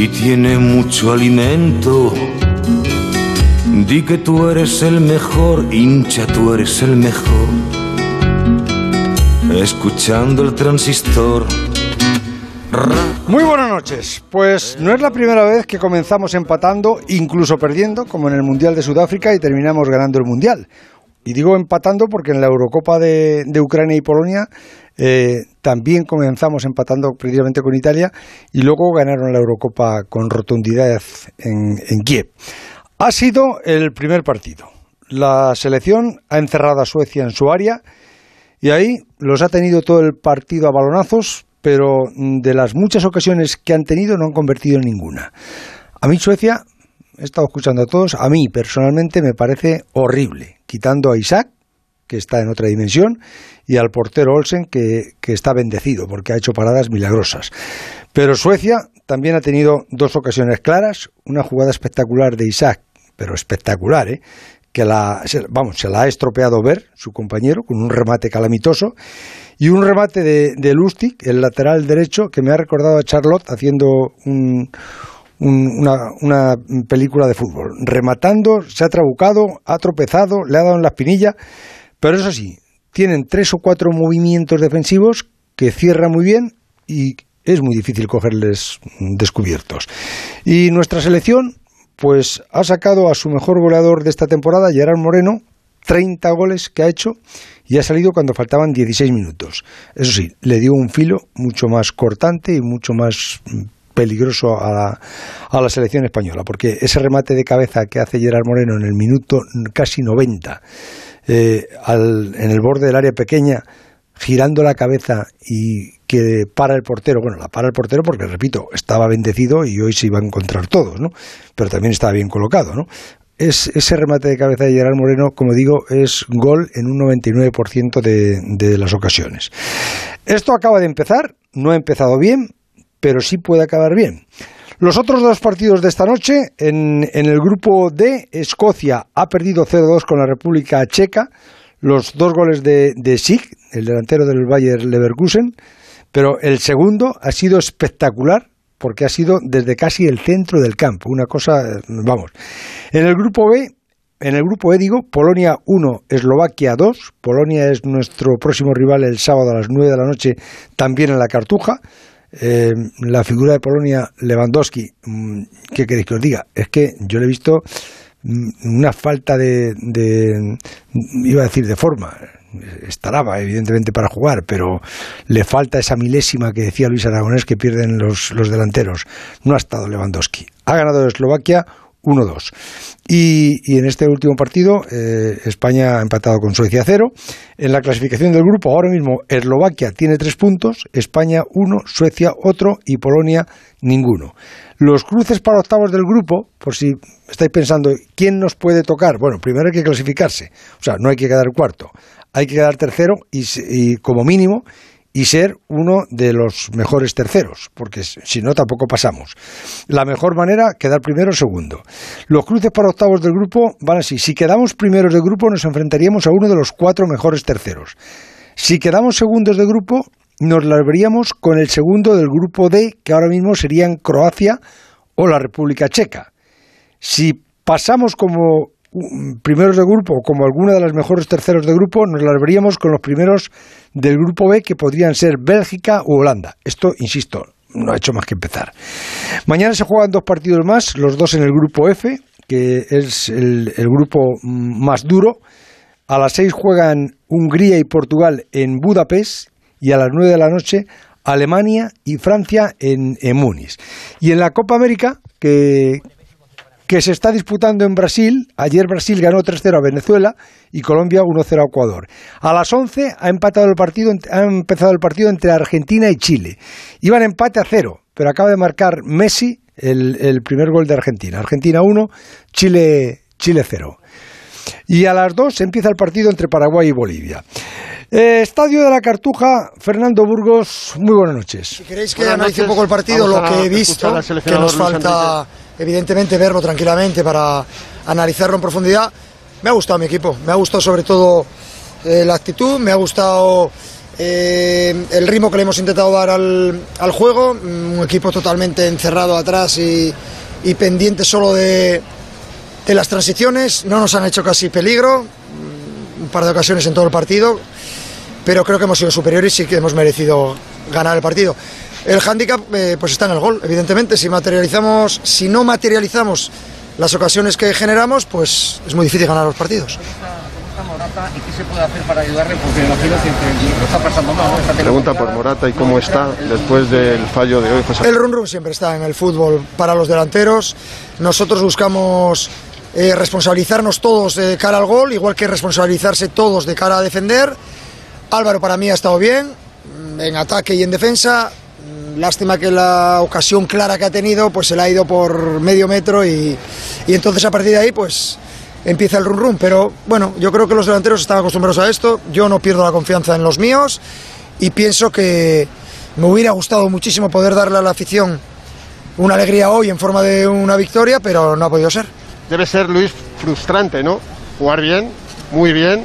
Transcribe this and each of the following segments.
y tiene mucho alimento. Di que tú eres el mejor, hincha, tú eres el mejor. Escuchando el transistor. Muy buenas noches. Pues no es la primera vez que comenzamos empatando, incluso perdiendo, como en el Mundial de Sudáfrica, y terminamos ganando el Mundial. Y digo empatando porque en la Eurocopa de, Ucrania y Polonia eh, también comenzamos empatando precisamente con Italia y luego ganaron la Eurocopa con rotundidad en, en Kiev. Ha sido el primer partido. La selección ha encerrado a Suecia en su área y ahí los ha tenido todo el partido a balonazos, pero de las muchas ocasiones que han tenido no han convertido en ninguna. A mí Suecia, he estado escuchando a todos, a mí personalmente me parece horrible, quitando a Isaac, que está en otra dimensión, y al portero Olsen, que, está bendecido, porque ha hecho paradas milagrosas. Pero Suecia también ha tenido dos ocasiones claras, una jugada espectacular de Isaac, pero espectacular, ¿eh? que la, vamos, se la ha estropeado Ver, su compañero, con un remate calamitoso, y un remate de, de Lustig, el lateral derecho, que me ha recordado a Charlotte haciendo una, una, película de fútbol. Rematando, se ha trabucado, ha tropezado, le ha dado en la espinilla, pero eso sí, tienen tres o cuatro movimientos defensivos que cierran muy bien y es muy difícil cogerles descubiertos. Y nuestra selección, pues ha sacado a su mejor goleador de esta temporada, Gerard Moreno, 30 goles que ha hecho y ha salido cuando faltaban 16 minutos. Eso sí, le dio un filo mucho más cortante y mucho más mm, peligroso a la, a la selección española, porque ese remate de cabeza que hace Gerard Moreno en el minuto casi 90, eh, en el borde del área pequeña, girando la cabeza y que para el portero, bueno, la para el portero porque, repito, estaba bendecido y hoy se iba a encontrar todos, ¿no? Pero también estaba bien colocado, ¿no? Es, ese remate de cabeza de Gerard Moreno, como digo, es gol en un 99% de, de las ocasiones. Esto acaba de empezar, no ha empezado bien, pero sí puede acabar bien. Los otros dos partidos de esta noche, en, el grupo D, Escocia ha perdido 0-2 con la República Checa, los dos goles de, de Sig, el delantero del Bayer Leverkusen, pero el segundo ha sido espectacular porque ha sido desde casi el centro del campo, una cosa, vamos. En el grupo B, en el grupo E digo, Polonia 1, Eslovaquia 2. Polonia es nuestro próximo rival el sábado a las 9 de la noche, también en la Cartuja. Eh, la figura de Polonia, Lewandowski, mm, ¿qué queréis que os diga? Es que yo le he visto mm, una falta de, de iba a decir de forma, estará evidentemente para jugar, pero le falta esa milésima que decía Luis Aragonés que pierden los, los delanteros. No ha estado Lewandowski. Ha ganado Eslovaquia 1-2. Y, en este último partido, eh, España ha empatado con Suecia 0. En la clasificación del grupo, ahora mismo Eslovaquia tiene 3 puntos, España 1, Suecia otro y Polonia ninguno. Los cruces para octavos del grupo, por si estáis pensando, ¿quién nos puede tocar? Bueno, primero hay que clasificarse, o sea, no hay que quedar cuarto hay que quedar tercero y, como mínimo y ser uno de los mejores terceros, porque si no tampoco pasamos. La mejor manera, quedar primero o segundo. Los cruces para octavos del grupo van así. Si quedamos primeros del grupo, nos enfrentaríamos a uno de los cuatro mejores terceros. Si quedamos segundos de grupo, nos la veríamos con el segundo del grupo D, que ahora mismo serían Croacia o la República Checa. Si pasamos como primeros de grupo, como alguna de las mejores terceros de grupo, nos las veríamos con los primeros del grupo B, que podrían ser Bélgica u Holanda. Esto, insisto, no ha hecho más que empezar. Mañana se juegan dos partidos más, los dos en el grupo F, que es el, grupo más duro. A las seis juegan Hungría y Portugal en Budapest y a las nueve de la noche Alemania y Francia en, en Múnich. Y en la Copa América, que, que se está disputando en Brasil. Ayer Brasil ganó 3-0 a Venezuela y Colombia 1-0 a Ecuador. A las 11 ha, empatado el partido, ha empezado el partido entre Argentina y Chile. Iban empate a cero, pero acaba de marcar Messi el, primer gol de Argentina. Argentina 1, Chile, Chile 0. Y a las 2 empieza el partido entre Paraguay y Bolivia. Eh, Estadio de la Cartuja, Fernando Burgos, muy buenas noches. Si queréis que analice un poco el partido, lo que he visto, que nos falta evidentemente verlo tranquilamente para analizarlo en profundidad. Me ha gustado mi equipo, me ha gustado sobre todo eh, la actitud, me ha gustado eh, el ritmo que le hemos intentado dar al, al, juego, un equipo totalmente encerrado atrás y, y pendiente solo de, de las transiciones, no nos han hecho casi peligro, un par de ocasiones en todo el partido, pero creo que hemos sido superiores y que hemos merecido ganar el partido. El hándicap eh, pues está en el gol, evidentemente. Si materializamos, si no materializamos las ocasiones que generamos, pues es muy difícil ganar los partidos. Morata y qué se puede hacer para ayudarle? Porque imagino que lo está pasando mal. Pregunta por Morata y cómo está después del fallo de hoy, José. El run run siempre está en el fútbol para los delanteros. Nosotros buscamos eh, responsabilizarnos todos de cara al gol, igual que responsabilizarse todos de cara a defender. Álvaro para mí ha estado bien, en ataque y en defensa. Lástima que la ocasión clara que ha tenido, pues se le ha ido por medio metro y, y entonces a partir de ahí, pues empieza el run run. Pero bueno, yo creo que los delanteros están acostumbrados a esto. Yo no pierdo la confianza en los míos y pienso que me hubiera gustado muchísimo poder darle a la afición una alegría hoy en forma de una victoria, pero no ha podido ser. Debe ser, Luis, frustrante, ¿no? Jugar bien, muy bien,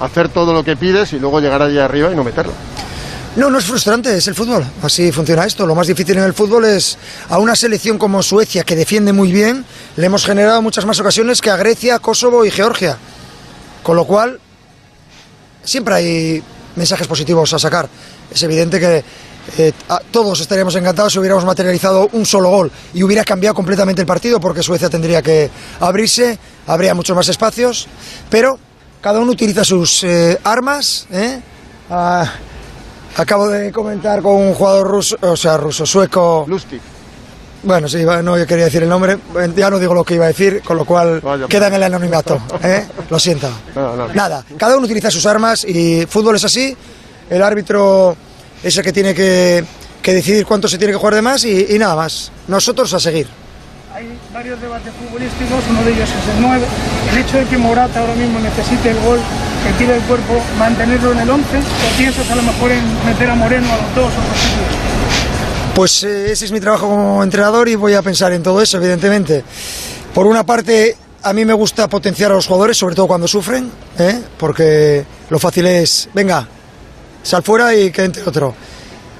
hacer todo lo que pides y luego llegar allí arriba y no meterlo. No, no es frustrante, es el fútbol. Así funciona esto. Lo más difícil en el fútbol es a una selección como Suecia, que defiende muy bien, le hemos generado muchas más ocasiones que a Grecia, Kosovo y Georgia. Con lo cual, siempre hay mensajes positivos a sacar. Es evidente que eh, todos estaríamos encantados si hubiéramos materializado un solo gol y hubiera cambiado completamente el partido porque Suecia tendría que abrirse, habría muchos más espacios, pero cada uno utiliza sus eh, armas. ¿eh? Ah, Acabo de comentar con un jugador ruso, o sea, ruso, sueco. Lustig. Bueno, sí, no yo quería decir el nombre, ya no digo lo que iba a decir, con lo cual queda en el anonimato. ¿eh? Lo siento. Nada, cada uno utiliza sus armas y fútbol es así. El árbitro es el que tiene que, que decidir cuánto se tiene que jugar de más y, y nada más. Nosotros a seguir hay varios debates futbolísticos, uno de ellos es el 9. El hecho de que Morata ahora mismo necesite el gol que tire el cuerpo, mantenerlo en el 11, o piensas a lo mejor en meter a Moreno a los dos o los Pues eh, ese es mi trabajo como entrenador y voy a pensar en todo eso, evidentemente. Por una parte, a mí me gusta potenciar a los jugadores, sobre todo cuando sufren, ¿eh? porque lo fácil es, venga, sal fuera y que entre otro.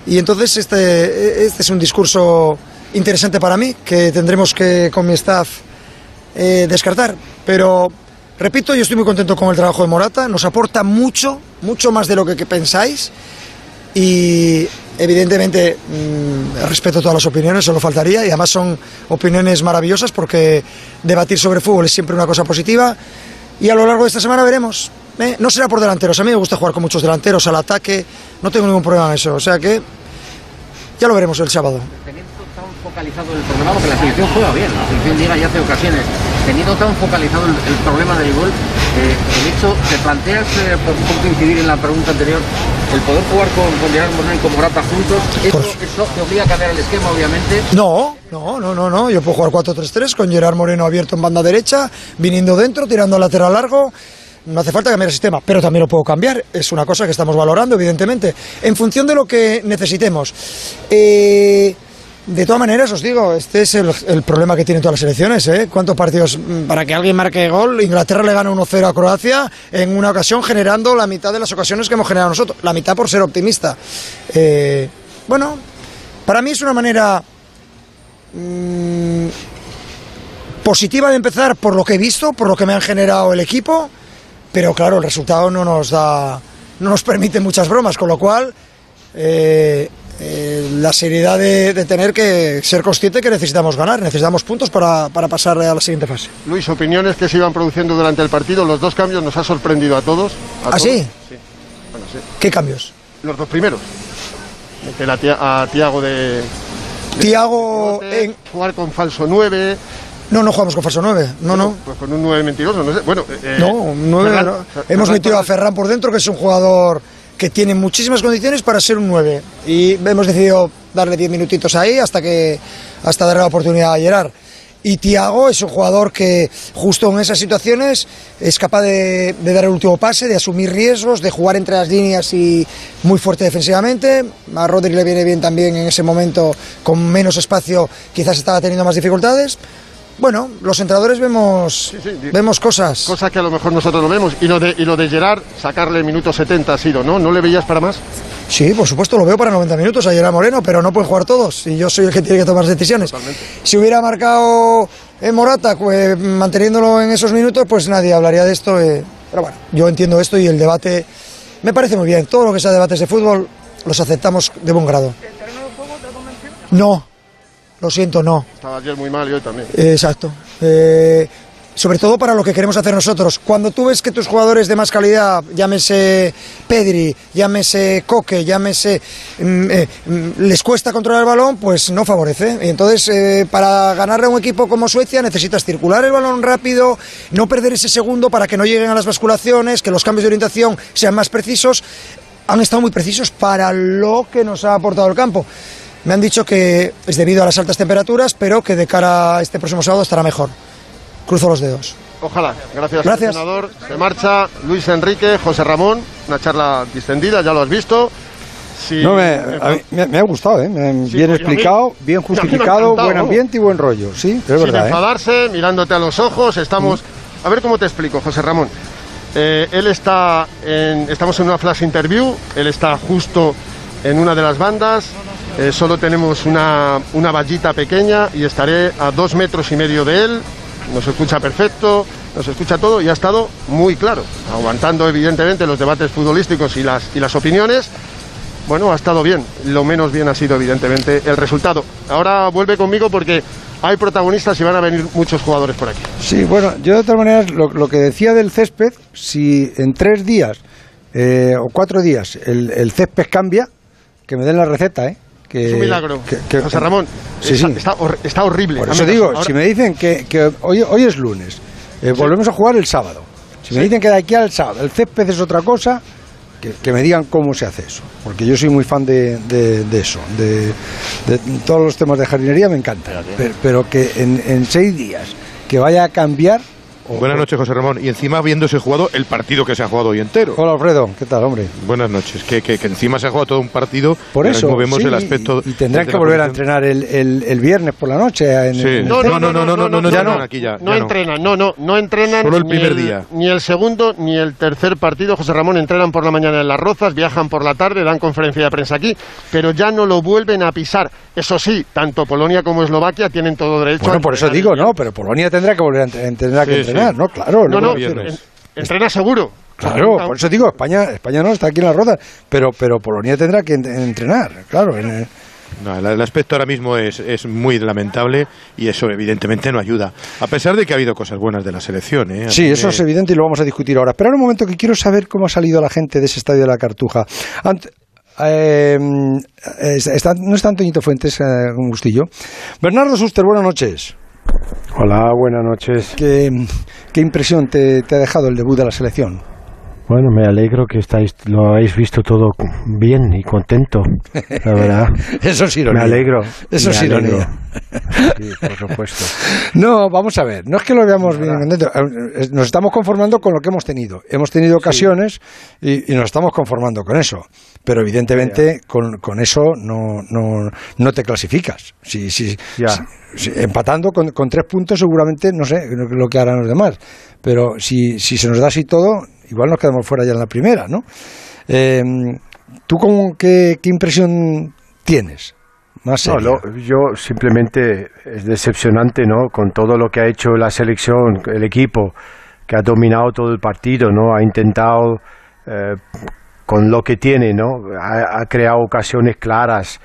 Y entonces este, este es un discurso interesante para mí, que tendremos que con mi staff eh, descartar. Pero, repito, yo estoy muy contento con el trabajo de Morata, nos aporta mucho, mucho más de lo que, pensáis. Y evidentemente mm, respeto todas las opiniones, solo faltaría, y además son opiniones maravillosas porque debatir sobre fútbol es siempre una cosa positiva. Y a lo largo de esta semana veremos. ¿Eh? No será por delanteros, a mí me gusta jugar con muchos delanteros al ataque, no tengo ningún problema en eso, o sea que ya lo veremos el sábado focalizado el problema, porque la selección juega bien, la selección llega y hace ocasiones. Teniendo tan focalizado el, problema del gol, eh, el hecho, ¿te planteas, eh, por un poco incidir en la pregunta anterior, el poder jugar con, con Gerard Moreno y con Morata juntos, ¿eso, ¿eso, te obliga a cambiar el esquema, obviamente? No, no, no, no, no. yo puedo jugar 4-3-3 con Gerard Moreno abierto en banda derecha, viniendo dentro, tirando lateral largo no hace falta cambiar el sistema, pero también lo puedo cambiar. Es una cosa que estamos valorando, evidentemente, en función de lo que necesitemos. Eh, de todas maneras, os digo, este es el, problema que tienen todas las selecciones. ¿eh? ¿Cuántos partidos mm, para que alguien marque gol? Inglaterra le gana 1-0 a Croacia en una ocasión generando la mitad de las ocasiones que hemos generado nosotros. La mitad por ser optimista. Eh, bueno, para mí es una manera mm, positiva de empezar por lo que he visto, por lo que me han generado el equipo, pero claro, el resultado no nos da, no nos permite muchas bromas, con lo cual... Eh, eh, la seriedad de, tener que ser consciente que necesitamos ganar, necesitamos puntos para, pasar a la siguiente fase. Luis, opiniones que se iban produciendo durante el partido, los dos cambios nos ha sorprendido a todos. ¿Ah, sí? ¿Qué cambios? Los dos primeros. a Tiago de, Tiago en... Jugar con falso 9. No, no jugamos con falso 9, no, no. Pues con un 9 mentiroso, no sé. Bueno, eh, no, 9, hemos metido a Ferran por dentro, que es un jugador que tiene muchísimas condiciones para ser un 9. Y hemos decidido darle 10 minutitos ahí hasta, que, hasta darle la oportunidad a Gerard. Y Tiago es un jugador que justo en esas situaciones es capaz de, dar el último pase, de asumir riesgos, de jugar entre las líneas y muy fuerte defensivamente. A Rodri le viene bien también en ese momento, con menos espacio, quizás estaba teniendo más dificultades. Bueno, los entrenadores vemos, vemos cosas. Cosas que a lo mejor nosotros no vemos. Y lo de, y lo de Gerard, sacarle minuto 70 ha sido, ¿no? ¿No le veías para más? Sí, por supuesto, lo veo para 90 minutos. Ayer era Moreno, pero no pueden jugar todos. Y yo soy el que tiene que tomar decisiones. Si hubiera marcado en eh, Morata, pues, manteniéndolo en esos minutos, pues nadie hablaría de esto. Eh. Pero bueno, yo entiendo esto y el debate me parece muy bien. Todo lo que sea debates de fútbol los aceptamos de buen grado. No, lo siento, no. Estaba ayer muy mal y hoy también. Exacto. Eh, sobre todo para lo que queremos hacer nosotros. Cuando tú ves que tus jugadores de más calidad, llámese Pedri, llámese Coque, llámese, mm, eh, mm, les cuesta controlar el balón, pues no favorece. Y entonces, eh, para ganarle a un equipo como Suecia necesitas circular el balón rápido, no perder ese segundo para que no lleguen a las basculaciones, que los cambios de orientación sean más precisos. Han estado muy precisos para lo que nos ha aportado el campo. Me han dicho que es debido a las altas temperaturas, pero que de cara a este próximo sábado estará mejor. Cruzo los dedos. Ojalá. Gracias, Gracias. senador. Se marcha Luis Enrique, José Ramón. Una charla distendida, ya lo has visto. Sí, No, me, mí me- me ha gustado, ¿eh? Sí, bien pues, mí- explicado, bien justificado, buen ambiente y buen rollo. Sí, es sin verdad, ¿eh? enfadarse, mirándote a los ojos. Estamos. A ver cómo te explico, José Ramón. Eh, él está en. Estamos en una flash interview. Él está justo en una de las bandas. Eh, solo tenemos una, una vallita pequeña y estaré a dos metros y medio de él. Nos escucha perfecto, nos escucha todo y ha estado muy claro, aguantando evidentemente los debates futbolísticos y las, y las opiniones. Bueno, ha estado bien. Lo menos bien ha sido, evidentemente, el resultado. Ahora vuelve conmigo porque hay protagonistas y van a venir muchos jugadores por aquí. Sí, bueno, yo de todas maneras, lo, lo que decía del césped, si en tres días eh, o cuatro días el, el césped cambia, que me den la receta, ¿eh? Que, Es un milagro. que- que- José Ramón, Sí, está, sí. está hor- está horrible. Por eso digo, Ahora- si me dicen que, que hoy, hoy es lunes, eh, volvemos a jugar el sábado. Si me dicen que de aquí al sábado el césped es otra cosa, que, que me digan cómo se hace eso. Porque yo soy muy fan de, de- de eso. De, de todos los temas de jardinería me encantan. Pero, pero que en, en seis días que vaya a cambiar. Buenas noches, José Ramón. Y encima habiéndose jugado el partido que se ha jugado hoy entero. Hola Alfredo, ¿qué tal, hombre? Buenas noches. Que, que, que encima se ha jugado todo un partido. Por eso. mismo vemos sí, el aspecto. y, y tendrán que volver a entrenar el, el- el viernes por la noche. En, Sí. el No, césped. no, no, no, no, no, no ya entrenan no. aquí ya. no ya entrenan, no, no, no entrenan. Solo el ni primer día. Ni el segundo ni el tercer partido. José Ramón entrenan por la mañana en Las Rozas, viajan por la tarde, dan conferencia de prensa aquí, pero ya no lo vuelven a pisar. Eso sí, tanto Polonia como Eslovaquia tienen todo derecho Bueno, a por eso entrenar digo, no, pero Polonia tendrá que volver a que Sí, entrenar, sí. ¿no? Claro, No, en- entrena seguro. Claro, por eso digo, España, España no está aquí en la rueda, pero, pero Polonia tendrá que en- entrenar, claro. en el- No, el, aspecto ahora mismo es, es muy lamentable y eso evidentemente no ayuda. A pesar de que ha habido cosas buenas de la selección. ¿eh? Sí, eso es evidente y lo vamos a discutir ahora. Pero ahora un momento que quiero saber cómo ha salido la gente de ese estadio de la Cartuja. Ant- eh, eh, está- no está Antoñito Fuentes, eh, un gustillo. Bernardo Suster, buenas noches. Hola, buenas noches. ¿Qué, qué impresión te, te ha dejado el debut de la selección? Bueno, me alegro que estáis, lo habéis visto todo bien y contento, la verdad. Eso es Me ironía. alegro. Eso me es alegro. ironía. Sí, por supuesto. No, vamos a ver, no es que lo veamos bien contento, eh, nos estamos conformando con lo que hemos tenido. Hemos tenido ocasiones y, y nos estamos conformando con eso. Pero evidentemente con, con eso no, no, no te clasificas. Si, si, empatando con, con tres puntos seguramente, no sé lo que- harán los demás. Pero si, si se nos da así todo, igual nos quedamos fuera ya en la primera, ¿no? Eh, ¿Tú cómo, qué, qué impresión tienes? Más No, yo simplemente es decepcionante, ¿no? Con todo lo que ha hecho la selección, el equipo, que ha dominado todo el partido, ¿no? Ha intentado, eh, con lo que tiene, ¿no? Ha, ha creado ocasiones claras.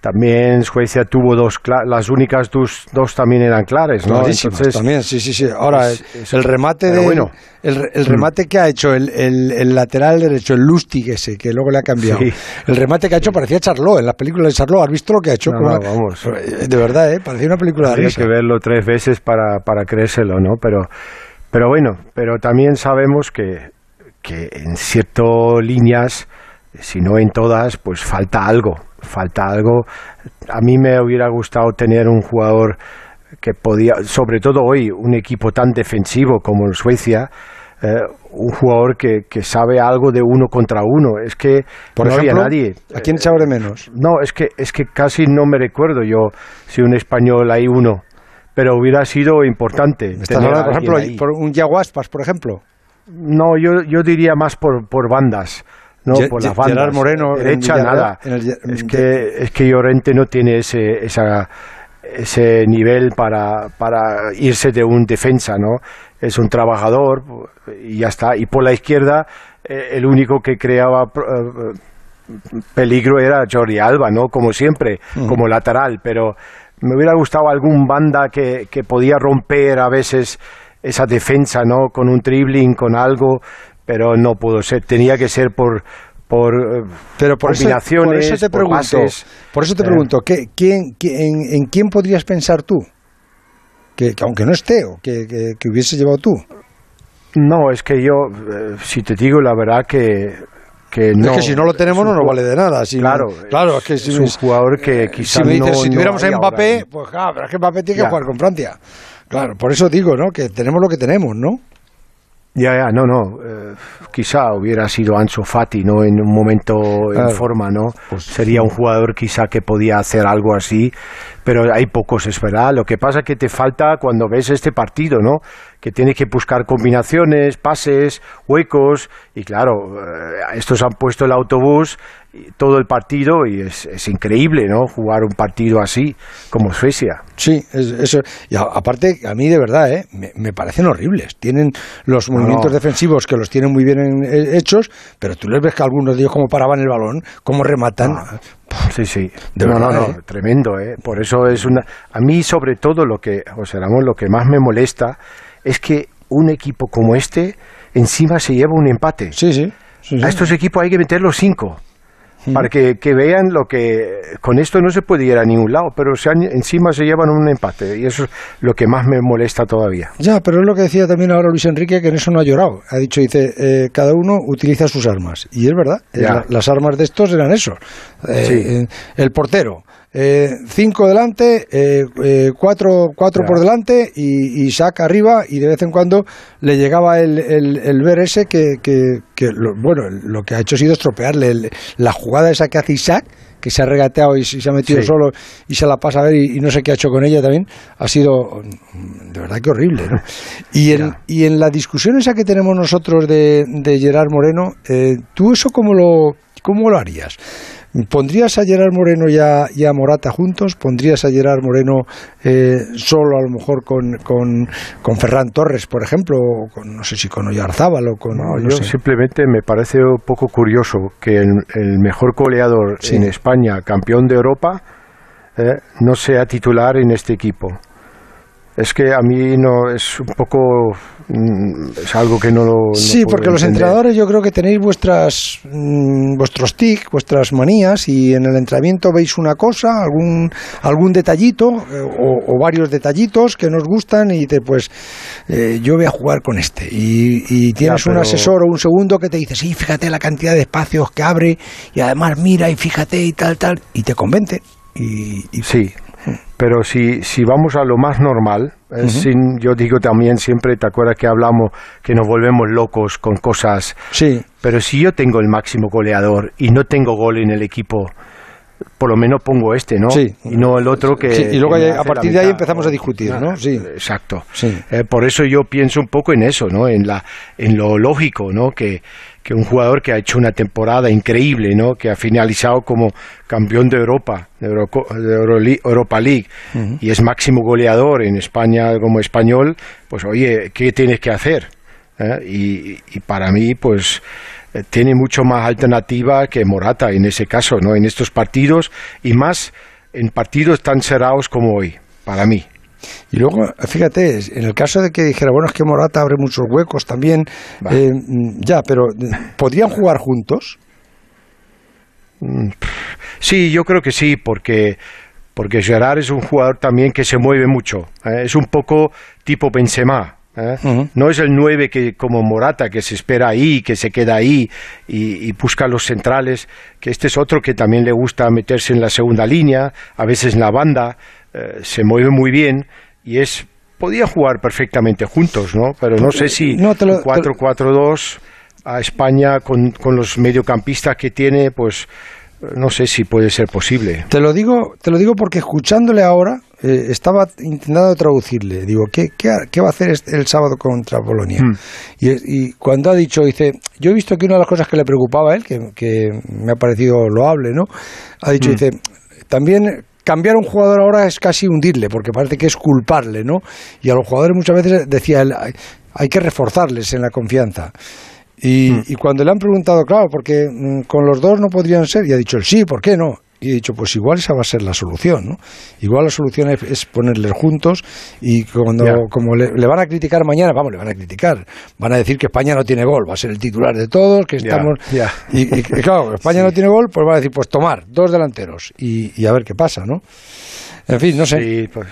También Suecia tuvo dos, las únicas dos, dos también eran claras, ¿no? Entonces, también, sí, sí, sí. Ahora, es- el, es- el remate de, bueno. el, el remate que ha hecho el, el- el lateral derecho, el Lustig ese, que luego le ha cambiado. Sí. El remate que ha hecho parecía Charlot, en las películas de Charlot. ¿Has visto lo que ha hecho? No, Con no, la- vamos. De verdad, ¿eh? Parecía una película de Habría risa. que verlo tres veces para, para creérselo, ¿no? Pero, pero bueno, pero también sabemos que, que en ciertas líneas, si no en todas, pues falta algo, falta algo. A mí me hubiera gustado tener un jugador que podía, sobre todo hoy, un equipo tan defensivo como en Suecia, eh, un jugador que, que sabe algo de uno contra uno. Es que Por no ejemplo, había nadie. ¿a quién de menos? No, es que, es que casi no me recuerdo yo si un español hay uno, pero hubiera sido importante. Tener hablando, por ejemplo, ahí. por un Yaguaspas, por ejemplo. No, yo, yo diría más por, por bandas, ¿no? Por las bandas. Gerard Moreno derecha nada. en el Ge- es que es que Llorente no tiene ese esa, ese nivel para, para irse de un defensa, ¿no? Es un trabajador y ya está. Y por la izquierda eh, el único que creaba eh, peligro era Jordi Alba, ¿no? Como siempre, como lateral, pero me hubiera gustado algún banda que, que podía romper a veces esa defensa, ¿no? Con un dribbling, con algo, pero no pudo ser. Tenía que ser por por eh, Pero por eso, combinaciones, por eso te por pregunto, por eso te Eh. pregunto, ¿qué, quién, quién- en, en quién podrías pensar tú? Que, que aunque no esté, o que, que, que hubiese llevado tú. No, es que yo, eh, si te digo la verdad que que no. es que si no lo tenemos no nos vale de nada. Si Claro, claro, es que si, es un jugador que quizás si me dices, no- si tuviéramos a Mbappé, pues claro, pero es que Mbappé tiene que Ya. jugar con Francia. Claro, por eso digo, ¿no? Que tenemos lo que tenemos, ¿no? Ya, ya, no, no. eh, quizá hubiera sido Ansu Fati, ¿no? En un momento Claro. en forma, ¿no? Pues- Sería un jugador quizá que podía hacer algo así, pero hay pocos, es verdad. Lo que pasa que te falta cuando ves este partido, ¿no? Que tienes que buscar combinaciones, pases, huecos, y claro, eh, estos han puesto el autobús todo el partido y es, es increíble, ¿no? Jugar un partido así, como Suecia. Sí, es- eso. Y a- aparte, a mí de verdad, ¿eh? me, me parecen horribles. Tienen los movimientos defensivos que los tienen muy bien en- eh, hechos, pero tú les ves que algunos de ellos cómo paraban el balón, cómo rematan. Sí, sí. De no, verdad, no, no, ¿eh? tremendo, ¿eh? Por eso es una... A mí, sobre todo, lo que, José Ramón, lo que más me molesta es que un equipo como este encima se lleva un empate. Sí, sí. sí, sí. A estos equipos hay que meter los cinco. Para que, que vean lo que... Con esto no se puede ir a ningún lado, pero se han- encima se llevan un empate. Y eso es lo que más me molesta todavía. Ya, pero es lo que decía también ahora Luis Enrique, que en eso no ha llorado. Ha dicho, dice, eh, cada uno utiliza sus armas. Y es verdad, la- las armas de estos eran eso. Eh, Sí. eh, el portero, eh, cinco delante, eh, eh, cuatro, cuatro por delante y, y saca arriba y de vez en cuando le llegaba el, el, el ver ese que, que, que lo, bueno, lo que ha hecho ha sido estropearle el- la jugada esa que hace Isaac que se ha regateado y, se ha metido Sí. solo y se la pasa a ver y, y no sé qué ha hecho con ella también, ha sido mm, de verdad que horrible. ¿no? Y, en, y en la discusión esa que tenemos nosotros de, de Gerard Moreno, eh, ¿tú eso cómo lo, cómo lo harías? ¿Pondrías a Gerard Moreno y a, y a Morata juntos? ¿Pondrías a Gerard Moreno eh, solo a lo mejor con, con, con Ferran Torres, por ejemplo? O con, no sé si con Oyarzábal o con... No, no yo sé. simplemente me parece un poco curioso que el, el mejor goleador Sí. en España, campeón de Europa, eh, no sea titular en este equipo. Es que a mí no es un poco es algo que no lo no Sí, porque los entender. entrenadores yo creo que tenéis vuestras mm, vuestros tics, vuestras manías y en el entrenamiento veis una cosa, algún algún detallito eh, o, o varios detallitos que nos gustan y te pues eh, yo voy a jugar con este y, y tienes un pero- asesor o un segundo que te dice sí, fíjate la cantidad de espacios que abre y además mira y fíjate y tal tal y te convence y, y- Sí, pero si, si vamos a lo más normal, eh, sin, yo digo también siempre, ¿te acuerdas que hablamos que nos volvemos locos con cosas? sí, Pero si yo tengo el máximo goleador y no tengo gol en el equipo, por lo menos pongo este, ¿no? Sí. Y no el otro que... Sí, y luego que a partir de ahí empezamos a discutir, ¿no? Sí. Exacto. Sí. Eh, por eso yo pienso un poco en eso, ¿no? En, la, en lo lógico, ¿no? Que, que un jugador que ha hecho una temporada increíble, ¿no? Que ha finalizado como campeón de Europa, de, de Europa League, y es máximo goleador en España como español, pues oye, ¿qué tienes que hacer? ¿Eh? Y, y para mí, pues eh, tiene mucho más alternativa que Morata en ese caso, ¿no? En estos partidos y más en partidos tan cerrados como hoy, para mí. Y luego, fíjate, en el caso de que dijera, bueno, es que Morata abre muchos huecos también, eh, mm, ya, pero ¿podrían jugar juntos? Sí, yo creo que sí, porque, porque Gerard es un jugador también que se mueve mucho. ¿eh? Es un poco tipo Benzema. ¿eh? No es el 9 que, como Morata, que se espera ahí, que se queda ahí y, y busca los centrales, que este es otro que también le gusta meterse en la segunda línea, a veces en la banda, eh, se mueve muy bien y es podía jugar perfectamente juntos, ¿no? Pero no sé si No, te lo- te lo- 4-4-2 a España con, con los mediocampistas que tiene, pues no sé si puede ser posible. Te lo digo, te lo digo porque escuchándole ahora, eh, estaba intentando traducirle. Digo, ¿qué, qué, qué va a hacer este- el sábado contra Polonia? Hmm. Y, y cuando ha dicho, dice, yo he visto que una de las cosas que le preocupaba a él, que, que me ha parecido loable, ¿no? Ha dicho, Hmm. dice, también cambiar a un jugador ahora es casi hundirle, porque parece que es culparle, ¿no? Y a los jugadores muchas veces decía él, hay, hay que reforzarles en la confianza. Y, y cuando le han preguntado, claro, porque mm, con los dos no podrían ser, y ha dicho, sí, ¿por qué no? Y he dicho, pues igual esa va a ser la solución, ¿no? Igual la solución es, es ponerles juntos y cuando, como le, le van a criticar mañana, vamos, le van a criticar, van a decir que España no tiene gol, va a ser el titular de todos, que estamos... Y, y- y claro, España no tiene gol, pues van a decir, pues tomar, dos delanteros y, y a ver qué pasa, ¿no? En fin, no sé. Sí, pues,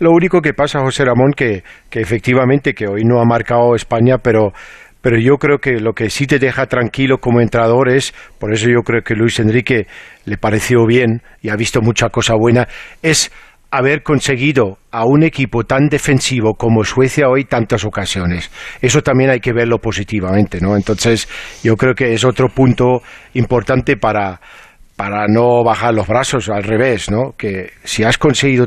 lo único que pasa, José Ramón, que, que efectivamente que hoy no ha marcado España, pero, pero yo creo que lo que sí te deja tranquilo como entrenador es, por eso yo creo que Luis Enrique le pareció bien y ha visto mucha cosa buena, es haber conseguido a un equipo tan defensivo como Suecia hoy tantas ocasiones. Eso también hay que verlo positivamente, ¿no? Entonces, yo creo que es otro punto importante para, para no bajar los brazos, al revés, ¿no? Que si has conseguido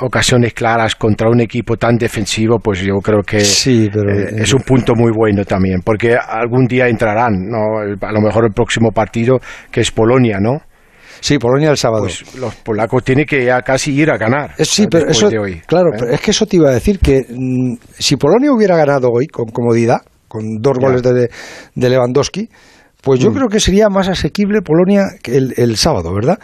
ocasiones claras contra un equipo tan defensivo, pues yo creo que Sí, pero- eh, es un punto muy bueno también, porque algún día entrarán, ¿no? A lo mejor el próximo partido, que es Polonia, ¿no? Sí, Polonia el sábado. Pues los polacos tienen que ya casi ir a ganar. Es- sí, ¿eh? pero eso, de hoy, claro, ¿eh? pero es que eso te iba a decir que mm, si Polonia hubiera ganado hoy con comodidad, con dos goles de, de Lewandowski, pues yo Mm. creo que sería más asequible Polonia que el, el sábado, ¿verdad?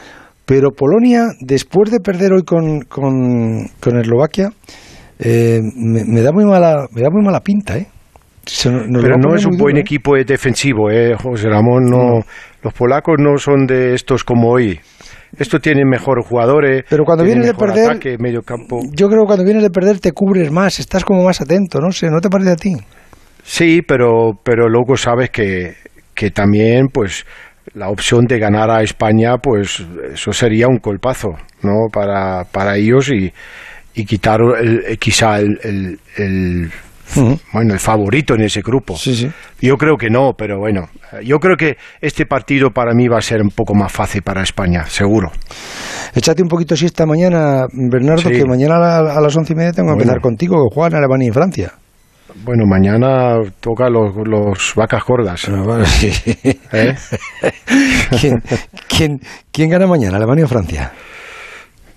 Pero Polonia, después de perder hoy con, con, con Eslovaquia, eh, me, me da muy mala, me da muy mala pinta, ¿eh? Pero no es un buen duro, ¿eh? equipo eh, defensivo, eh, José Ramón. No, Los polacos no son de estos como hoy. Esto tienen mejores jugadores. Pero cuando vienes de perder- ataque, medio campo. Yo creo que cuando vienes de perder te cubres más, estás como más atento, no sé, ¿no te parece a ti? Sí, pero, pero luego sabes que, que también, pues, la opción de ganar a España, pues, eso sería un colpazo, ¿no? Para, para ellos y, y quitar el, eh, quizá el, el- el- bueno, el favorito en ese grupo. Sí, sí. Yo creo que no, pero bueno, yo creo que este partido para mí va a ser un poco más fácil para España, seguro. Échate un poquito siesta mañana, Bernardo, Sí. que mañana a, la- a las once y media tengo que Bueno. empezar contigo, juegan Alemania y Francia. Bueno, mañana toca los, los vacas gordas. ¿Eh? ¿Quién, quién, quién gana mañana, Alemania o Francia?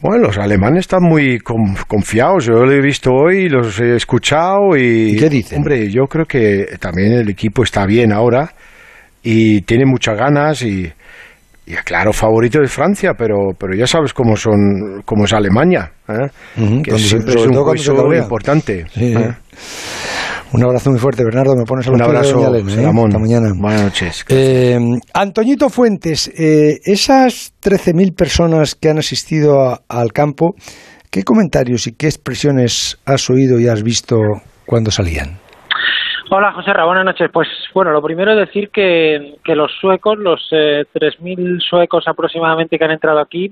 Bueno, los alemanes están muy con- confiados. Yo lo he visto hoy, los he escuchado y... ¿Y qué dicen? Hombre, yo creo que también el equipo está bien ahora y tiene muchas ganas y, y claro, favorito de Francia, pero, pero ya sabes cómo son, cómo es Alemania, ¿eh? Ujú, que siempre es un cabrea. importante. Sí, ¿eh? Un abrazo muy fuerte, Bernardo. Me pones a Un los de abrazo, Doña Elena, ¿eh? Ramón. Hasta mañana. Buenas noches. Eh, Antoñito Fuentes, eh, esas 13.000 personas que han asistido a- al campo, ¿qué comentarios y qué expresiones has oído y has visto cuando salían? Hola, José Ra, buenas noches. Pues bueno, lo primero es decir que, que los suecos, los eh, 3.000 suecos aproximadamente que han entrado aquí,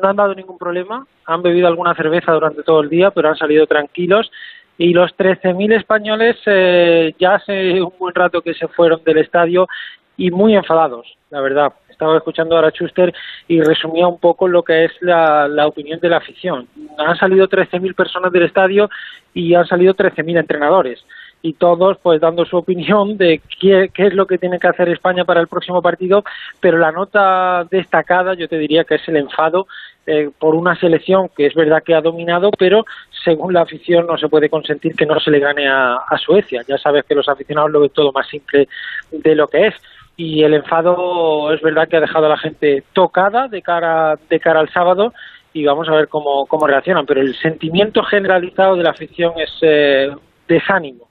no han dado ningún problema, han bebido alguna cerveza durante todo el día, pero han salido tranquilos. Y los 13.000 españoles eh, ya hace un buen rato que se fueron del estadio y muy enfadados, la verdad. Estaba escuchando ahora a Schuster y resumía un poco lo que es la, opinión de la afición. Han salido 13.000 personas del estadio y han salido 13.000 entrenadores y todos pues dando su opinión de qué, qué es lo que tiene que hacer España para el próximo partido, pero la nota destacada yo te diría que es el enfado eh, por una selección que es verdad que ha dominado, pero según la afición no se puede consentir que no se le gane a, Suecia. Ya sabes que los aficionados lo ven todo más simple de lo que es. Y el enfado es verdad que ha dejado a la gente tocada de cara, de cara al sábado y vamos a ver cómo, cómo reaccionan. Pero el sentimiento generalizado de la afición es eh, desánimo.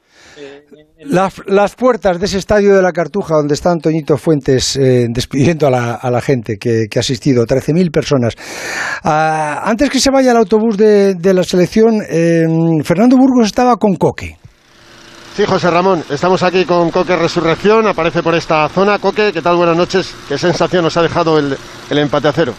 Las, las puertas de ese estadio de la Cartuja, donde está Antoñito Fuentes eh, despidiendo a la, a la gente que, que ha asistido, 13.000 personas. Ah, antes que se vaya el autobús de, de la selección, eh, Fernando Burgos estaba con Coque. Sí, José Ramón, estamos aquí con Coque Resurrección, aparece por esta zona. Coque, ¿qué tal? Buenas noches. ¿Qué sensación nos ha dejado el, el empate a cero?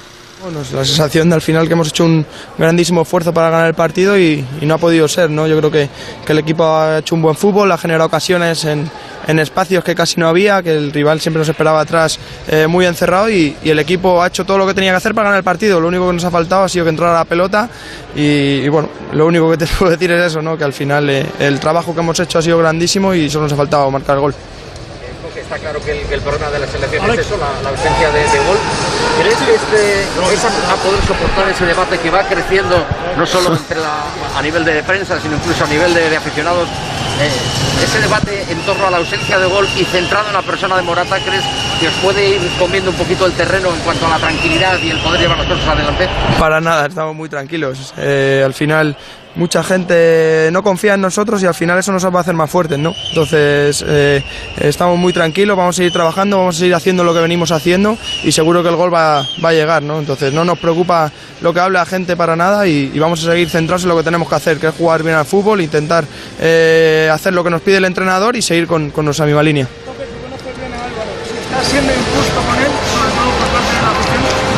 Bueno, es la sensación de al final que hemos hecho un grandísimo esfuerzo para ganar el partido y, no ha podido ser, ¿no? Yo creo que, que, el equipo ha hecho un buen fútbol, ha generado ocasiones en, en espacios que casi no había, que el rival siempre nos esperaba atrás eh, muy encerrado y, y, el equipo ha hecho todo lo que tenía que hacer para ganar el partido. Lo único que nos ha faltado ha sido que entrara la pelota y, y bueno, lo único que te puedo decir es eso, ¿no? Que al final eh, el trabajo que hemos hecho ha sido grandísimo y solo nos ha faltado marcar el gol está claro que el, que el, problema de la selección es eso, la, la ausencia de, de, gol. ¿Crees que este, es a, poder soportar ese debate que va creciendo, no solo entre la, a nivel de prensa, sino incluso a nivel de, de aficionados? Eh, ese debate en torno a la ausencia de gol y centrado en la persona de Morata, ¿crees que os puede ir comiendo un poquito el terreno en cuanto a la tranquilidad y el poder llevar las cosas adelante? Para nada, estamos muy tranquilos. Eh, al final mucha gente no confía en nosotros y al final eso nos va a hacer más fuertes, ¿no? Entonces eh, estamos muy tranquilos, vamos a seguir trabajando, vamos a seguir haciendo lo que venimos haciendo y seguro que el gol va, va a llegar, ¿no? Entonces no nos preocupa lo que hable la gente para nada y, vamos a seguir centrados en lo que tenemos que hacer, que es jugar bien al fútbol, intentar eh, hacer lo que nos pide el entrenador y seguir con, con nuestra misma línea. ¿Estás siendo injusto con él,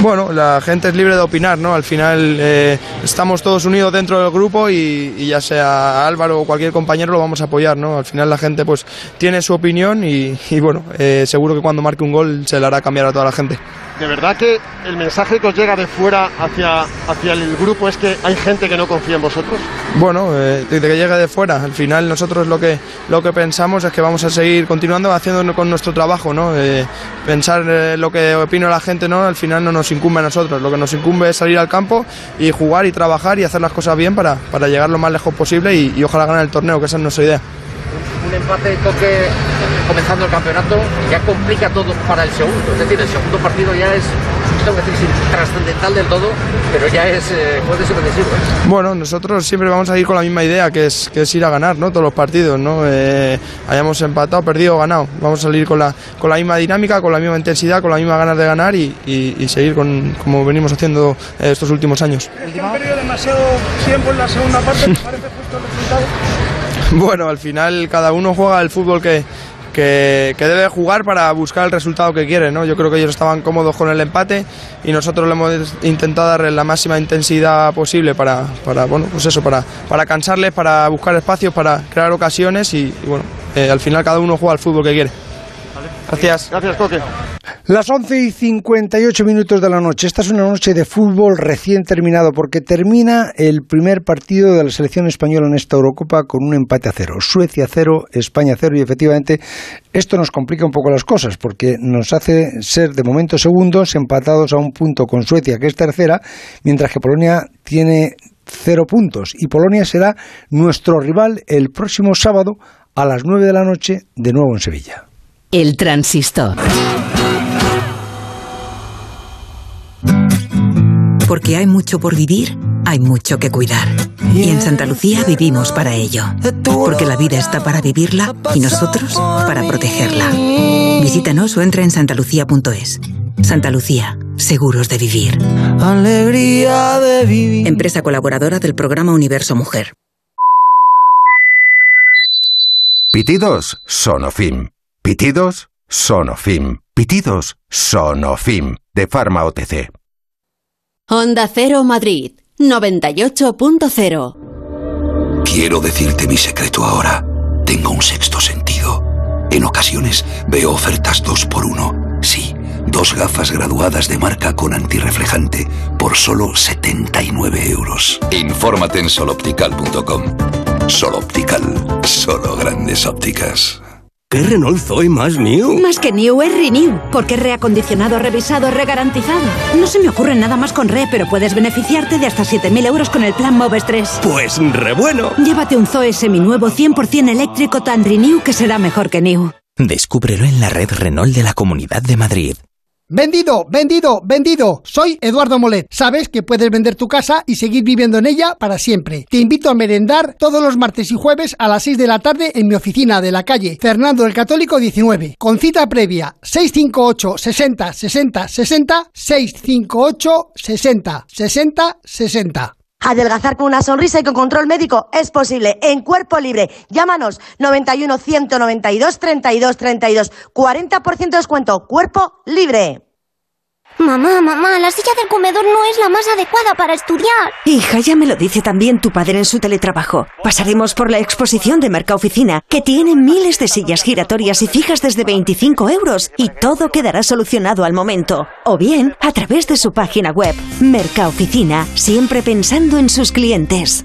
Bueno, la gente es libre de opinar, ¿no? Al final eh, estamos todos unidos dentro del grupo y, ya sea Álvaro o cualquier compañero lo vamos a apoyar, ¿no? Al final la gente pues tiene su opinión y, y bueno, eh, seguro que cuando marque un gol se le hará cambiar a toda la gente. De verdad que el mensaje que os llega de fuera hacia, hacia el grupo es que hay gente que no confía en vosotros. Bueno, eh, de que llegue de fuera. Al final nosotros lo que lo que pensamos es que vamos a seguir continuando haciendo con nuestro trabajo, ¿no? Eh, pensar eh, lo que opina la gente, ¿no? Al final no nos incumbe a nosotros. Lo que nos incumbe es salir al campo y jugar y trabajar y hacer las cosas bien para, para llegar lo más lejos posible y, y ojalá ganar el torneo, que esa es nuestra idea un empate toque comenzando el campeonato ya complica todo para el segundo. Es decir, el segundo partido ya es, tengo que decir, trascendental del todo, pero ya es, eh, decisivo. ¿eh? Bueno, nosotros siempre vamos a ir con la misma idea, que es, que es ir a ganar, ¿no? Todos los partidos, ¿no? Eh, hayamos empatado, perdido o ganado. Vamos a salir con la, con la misma dinámica, con la misma intensidad, con la misma ganas de ganar y, y, y seguir con, como venimos haciendo estos últimos años. Es que han perdido demasiado tiempo en la segunda parte, me parece justo el resultado. Bueno, al final cada uno juega el fútbol que, que, que, debe jugar para buscar el resultado que quiere. ¿no? Yo creo que ellos estaban cómodos con el empate y nosotros le hemos intentado darle la máxima intensidad posible para, para bueno, pues eso, para, para cansarles, para buscar espacios, para crear ocasiones y, y bueno, eh, al final cada uno juega el fútbol que quiere. Gracias. Gracias, Coque. Las 11 y 58 minutos de la noche. Esta es una noche de fútbol recién terminado porque termina el primer partido de la selección española en esta Eurocopa con un empate a cero. Suecia cero, España cero y efectivamente esto nos complica un poco las cosas porque nos hace ser de momento segundos empatados a un punto con Suecia que es tercera, mientras que Polonia tiene cero puntos y Polonia será nuestro rival el próximo sábado a las 9 de la noche de nuevo en Sevilla. El transistor. Porque hay mucho por vivir, hay mucho que cuidar. Y en Santa Lucía vivimos para ello. Porque la vida está para vivirla y nosotros para protegerla. Visítanos o entra en santalucía.es. Santa Lucía, seguros de vivir. Alegría de vivir. Empresa colaboradora del programa Universo Mujer. Pitidos Sonofim. Pitidos Sonofim. Pitidos Sonofim. De Pharma OTC. Onda Cero Madrid 98.0 Quiero decirte mi secreto ahora. Tengo un sexto sentido. En ocasiones veo ofertas dos por uno. Sí, dos gafas graduadas de marca con antirreflejante por solo 79 euros. Infórmate en soloptical.com. Soloptical. Solo grandes ópticas. ¿Qué Renault Zoe más new? Más que new es renew, porque es reacondicionado, revisado, regarantizado. No se me ocurre nada más con re, pero puedes beneficiarte de hasta 7.000 euros con el plan Moves 3. Pues re bueno. Llévate un Zoe seminuevo 100% eléctrico tan renew que será mejor que new. Descúbrelo en la red Renault de la Comunidad de Madrid. Vendido, vendido, vendido. Soy Eduardo Molet. Sabes que puedes vender tu casa y seguir viviendo en ella para siempre. Te invito a merendar todos los martes y jueves a las 6 de la tarde en mi oficina de la calle Fernando el Católico 19. Con cita previa 658 60 60 60 658 60 60 60. Adelgazar con una sonrisa y con control médico es posible en cuerpo libre. Llámanos 91 192 32 32. 40% de descuento. Cuerpo libre. Mamá, mamá, la silla del comedor no es la más adecuada para estudiar. Hija, ya me lo dice también tu padre en su teletrabajo. Pasaremos por la exposición de Mercaoficina, que tiene miles de sillas giratorias y fijas desde 25 euros, y todo quedará solucionado al momento. O bien, a través de su página web. Mercaoficina, siempre pensando en sus clientes.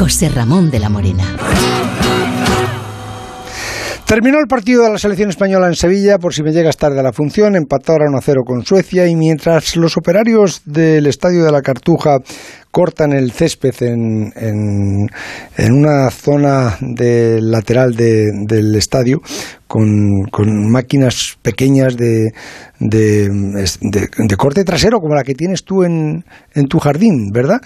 José Ramón de la Morena. Terminó el partido de la selección española en Sevilla, por si me llegas tarde a la función, empataron a cero con Suecia y mientras los operarios del Estadio de la Cartuja cortan el césped en, en, una zona de, lateral del estadio con, máquinas pequeñas de, de, de, corte trasero como la que tienes tú en, en tu jardín, ¿verdad?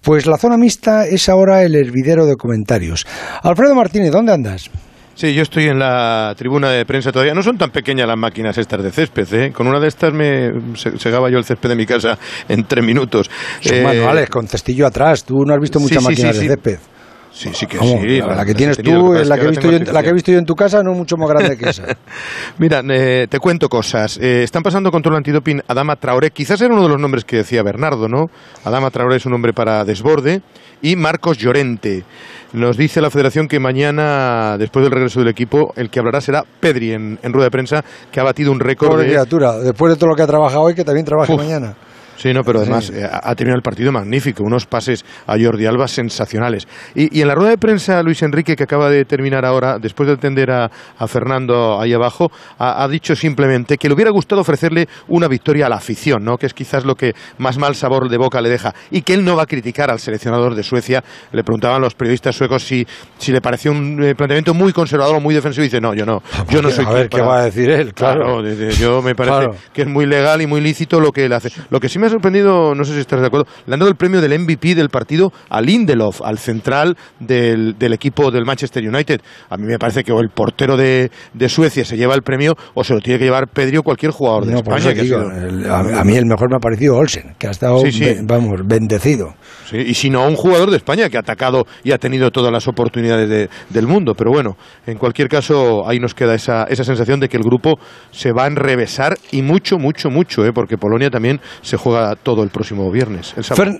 Pues la zona mixta es ahora el hervidero de comentarios. Alfredo Martínez, ¿dónde andas? Sí, yo estoy en la tribuna de prensa todavía. No son tan pequeñas las máquinas estas de césped, ¿eh? Con una de estas me segaba yo el césped de mi casa en tres minutos. Son eh, manuales, con cestillo atrás. Tú no has visto muchas máquinas de césped. Sí, sí que sí. La, que tienes tú, la que, he visto yo, la que he visto yo en tu casa, no mucho más grande que esa. Mira, eh, te cuento cosas. Eh, están pasando control antidoping Adama Traoré. Quizás era uno de los nombres que decía Bernardo, ¿no? Adama Traoré es un nombre para desborde. Y Marcos Llorente. Nos dice la federación que mañana, después del regreso del equipo, el que hablará será Pedri en, rueda de prensa, que ha batido un récord. Pobre criatura, después de todo lo que ha trabajado hoy, que también trabaje mañana. Sí, no, pero además eh, ha terminado el partido magnífico, unos pases a Jordi Alba sensacionales. Y, en la rueda de prensa, Luis Enrique, que acaba de terminar ahora, después de atender a, Fernando ahí abajo, ha, dicho simplemente que le hubiera gustado ofrecerle una victoria a la afición, ¿no? que es quizás lo que más mal sabor de boca le deja, y que él no va a criticar al seleccionador de Suecia. Le preguntaban los periodistas suecos si, si le pareció un eh, planteamiento muy conservador o muy defensivo, y dice, no, yo no, yo no soy... A ver, ¿qué va a decir él? Claro, yo me parece que es muy legal y muy lícito lo que él hace. Lo que sí me ha sorprendido, no sé si estás de acuerdo, le han dado el premio del MVP del partido a Lindelof, al central del, equipo del Manchester United. A mí me parece que o el portero de, Suecia se lleva el premio o se lo tiene que llevar Pedro o cualquier jugador de España. a, mí el mejor me ha parecido Olsen, que ha estado, vamos, bendecido. y si no, un jugador de España que ha atacado y ha tenido todas las oportunidades del mundo. Pero bueno, en cualquier caso, ahí nos queda esa, esa sensación de que el grupo se va a enrevesar y mucho, mucho, mucho, ¿eh? porque Polonia también se juega todo el próximo viernes.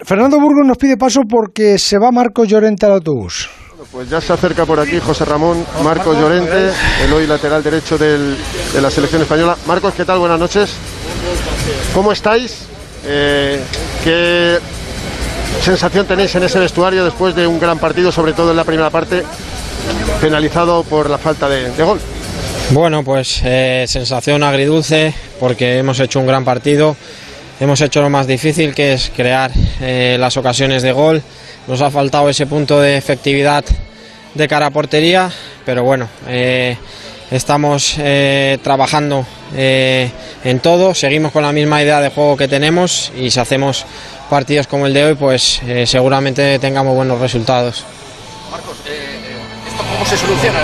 Fernando Burgos nos pide paso porque se va Marco Llorente al autobús. Pues ya se acerca por aquí José Ramón Marcos Llorente, el hoy lateral derecho de la selección española. Marcos, ¿qué tal? Buenas noches. ¿Cómo estáis? Eh, ¿Qué sensación tenéis en ese vestuario después de un gran partido, sobre todo en la primera parte, penalizado por la falta de gol? Bueno, pues eh, sensación agridulce porque hemos hecho un gran partido, hemos hecho lo más difícil que es crear eh, las ocasiones de gol, nos ha faltado ese punto de efectividad de cara a portería, pero bueno, eh, estamos trabajando en todo, seguimos con la misma idea de juego que tenemos y si hacemos partidos como el de hoy, pues seguramente tengamos buenos resultados. Marcos, ¿esto cómo se soluciona?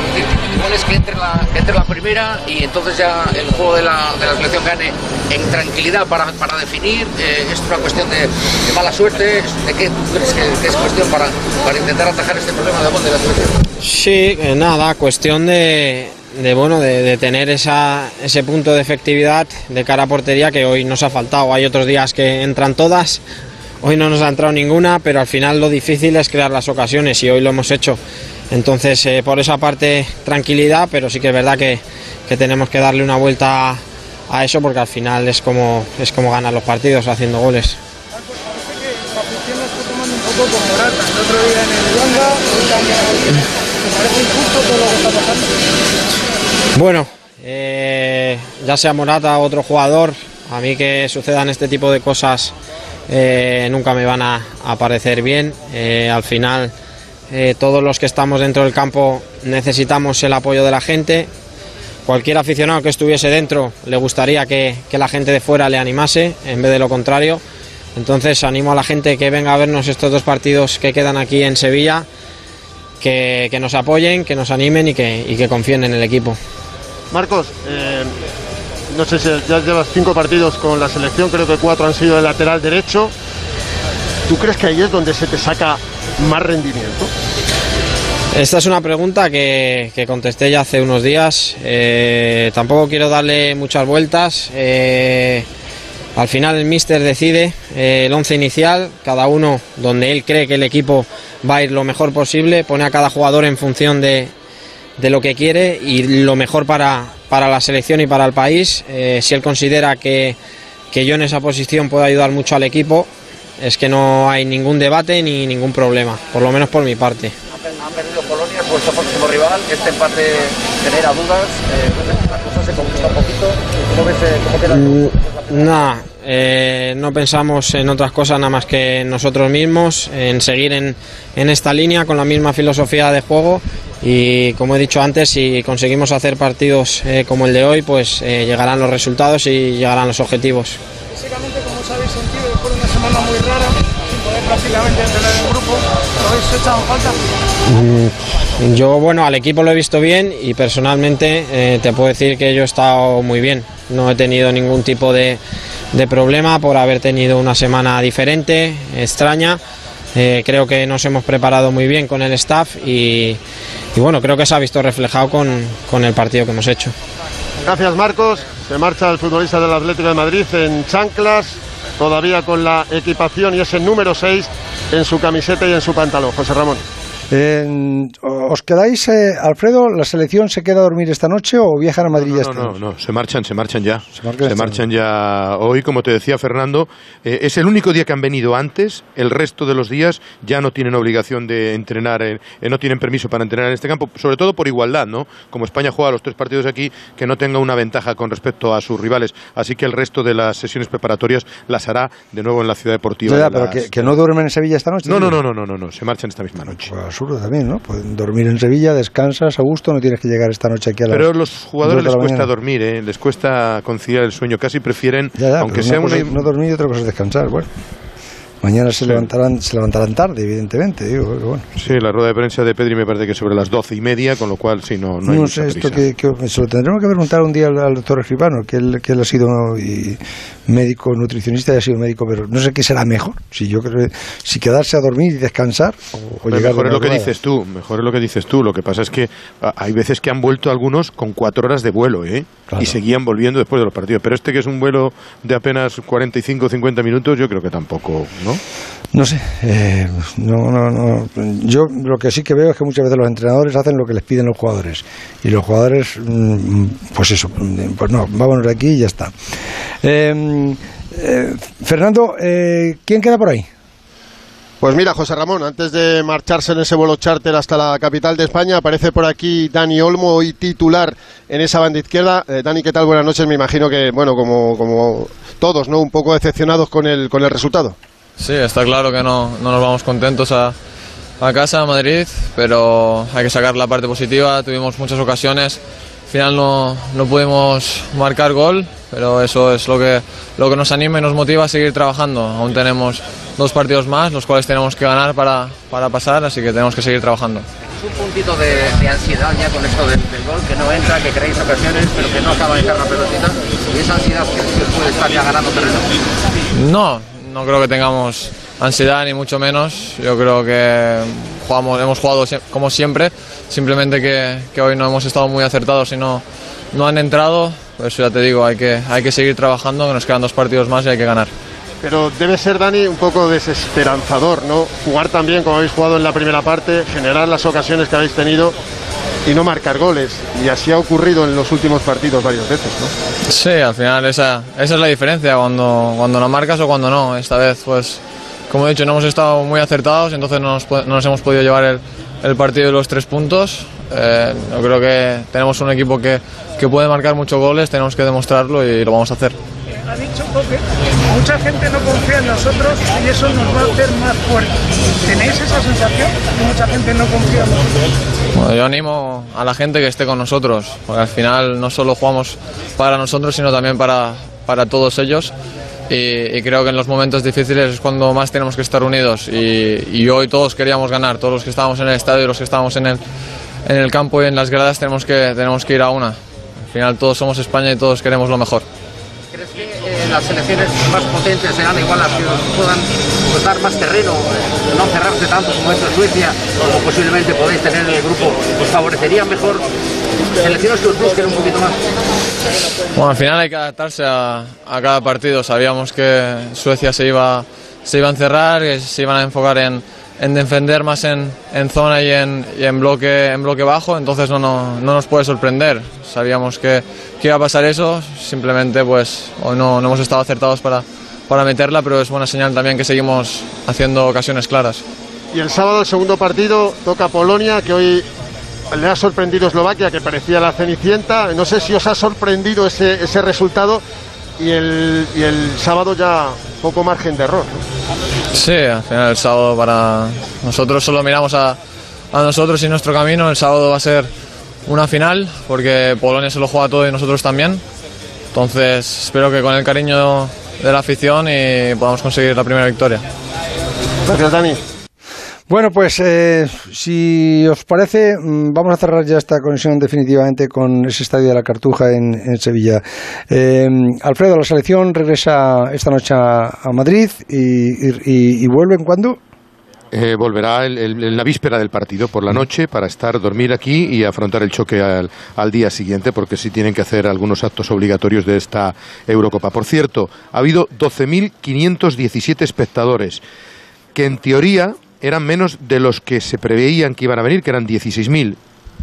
Es que entre, la, que entre la primera y entonces ya el juego de la, de la selección gane en tranquilidad para, para definir. Eh, ¿Es una cuestión de, mala suerte? ¿De qué crees que, es cuestión para, para, intentar atajar este problema de de la selección? Sí, eh, nada, cuestión de, de bueno de, de, tener esa, ese punto de efectividad de cara a portería que hoy nos ha faltado. Hay otros días que entran todas, hoy no nos ha entrado ninguna, pero al final lo difícil es crear las ocasiones y hoy lo hemos hecho. Entonces, eh, por esa parte, tranquilidad, pero sí que es verdad que, tenemos que darle una vuelta a eso porque al final es como, es como ganar los partidos haciendo goles. Bueno, eh, ya sea Morata o otro jugador, a mí que sucedan este tipo de cosas eh, nunca me van a, a parecer bien. al final eh, todos los que estamos dentro del campo necesitamos el apoyo de la gente cualquier aficionado que estuviese dentro le gustaría que, que la gente de fuera le animase en vez de lo contrario. Entonces animo a la gente que venga a vernos estos dos partidos que quedan aquí en Sevilla, que, que nos apoyen, que nos animen y que, que confíen en el equipo. Marcos, eh, no sé si ya llevas cinco partidos con la selección, creo que cuatro han sido de lateral derecho. ¿Tú crees que ahí es donde se te saca más rendimiento? Esta es una pregunta que, que contesté ya hace unos días. Eh, tampoco quiero darle muchas vueltas. Eh, al final el míster decide eh, el once inicial, cada uno donde él cree que el equipo va a ir lo mejor posible, pone a cada jugador en función de, de lo que quiere y lo mejor para, para la selección y para el país. Si él considera que, que yo en esa posición puedo ayudar mucho al equipo, es que no hay ningún debate ni ningún problema, por lo menos por mi parte. Han perdido Polonia, es vuestro próximo rival. Este empate genera dudas. Eh, la cosa se complica un poquito. ¿Cómo ves eh, cómo queda el Nada, eh, no pensamos en otras cosas nada más que en nosotros mismos, en seguir en, en esta línea con la misma filosofía de juego y como he dicho antes, si conseguimos hacer partidos eh, como el de hoy, pues eh, llegarán los resultados y llegarán los objetivos. Prácticamente entrenar en grupo? ¿Lo habéis echado en falta? Mm, Yo, bueno, al equipo lo he visto bien y personalmente eh, te puedo decir que yo he estado muy bien. No he tenido ningún tipo de, de problema por haber tenido una semana diferente, extraña. Eh, creo que nos hemos preparado muy bien con el staff y, y bueno, creo que se ha visto reflejado con, con el partido que hemos hecho. Gracias Marcos. Se marcha el futbolista del Atlético de Madrid en chanclas, todavía con la equipación y ese número 6 en su camiseta y en su pantalón. José Ramón. Eh, ¿Os quedáis, eh, Alfredo? ¿La selección se queda a dormir esta noche o viajan a Madrid No, ya no, esta no, noche? no, se marchan, se marchan ya. Se esta marchan ya hoy, como te decía Fernando. eh, es el único día que han venido antes. El resto de los días ya no tienen obligación de entrenar, en- eh, no tienen permiso para entrenar en este campo, sobre todo por igualdad, ¿no? Como España juega los tres partidos aquí, que no tenga una ventaja con respecto a sus rivales. Así que el resto de las sesiones preparatorias las hará de nuevo en la ciudad deportiva. Ya, ya, de pero las- que, que no duermen en Sevilla esta noche. No, no, no, no, no, no, no, se marchan esta misma noche. Pues absurdo también, ¿no? Pueden dormir en Sevilla, descansas a gusto, no tienes que llegar esta noche aquí a las Pero los jugadores les la cuesta dormir, ¿eh? les cuesta conciliar el sueño. Casi prefieren, Ya, ya, aunque sea una una... no dormir y otra cosa es descansar. Bueno, mañana se levantarán, se levantarán tarde, evidentemente. Digo, bueno. Sí, la rueda de prensa de Pedri me parece que sobre las doce y media, con lo cual sí, no, no No, hay mucha sé, esto que, que- se lo tendremos que preguntar un día al, al doctor Escribano, que él, que él ha sido y médico nutricionista y ha sido médico, pero no sé qué será mejor. Si yo creo si quedarse a dormir y descansar o, o llegar mejor de es lo que dices tú, mejor es lo que dices tú. Lo que pasa es que ah, hay veces que han vuelto algunos con cuatro horas de vuelo, ¿eh? Y seguían volviendo después de los partidos. Pero este que es un vuelo de apenas 45 o 50 minutos, yo creo que tampoco, ¿no? No sé, eh, no, no, no. Yo lo que sí que veo es que muchas veces los entrenadores hacen lo que les piden los jugadores. Y los jugadores, mm, pues eso, mm, pues no, vámonos de aquí y ya está. Eh, eh, Fernando, eh, ¿quién queda por ahí? Pues mira, José Ramón, antes de marcharse en ese vuelo charter hasta la capital de España, aparece por aquí Dani Olmo, hoy titular en esa banda izquierda. Eh, Dani, ¿qué tal? Buenas noches. Me imagino que, bueno, como, como todos, ¿no? Un poco decepcionados con el, con el resultado. Sí, está claro que no, no nos vamos contentos a, a casa, a Madrid, pero hay que sacar la parte positiva. Tuvimos muchas ocasiones, al final no, no pudimos marcar gol, pero eso es lo que, lo que nos anima y nos motiva a seguir trabajando. Aún tenemos dos partidos más, los cuales tenemos que ganar para, para pasar, así que tenemos que seguir trabajando. Es un puntito de, de ansiedad ya con esto del, del gol, que no entra, que creéis ocasiones, pero que no acaba de entrar la pelotita. Y esa ansiedad que, que puede estar ya ganando terreno. No, no creo que tengamos ansiedad ni mucho menos. Yo creo que jugamos, hemos jugado como siempre, simplemente que, hoy no hemos estado muy acertados y no, han entrado. Por ya te digo, hay que, hay que seguir trabajando, que nos quedan dos partidos más y hay que ganar. Pero debe ser, Dani, un poco desesperanzador, ¿no? Jugar tan bien como habéis jugado en la primera parte, generar las ocasiones que habéis tenido y no marcar goles. Y así ha ocurrido en los últimos partidos varias veces, ¿no? Sí, al final esa, esa es la diferencia, cuando, cuando no marcas o cuando no. Esta vez, pues, como he dicho, no hemos estado muy acertados, entonces no nos, no nos hemos podido llevar el, el partido de los tres puntos. Eh, yo creo que tenemos un equipo que, que puede marcar muchos goles, tenemos que demostrarlo y lo vamos a hacer. ha dicho que mucha gente no confía en nosotros y eso nos va a hacer más fuertes. ¿Tenéis esa sensación que mucha gente no confía en nosotros? Bueno, yo animo a la gente que esté con nosotros, porque al final no solo jugamos para nosotros, sino también para, para todos ellos. Y, creo que en los momentos difíciles es cuando más tenemos que estar unidos. Y, hoy todos queríamos ganar, todos los que estábamos en el estadio y los que estábamos en el, en el campo y en las gradas tenemos que, tenemos que ir a una. Al final todos somos España y todos queremos lo mejor. ¿Crees que eh, las selecciones más potentes serán igual las que puedan pues, dar más terreno, no cerrarse tanto como es Suecia, o posiblemente podéis tener en el grupo, os favorecería mejor selecciones que os busquen un poquito más? Bueno, al final hay que adaptarse a, a cada partido. Sabíamos que Suecia se iba, se iba a encerrar, que se iban a enfocar en, en defender más en, en zona y, en, y en, bloque, en bloque bajo, entonces no, no, no nos puede sorprender. Sabíamos que, que, iba a pasar eso, simplemente pues hoy no, no hemos estado acertados para, para meterla, pero es buena señal también que seguimos haciendo ocasiones claras. Y el sábado, el segundo partido, toca Polonia, que hoy le ha sorprendido Eslovaquia, que parecía la cenicienta. No sé si os ha sorprendido ese, ese resultado y el, y el sábado ya poco margen de error. Sí, al final el sábado para nosotros solo miramos a, a nosotros y nuestro camino. El sábado va a ser una final porque Polonia se lo juega todo y nosotros también. Entonces espero que con el cariño de la afición y podamos conseguir la primera victoria. Gracias, Dani. Bueno, pues eh, si os parece, vamos a cerrar ya esta conexión definitivamente con ese estadio de la Cartuja en, en Sevilla. Eh, Alfredo, la selección regresa esta noche a, a Madrid y, y, y vuelven cuándo? Eh, volverá el, en la víspera del partido por la noche para estar, dormir aquí y afrontar el choque al, al, día siguiente, porque sí tienen que hacer algunos actos obligatorios de esta Eurocopa. Por cierto, ha habido 12.517 espectadores, que en teoría eran menos de los que se preveían que iban a venir, que eran 16.000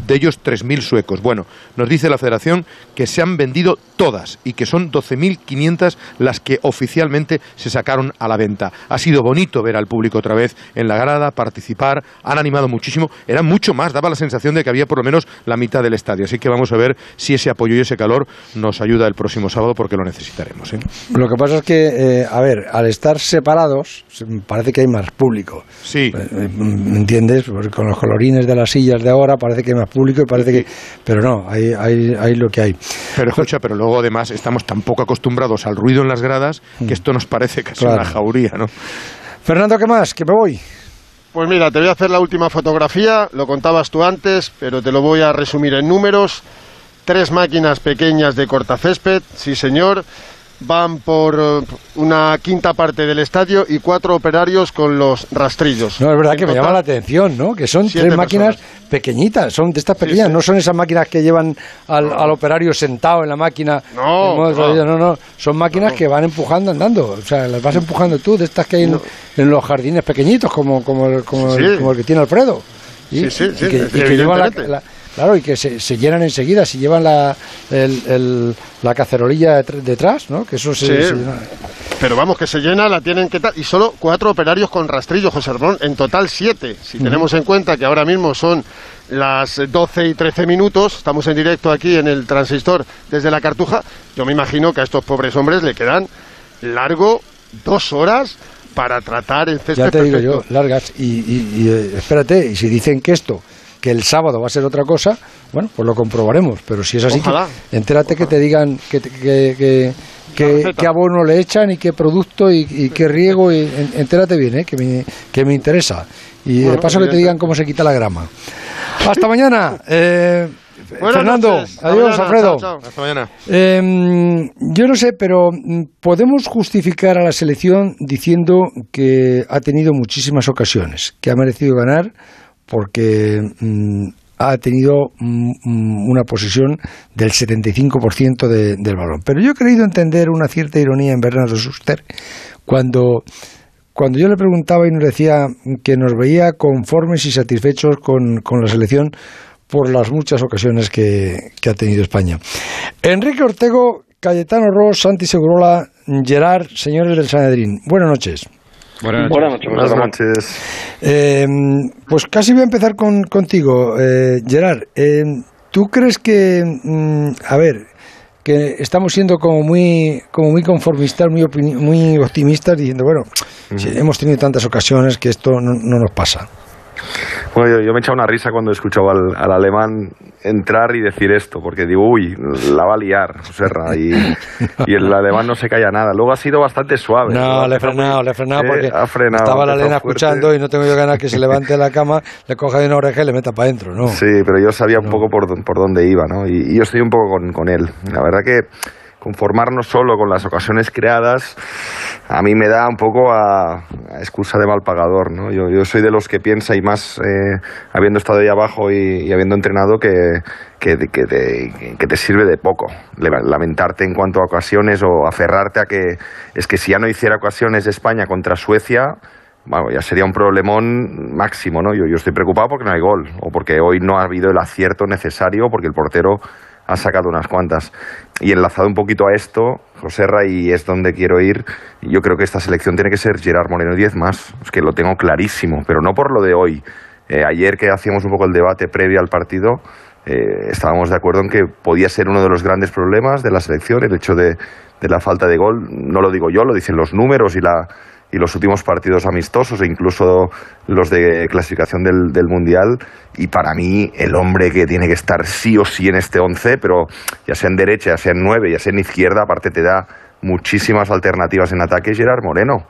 de ellos 3.000 suecos. Bueno, nos dice la federación que se han vendido todas y que son 12.500 las que oficialmente se sacaron a la venta. Ha sido bonito ver al público otra vez en la grada, participar, han animado muchísimo, era mucho más, daba la sensación de que había por lo menos la mitad del estadio. Así que vamos a ver si ese apoyo y ese calor nos ayuda el próximo sábado porque lo necesitaremos. ¿eh? Lo que pasa es que, eh, a ver, al estar separados, parece que hay más público. Sí. ¿Me entiendes? Porque con los colorines de las sillas de ahora parece que hay más público y parece que... Pero no, hay, hay, hay lo que hay. Pero escucha, pero luego además estamos tan poco acostumbrados al ruido en las gradas que esto nos parece casi claro. una jauría, ¿no? Fernando, ¿qué más? Que me voy. Pues mira, te voy a hacer la última fotografía, lo contabas tú antes, pero te lo voy a resumir en números. Tres máquinas pequeñas de cortacésped, sí señor, van por uh, una quinta parte del estadio y cuatro operarios con los rastrillos. No, es verdad en que total, me llama la atención, ¿no? Que son tres máquinas personas. pequeñitas, son de estas pequeñas, sí, sí. no son esas máquinas que llevan al, al, operario sentado en la máquina. No, no. no, no, son máquinas que van empujando andando, o sea, las vas empujando tú, de estas que hay en, en los jardines pequeñitos, como, como, el, como, el, como el que tiene Alfredo. Y, sí, sí, sí, y que, y que la, la Claro, y que se, se, llenan enseguida si llevan la, el, el, la cacerolilla detrás, ¿no? Que eso se, sí. se llena. Pero vamos, que se llena, la tienen que tal. Y solo cuatro operarios con rastrillo, José Ramón. En total siete. Si uh -huh. tenemos en cuenta que ahora mismo son las 12 y 13 minutos, estamos en directo aquí en el transistor desde la Cartuja. Yo me imagino que a estos pobres hombres le quedan largo dos horas para tratar el césped. Ya te perfecto. digo yo, largas. Y, y, y eh, espérate, y si dicen que esto que el sábado va a ser otra cosa, bueno, pues lo comprobaremos. Pero si es así, que, entérate Ojalá. que te digan que, que, que, que, qué abono le echan y qué producto y, y qué riego. Y, entérate bien, ¿eh? que, me, que me interesa. Y bueno, de paso que te digan cómo se quita la grama. Hasta mañana. Eh, Fernando, noches. adiós, mañana, Alfredo. Chao, chao. Hasta mañana. Eh, yo no sé, pero mm, podemos justificar a la selección diciendo que ha tenido muchísimas ocasiones, que ha merecido ganar porque mmm, ha tenido mmm, una posesión del 75% de, del balón. Pero yo he creído entender una cierta ironía en Bernardo Suster cuando, cuando yo le preguntaba y nos decía que nos veía conformes y satisfechos con, con la selección por las muchas ocasiones que, que, ha tenido España. Enrique Ortego, Cayetano Ross, Santi Segurola, Gerard, señores del Sanedrín. Buenas noches. Buenas noches. Buenas noches. Buenas noches. Eh, pues casi voy a empezar con, contigo, eh, Gerard. Eh, ¿Tú crees que, mm, a ver, que estamos siendo como muy, como muy conformistas, muy, muy optimistas, diciendo, bueno, hemos tenido tantas ocasiones que esto no nos pasa. Bueno, yo, me he echado una risa cuando he escuchado al, alemán entrar y decir esto, porque digo, uy, la va a liar, Serra, y, y, el alemán no se calla nada. Luego ha sido bastante suave. No, le he frenado, le he frenado porque estaba la Elena escuchando y no tengo yo ganas que se levante de la cama, le coja de una oreja y le meta para adentro, ¿no? Sí, pero yo sabía un poco por, por dónde iba, ¿no? Y, y, yo estoy un poco con, con él. La verdad que conformarnos solo con las ocasiones creadas, a mí me da un poco a, excusa de mal pagador. ¿no? Yo, yo, soy de los que piensa, y más eh, habiendo estado ahí abajo y, habiendo entrenado, que, que, te, sirve de poco. Lamentarte en cuanto a ocasiones o aferrarte a que es que si ya no hiciera ocasiones España contra Suecia, bueno, ya sería un problemón máximo. ¿no? Yo, yo estoy preocupado porque no hay gol o porque hoy no ha habido el acierto necesario porque el portero ha sacado unas cuantas. Y enlazado un poquito a esto, José y es donde quiero ir, yo creo que esta selección tiene que ser Gerard Moreno 10 más, es que lo tengo clarísimo, pero no por lo de hoy. Eh, ayer que hacíamos un poco el debate previo al partido, eh, estábamos de acuerdo en que podía ser uno de los grandes problemas de la selección el hecho de, de la falta de gol. No lo digo yo, lo dicen los números y la, y los últimos partidos amistosos e incluso los de clasificación del, del, Mundial. Y para mí, el hombre que tiene que estar sí o sí en este once, pero ya sea en derecha, ya sea en nueve, ya sea en izquierda, aparte te da muchísimas alternativas en ataque, Gerard Moreno.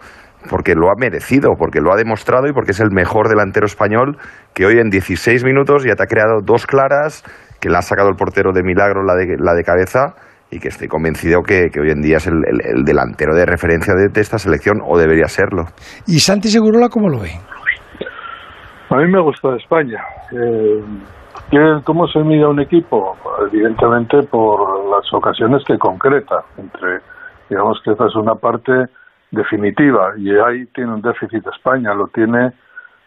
Porque lo ha merecido, porque lo ha demostrado y porque es el mejor delantero español que hoy en 16 minutos ya te ha creado dos claras, que la ha sacado el portero de milagro, la de, la de cabeza y que estoy convencido que, que hoy en día es el, el, delantero de referencia de, esta selección o debería serlo. ¿Y Santi Segurola cómo lo ve? A mí me gusta España. Eh, ¿Cómo se mide un equipo? Evidentemente por las ocasiones que concreta. Entre, digamos que esta es una parte definitiva y ahí tiene un déficit España. Lo tiene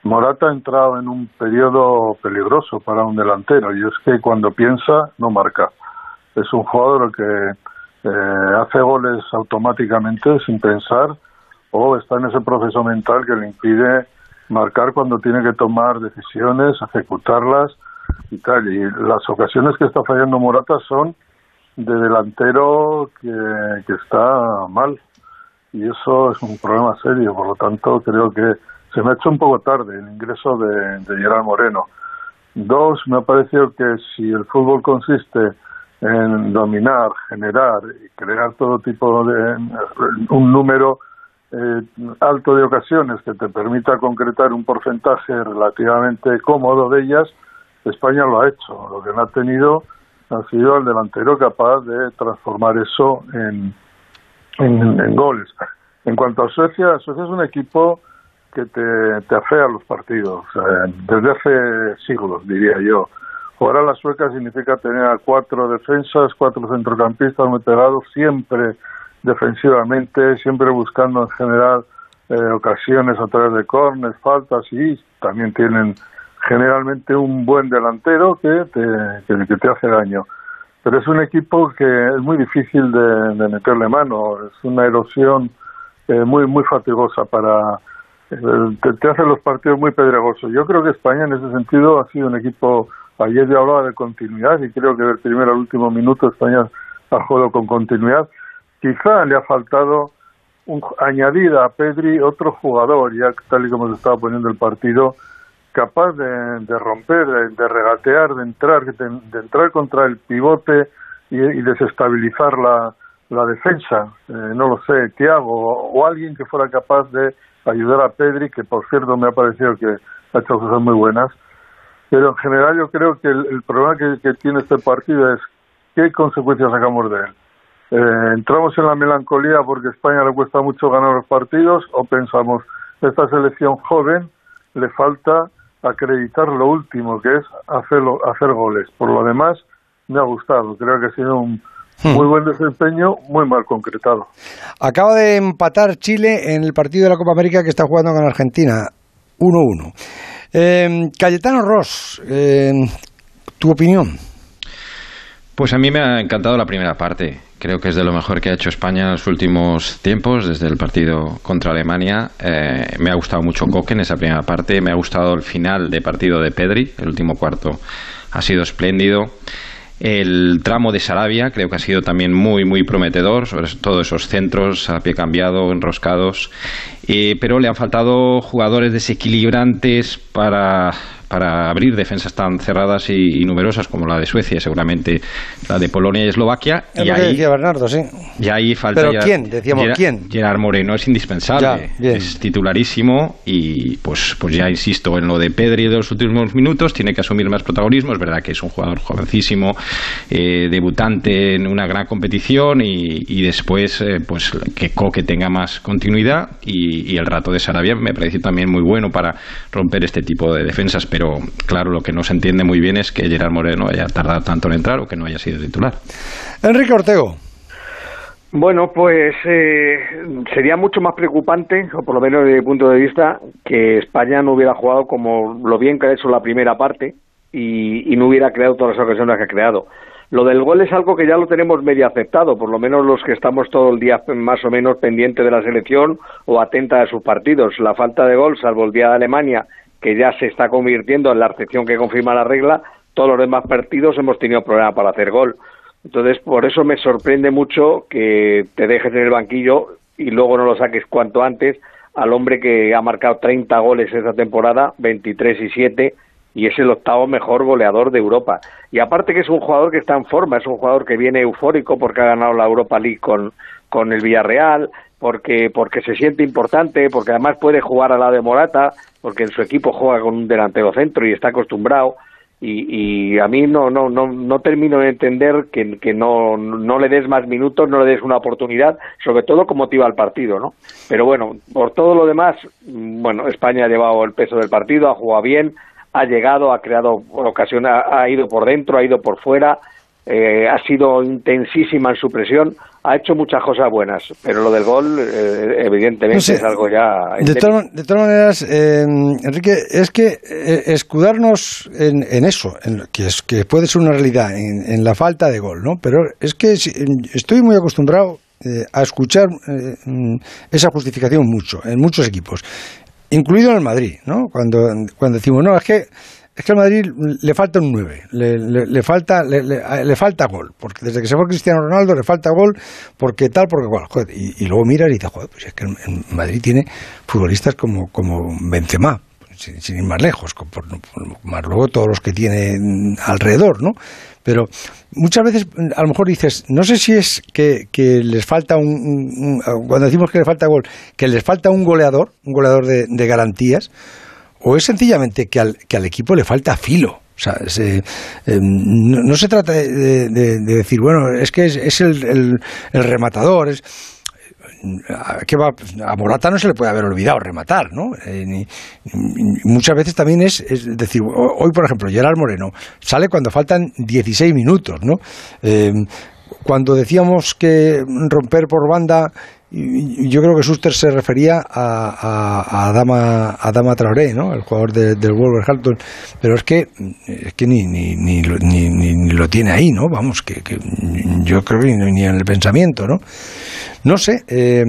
Morata ha entrado en un periodo peligroso para un delantero y es que cuando piensa no marca es un jugador que eh, hace goles automáticamente sin pensar o está en ese proceso mental que le impide marcar cuando tiene que tomar decisiones, ejecutarlas y tal. Y las ocasiones que está fallando Morata son de delantero que, que está mal. Y eso es un problema serio. Por lo tanto, creo que se me ha hecho un poco tarde el ingreso de, de Gerard Moreno. Dos, me ha parecido que si el fútbol consiste en dominar, generar y crear todo tipo de un número eh, alto de ocasiones que te permita concretar un porcentaje relativamente cómodo de ellas, España lo ha hecho. Lo que no ha tenido ha sido el delantero capaz de transformar eso en, en, goles. En cuanto a Suecia, Suecia es un equipo que te, te afea los partidos, desde hace siglos, diría yo. Jugar la sueca significa tener a cuatro defensas, cuatro centrocampistas muy pegados, siempre defensivamente, siempre buscando en general eh, ocasiones a través de córneres, faltas y también tienen generalmente un buen delantero que te, que, te hace daño. Pero es un equipo que es muy difícil de, meterle mano, es una erosión eh, muy muy fatigosa para eh, te, te, hace los partidos muy pedregosos. Yo creo que España en ese sentido ha sido un equipo Ayer yo hablaba de continuidad y creo que del primer al último minuto España ha jugado con continuidad. Quizá le ha faltado un, añadir a Pedri otro jugador, ya tal y como se estaba poniendo el partido, capaz de, romper, de, regatear, de entrar, de, entrar contra el pivote y, desestabilizar la, defensa. Eh, no lo sé, ¿qué hago? O, alguien que fuera capaz de ayudar a Pedri, que por cierto me ha parecido que ha hecho cosas muy buenas, pero en general yo creo que el, problema que, tiene este partido es qué consecuencias sacamos de él. Eh, ¿Entramos en la melancolía porque a España le cuesta mucho ganar los partidos o pensamos esta selección joven le falta acreditar lo último que es hacerlo, hacer goles? Por lo demás, me ha gustado. Creo que ha sido un, hmm. muy buen desempeño, muy mal concretado. Acaba de empatar Chile en el partido de la Copa América que está jugando con Argentina. 1-1. Eh, Cayetano Ross, em, ¿tu opinión? Pues a mí me ha encantado la primera parte. Creo que es de lo mejor que ha hecho España en los últimos tiempos, desde el partido contra Alemania. Eh, me ha gustado mucho Coque en esa primera parte. Me ha gustado el final de partido de Pedri. El último cuarto ha sido espléndido. El tramo de Sarabia creo que ha sido también muy, muy prometedor, sobre todo esos centros a pie cambiado, enroscados, eh, pero le han faltado jugadores desequilibrantes para, para abrir defensas tan cerradas y, numerosas como la de Suecia, seguramente la de Polonia y Eslovaquia. Es y ahí, decía Bernardo, sí. y ahí falta ¿Pero ya- quién? Decíamos, Gerard- ¿quién? Gerard Moreno es indispensable, Ya, es titularísimo y pues, pues ya insisto en lo de Pedri de los últimos minutos, tiene que asumir más protagonismo, es verdad que es un jugador jovencísimo, eh, debutante en una gran competición y, y después eh, pues que Coque tenga más continuidad y, y el rato de Sarabia me parece también muy bueno para romper este tipo de defensas, pero claro, lo que no se entiende muy bien es que Gerard Moreno haya tardado tanto en entrar o que no haya sido titular. Enrique Ortego. Bueno, pues eh, sería mucho más preocupante, o por lo menos desde mi punto de vista, que España no hubiera jugado como lo bien que ha hecho la primera parte y, y no hubiera creado todas las ocasiones que ha creado. Lo del gol es algo que ya lo tenemos medio aceptado, por lo menos los que estamos todo el día más o menos pendientes de la selección o atenta a sus partidos. La falta de gol, salvo el día de Alemania, que ya se está convirtiendo en la excepción que confirma la regla, todos los demás partidos hemos tenido problemas para hacer gol. Entonces, por eso me sorprende mucho que te dejes en el banquillo y luego no lo saques cuanto antes al hombre que ha marcado 30 goles esta temporada, 23 y 7, y es el octavo mejor goleador de Europa. Y aparte que es un jugador que está en forma, es un jugador que viene eufórico porque ha ganado la Europa League con, con el Villarreal, porque, porque se siente importante, porque además puede jugar al lado de Morata, porque en su equipo juega con un delantero centro y está acostumbrado. Y, y a mí no no no no termino de entender que, que no no le des más minutos no le des una oportunidad sobre todo como motiva al partido no pero bueno por todo lo demás mm, bueno España ha llevado el peso del partido ha jugado bien ha llegado ha creado ocasión ha, ha ido por dentro ha ido por fuera eh, ha sido intensísima en su presión ha hecho muchas cosas buenas pero lo del gol eh, evidentemente No sé, es algo ya De todas, de todas maneras, eh, Enrique, es que eh, escudarnos en, en eso, en que, es, que puede ser una realidad, en, en la falta de gol, ¿no? Pero es que si- estoy muy acostumbrado eh, a escuchar eh, esa justificación mucho, en muchos equipos, incluido en el Madrid, ¿no? Cuando, cuando decimos, no, es que es que al Madrid le falta un 9, le, le- le falta le, le- falta gol, porque desde que se fue Cristiano Ronaldo le falta gol, porque tal, porque cual. Joder, y, luego miras y dices, joder, pues es que el Madrid tiene futbolistas como, como Benzema, sin, sin ir más lejos, con- por- más luego todos los que tiene alrededor, ¿no? Pero muchas veces a lo mejor dices, no sé si es que, que les falta un- cuando decimos que les falta gol, que les falta un goleador, un goleador de, de garantías, o es sencillamente que al, que al equipo le falta filo. O sea, se- eh, no, no se trata de, de- de decir, bueno, es que es, el, rematador, es, que a Morata no se le puede haber olvidado rematar, ¿no? Eh, muchas veces también es, decir, ho- hoy por ejemplo, Gerard Moreno sale cuando faltan 16 minutos, ¿no? Eh, cuando decíamos que romper por banda, yo creo que Suster se refería a, a, a Adama, a Adama Traoré, ¿no? El jugador de- del Wolverhampton, pero es que, es que ni, ni, ni, lo, ni, ni- lo tiene ahí, ¿no? Vamos, que, que yo creo que ni, ni en el pensamiento, ¿no? No sé, eh,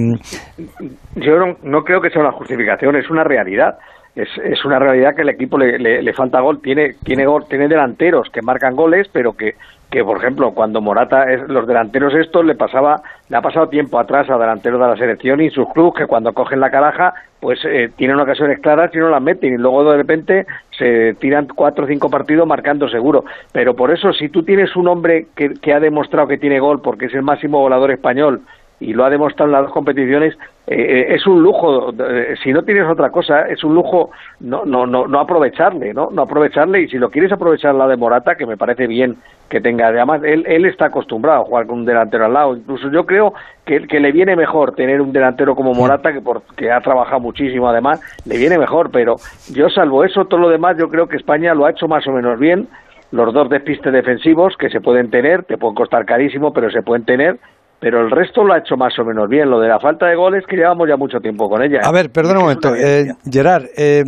Yo no, no creo que sea una justificación, es una realidad. Es, es una realidad que el equipo le, le- le falta gol. Tiene, tiene gol, tiene delanteros que marcan goles, pero que, que por ejemplo, cuando Morata, es, los delanteros estos le pasaba, le ha pasado tiempo atrás a delanteros de la selección y sus clubes que cuando cogen la caraja, pues eh, tienen ocasiones claras y no las meten y luego de repente se tiran cuatro o cinco partidos marcando seguro. Pero por eso, si tú tienes un hombre que, que ha demostrado que tiene gol porque es el máximo volador español y lo ha demostrado en las dos competiciones, eh, es un lujo, eh, si no tienes otra cosa, es un lujo no, no, no, no aprovecharle, ¿no? No aprovecharle y si lo quieres aprovechar la de Morata, que me parece bien que tenga, además él, él está acostumbrado a jugar con un delantero al lado, incluso yo creo que, que le viene mejor tener un delantero como Morata, que, por, que ha trabajado muchísimo además, le viene mejor, pero yo salvo eso, todo lo demás, yo creo que España lo ha hecho más o menos bien, los dos despistes defensivos que se pueden tener, te pueden costar carísimo, pero se pueden tener, pero el resto lo ha hecho más o menos bien. Lo de la falta de goles que llevamos ya mucho tiempo con ella. A ver, perdona un momento, eh, Gerard, eh,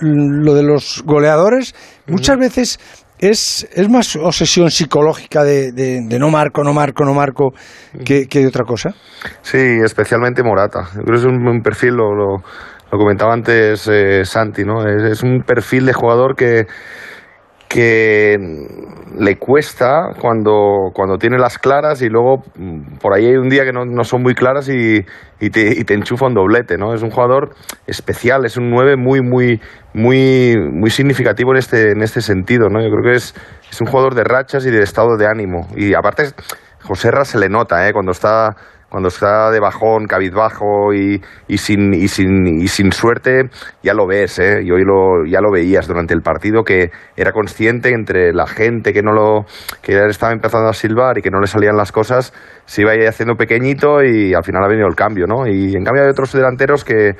lo de los goleadores muchas veces es, es más obsesión psicológica de, de- de no marco, no marco, no marco, que, que de otra cosa. Sí, especialmente Morata. Yo creo que es un, un perfil, lo, lo, lo comentaba antes eh, Santi, ¿no? Es, es un perfil de jugador que, que le cuesta cuando, cuando tiene las claras y luego mm, por ahí hay un día que no, no son muy claras y, y, te, y te enchufa un doblete, ¿no? Es un jugador especial, es un 9 muy, muy, muy, muy significativo en este, en este sentido, ¿no? Yo creo que es, es un jugador de rachas y de estado de ánimo. Y aparte, José Ra se le nota, ¿eh? Cuando está cuando está de bajón, cabizbajo y, y, sin, y, sin, y sin suerte, ya lo ves, ¿eh? y hoy lo, ya lo veías durante el partido, que era consciente entre la gente que no lo que ya estaba empezando a silbar y que no le salían las cosas, se iba haciendo pequeñito y al final ha venido el cambio, ¿no? Y en cambio hay otros delanteros que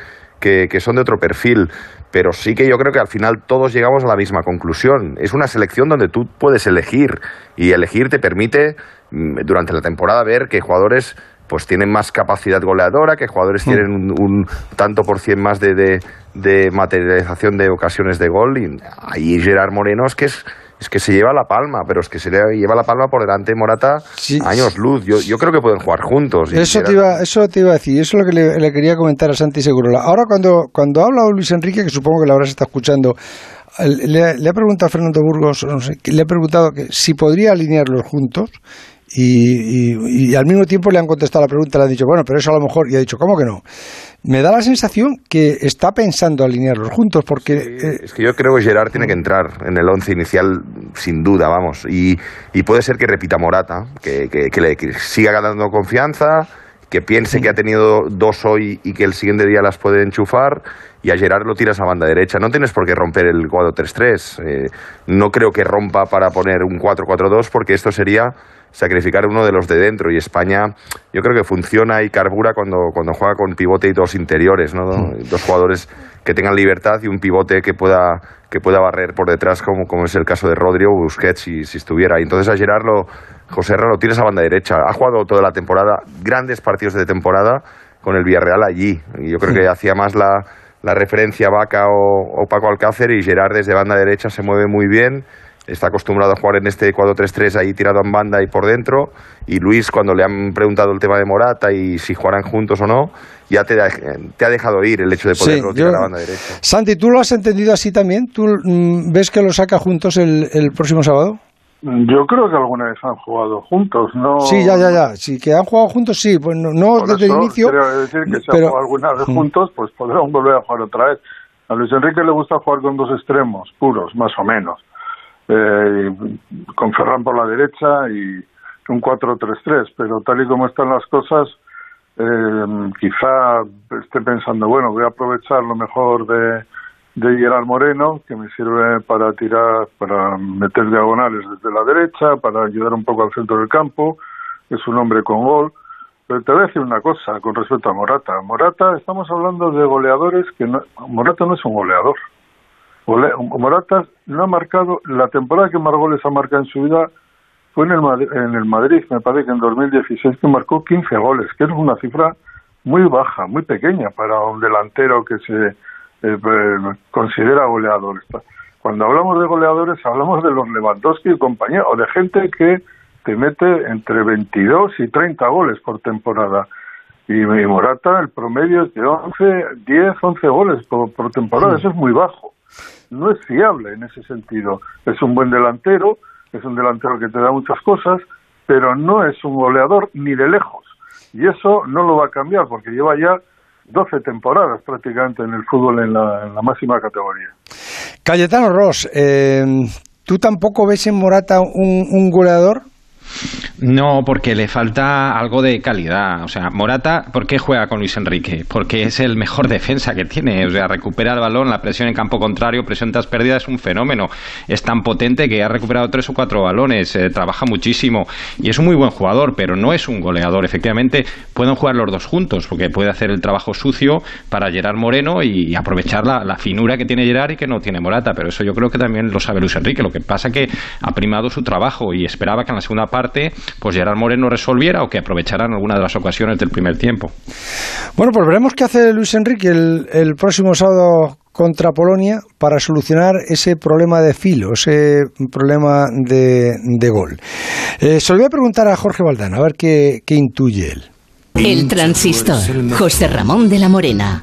son de otro perfil pero sí que yo creo que al final todos llegamos a la misma conclusión. Es una selección donde tú puedes elegir y elegir te permite mm, durante la temporada ver que jugadores pues tienen más capacidad goleadora, que jugadores tienen un, un tanto por cien más de, de, de materialización de ocasiones de gol. Y ahí Gerard Moreno es que es, es que se lleva la palma, pero es que se le lleva la palma por delante de Morata años luz. Yo, yo creo que pueden jugar juntos. Eso te, iba, eso te iba a decir, eso es lo que le, le quería comentar a Santi Segurola. Ahora, cuando, cuando ha hablado Luis Enrique, que supongo que lo habrás estado escuchando, le, le ha preguntado a Fernando Burgos, no sé, le ha preguntado que si podría alinearlos juntos. Y, y- y al mismo tiempo le han contestado la pregunta, le han dicho, bueno, pero eso a lo mejor, y ha dicho, ¿cómo que no? Me da la sensación que está pensando alinearlos juntos, porque eh, Es que yo creo que Gerard tiene que entrar en el once inicial sin duda, vamos. Y, y puede ser que repita Morata, que, que- que le que siga ganando confianza, que piense que ha tenido dos hoy y que el siguiente día las puede enchufar. Y a Gerard lo tiras a banda derecha. No tienes por qué romper el 4-3-3. Eh, no creo que rompa para poner un 4-4-2 porque esto sería sacrificar uno de los de dentro y España yo creo que funciona y carbura cuando, cuando juega con pivote y dos interiores, ¿no? dos jugadores que tengan libertad y un pivote que pueda que pueda barrer por detrás como, como es el caso de Rodri o Busquets si, si estuviera. Y entonces a Gerard lo, José Herrera lo tienes a banda derecha. Ha jugado toda la temporada, grandes partidos de temporada con el Villarreal allí. Y yo creo que hacía más la, la referencia a Vaca o, o Paco Alcácer y Gerard desde banda derecha se mueve muy bien está acostumbrado a jugar en este 4-3-3 ahí tirado en banda y por dentro. Y Luis, cuando le han preguntado el tema de Morata y si jugarán juntos o no, ya te, da- te ha dejado ir el hecho de poderlo Sí, tirar yo- a banda derecha. Santi, ¿tú lo has entendido así también? ¿Tú mm, ves que lo saca juntos el, el próximo sábado? Yo creo que alguna vez han jugado juntos, ¿no? Sí, ya, ya, ya. Sí, que han jugado juntos, sí. Pues no, no Por desde eso el inicio. Quiero decir que si pero- han jugado alguna vez Mm. juntos, pues podrán volver a jugar otra vez. A Luis Enrique le gusta jugar con dos extremos puros, más o menos. Eh, con Ferran por la derecha y un 4-3-3, pero tal y como están las cosas, eh, quizá esté pensando, bueno, voy a aprovechar lo mejor de, de Gerard Moreno, que me sirve para tirar, para meter diagonales desde la derecha, para ayudar un poco al centro del campo, es un hombre con gol. Pero te voy a decir una cosa con respecto a Morata. Morata, estamos hablando de goleadores que no, Morata no es un goleador. Morata no ha marcado, la temporada que más goles ha marcado en su vida fue en el, Madrid, en el Madrid, me parece que en 2016, que marcó 15 goles, que es una cifra muy baja, muy pequeña para un delantero que se eh, considera goleador. Cuando hablamos de goleadores, hablamos de los Lewandowski y compañía, o de gente que te mete entre 22 y 30 goles por temporada. Y, Morata, el promedio es de 11, 10, 11 goles por, por temporada, eso es muy bajo no es fiable en ese sentido. Es un buen delantero, es un delantero que te da muchas cosas, pero no es un goleador ni de lejos. Y eso no lo va a cambiar porque lleva ya 12 temporadas prácticamente en el fútbol en la, máxima categoría. Cayetano Ross, eh, ¿tú tampoco ves en Morata un, un goleador? No, porque le falta algo de calidad. O sea, Morata, ¿por qué juega con Luis Enrique? Porque es el mejor defensa que tiene. O sea, recupera el balón, la presión en campo contrario, presión tras pérdida es un fenómeno. Es tan potente que ha recuperado tres o cuatro balones, eh, trabaja muchísimo y es un muy buen jugador, pero no es un goleador. Efectivamente, pueden jugar los dos juntos porque puede hacer el trabajo sucio para Gerard Moreno y aprovechar la, la finura que tiene Gerard y que no tiene Morata. Pero eso yo creo que también lo sabe Luis Enrique. Lo que pasa que ha primado su trabajo y esperaba que en la segunda parte pues Gerard Moreno resolviera o que aprovecharan alguna de las ocasiones del primer tiempo. Bueno, pues veremos qué hace Luis Enrique el, el próximo sábado contra Polonia para solucionar ese problema de filo, ese problema de, de gol. Eh, se lo voy a preguntar a Jorge Valdán, a ver qué, qué intuye él. El transistor. José Ramón de la Morena.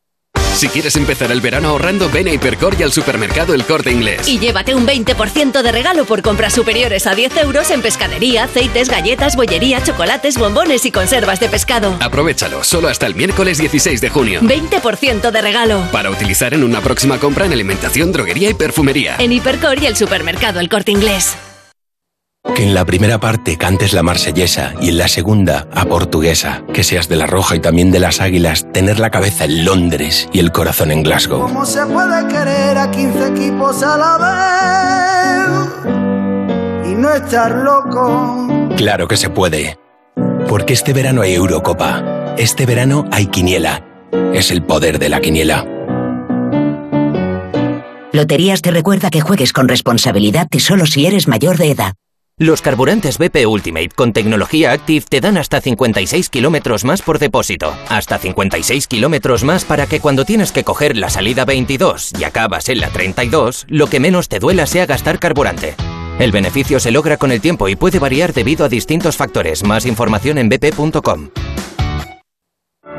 Si quieres empezar el verano ahorrando, ven a Hipercor y al supermercado El Corte Inglés. Y llévate un 20% de regalo por compras superiores a 10 euros en pescadería, aceites, galletas, bollería, chocolates, bombones y conservas de pescado. Aprovechalo, solo hasta el miércoles 16 de junio. 20% de regalo. Para utilizar en una próxima compra en alimentación, droguería y perfumería. En Hipercor y el supermercado El Corte Inglés. Que en la primera parte cantes la marsellesa y en la segunda a portuguesa. Que seas de la roja y también de las águilas. Tener la cabeza en Londres y el corazón en Glasgow. ¿Cómo se puede querer a 15 equipos a la vez? Y no estar loco. Claro que se puede. Porque este verano hay Eurocopa. Este verano hay Quiniela. Es el poder de la Quiniela. Loterías te recuerda que juegues con responsabilidad y solo si eres mayor de edad. Los carburantes BP Ultimate con tecnología Active te dan hasta 56 kilómetros más por depósito. Hasta 56 kilómetros más para que cuando tienes que coger la salida 22 y acabas en la 32, lo que menos te duela sea gastar carburante. El beneficio se logra con el tiempo y puede variar debido a distintos factores. Más información en bp.com.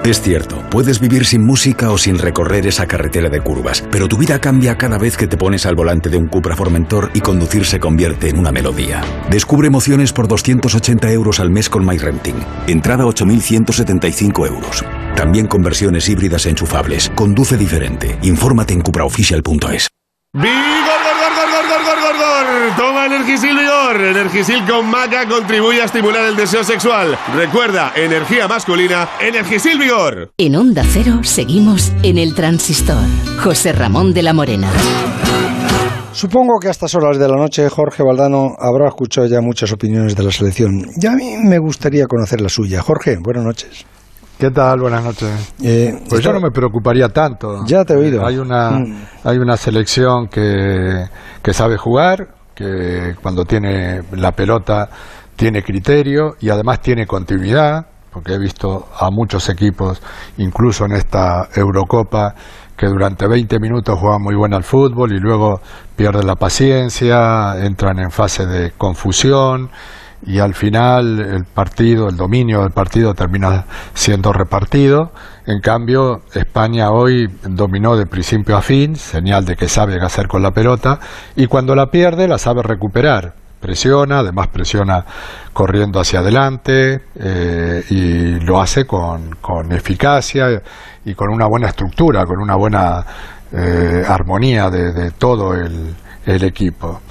Es cierto, puedes vivir sin música o sin recorrer esa carretera de curvas, pero tu vida cambia cada vez que te pones al volante de un Cupra Formentor y conducir se convierte en una melodía. Descubre emociones por 280 euros al mes con MyRenting. Entrada 8.175 euros. También con versiones híbridas enchufables. Conduce diferente. Infórmate en cupraofficial.es. ¡Vigor, Toma Energisil Vigor. Energisil con maca contribuye a estimular el deseo sexual. Recuerda, energía masculina, Energisil Vigor. En Onda Cero seguimos en el transistor. José Ramón de la Morena. Supongo que a estas horas de la noche Jorge Valdano habrá escuchado ya muchas opiniones de la selección. Y a mí me gustaría conocer la suya. Jorge, buenas noches. ¿Qué tal? Buenas noches. Eh, pues yo no me preocuparía tanto. Ya te he oído. Hay una, Mm. hay una selección que, que sabe jugar, que cuando tiene la pelota tiene criterio y además tiene continuidad, porque he visto a muchos equipos, incluso en esta Eurocopa, que durante 20 minutos juegan muy bien al fútbol y luego pierden la paciencia, entran en fase de confusión y al final el partido, el dominio del partido termina siendo repartido. En cambio, España hoy dominó de principio a fin, señal de que sabe qué hacer con la pelota, y cuando la pierde la sabe recuperar. Presiona, además presiona corriendo hacia adelante eh, y lo hace con, con eficacia y con una buena estructura, con una buena eh, armonía de, de todo el, el equipo.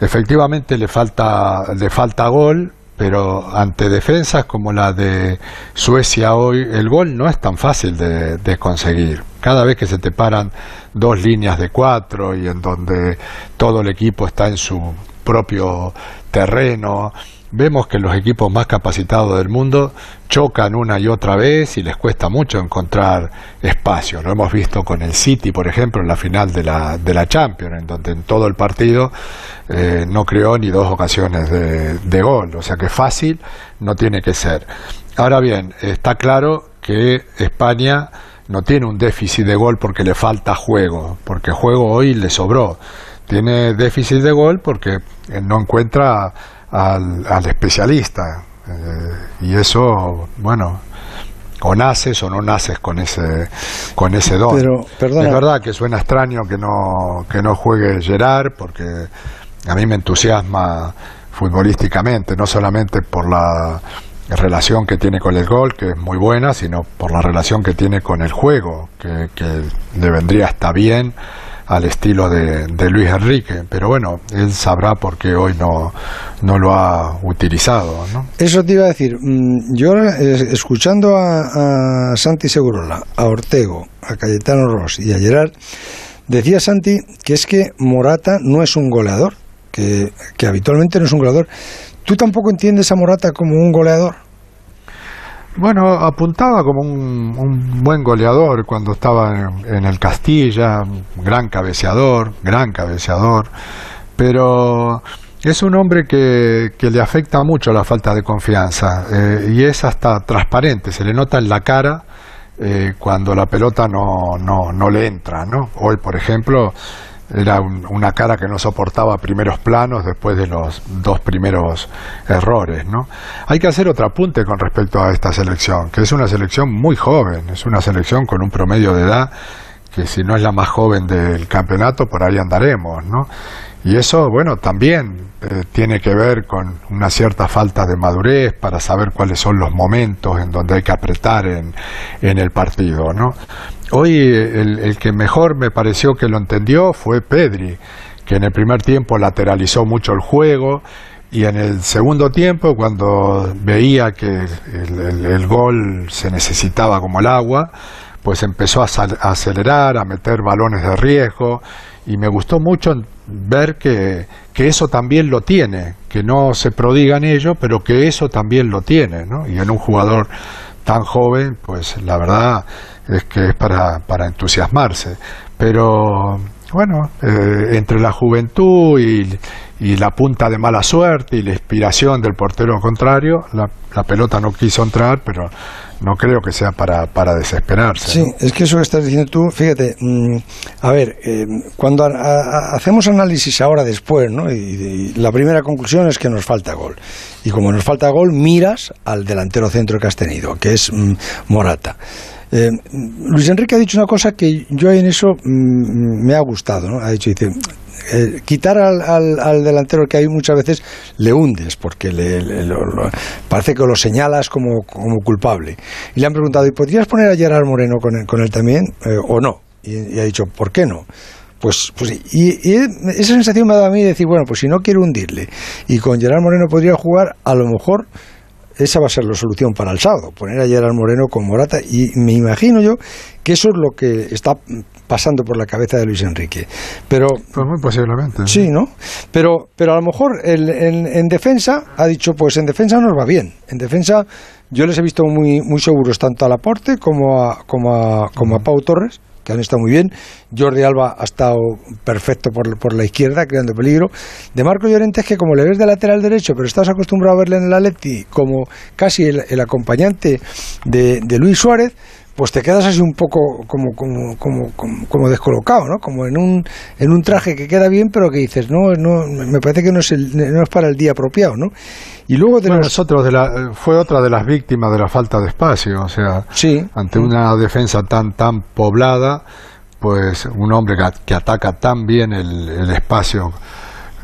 Efectivamente le falta, le falta gol, pero ante defensas como la de Suecia hoy, el gol no es tan fácil de, de conseguir. Cada vez que se te paran dos líneas de cuatro y en donde todo el equipo está en su propio terreno, vemos que los equipos más capacitados del mundo chocan una y otra vez y les cuesta mucho encontrar espacio. Lo hemos visto con el City, por ejemplo, en la final de la, de la Champions, en donde en todo el partido eh, no creó ni dos ocasiones de, de gol. O sea que fácil no tiene que ser. Ahora bien, está claro que España no tiene un déficit de gol porque le falta juego, porque juego hoy le sobró. Tiene déficit de gol porque no encuentra al, al especialista. Eh, y eso, bueno, o naces o no naces con ese con ese don. Pero, perdona. Es verdad que suena extraño que no que no juegue Gerard porque a mí me entusiasma futbolísticamente, no solamente por la relación que tiene con el gol, que es muy buena, sino por la relación que tiene con el juego, que, que le vendría hasta bien al estilo de, de, Luis Enrique. Pero bueno, él sabrá por qué hoy no, no lo ha utilizado. ¿no? Eso te iba a decir. Yo eh, escuchando a, a Santi Segurola, a Ortego, a Cayetano Ross y a Gerard, decía Santi que es que Morata no es un goleador, que, que habitualmente no es un goleador. ¿Tú tampoco entiendes a Morata como un goleador? Bueno, apuntaba como un, buen goleador cuando estaba en, en, el Castilla, gran cabeceador, gran cabeceador, pero es un hombre que, que le afecta mucho la falta de confianza eh, y es hasta transparente, se le nota en la cara eh, cuando la pelota no, no, no le entra. ¿no? Hoy, por ejemplo, era una cara que no soportaba primeros planos después de los dos primeros errores, ¿no? Hay que hacer otro apunte con respecto a esta selección, que es una selección muy joven, es una selección con un promedio de edad que si no es la más joven del campeonato, por ahí andaremos, ¿no? Y eso, bueno, también eh, tiene que ver con una cierta falta de madurez para saber cuáles son los momentos en donde hay que apretar en, en el partido, ¿no? Hoy el, el, que mejor me pareció que lo entendió fue Pedri, que en el primer tiempo lateralizó mucho el juego y en el segundo tiempo, cuando veía que el, el gol se necesitaba como el agua, pues empezó a, a acelerar, a meter balones de riesgo y me gustó mucho ver que, que, eso también lo tiene, que no se prodiga en ello, pero que eso también lo tiene, ¿no? Y en un jugador tan joven, pues la verdad es que es para, para entusiasmarse. Pero bueno, eh, entre la juventud y, y, la punta de mala suerte y la inspiración del portero contrario, la, la pelota no quiso entrar, pero no creo que sea para, para desesperarse. Sí, es que eso que estás diciendo tú, fíjate, mmm, a ver, eh, cuando a, a, hacemos análisis ahora después, ¿no? Y, y, la primera conclusión es que nos falta gol. Y como nos falta gol, miras al delantero centro que has tenido, que es mmm, Morata. Eh, Luis Enrique ha dicho una cosa que yo en eso mmm, me ha gustado, ¿no? Ha dicho, dice, eh, quitar al, al, al, delantero que hay muchas veces le hundes, porque le, lo, parece que lo señalas como, como, culpable. Y le han preguntado, ¿y podrías poner a Gerard Moreno con él, también eh, o no? Y, y, ha dicho, ¿por qué no? Pues, pues y, y, esa sensación me ha dado a mí de decir, bueno, pues si no quiero hundirle y con Gerard Moreno podría jugar, a lo mejor esa va a ser la solución para el sábado, poner a Gerard Moreno con Morata y me imagino yo que eso es lo que está pasando por la cabeza de Luis Enrique. Pero pues muy posiblemente. Sí, ¿no? Pero pero a lo mejor el, en, en, defensa ha dicho, pues en defensa nos va bien. En defensa yo les he visto muy muy seguros tanto a Laporte como a como a, como a Pau Torres que han estado muy bien. Jordi Alba ha estado perfecto por, por la izquierda, creando peligro. De Marco Llorente es que como le ves de lateral derecho, pero estás acostumbrado a verle en el Atleti como casi el, acompañante de Luis Suárez, pues te quedas así un poco como, como, como, como, como descolocado, ¿no? Como en un, en un traje que queda bien, pero que dices, no, no me parece que no es, el, no es para el día apropiado, ¿no? Y luego de bueno, de la, fue otra de las víctimas de la falta de espacio, o sea, sí. ante una defensa tan, tan poblada, pues un hombre que, que ataca tan bien el, el espacio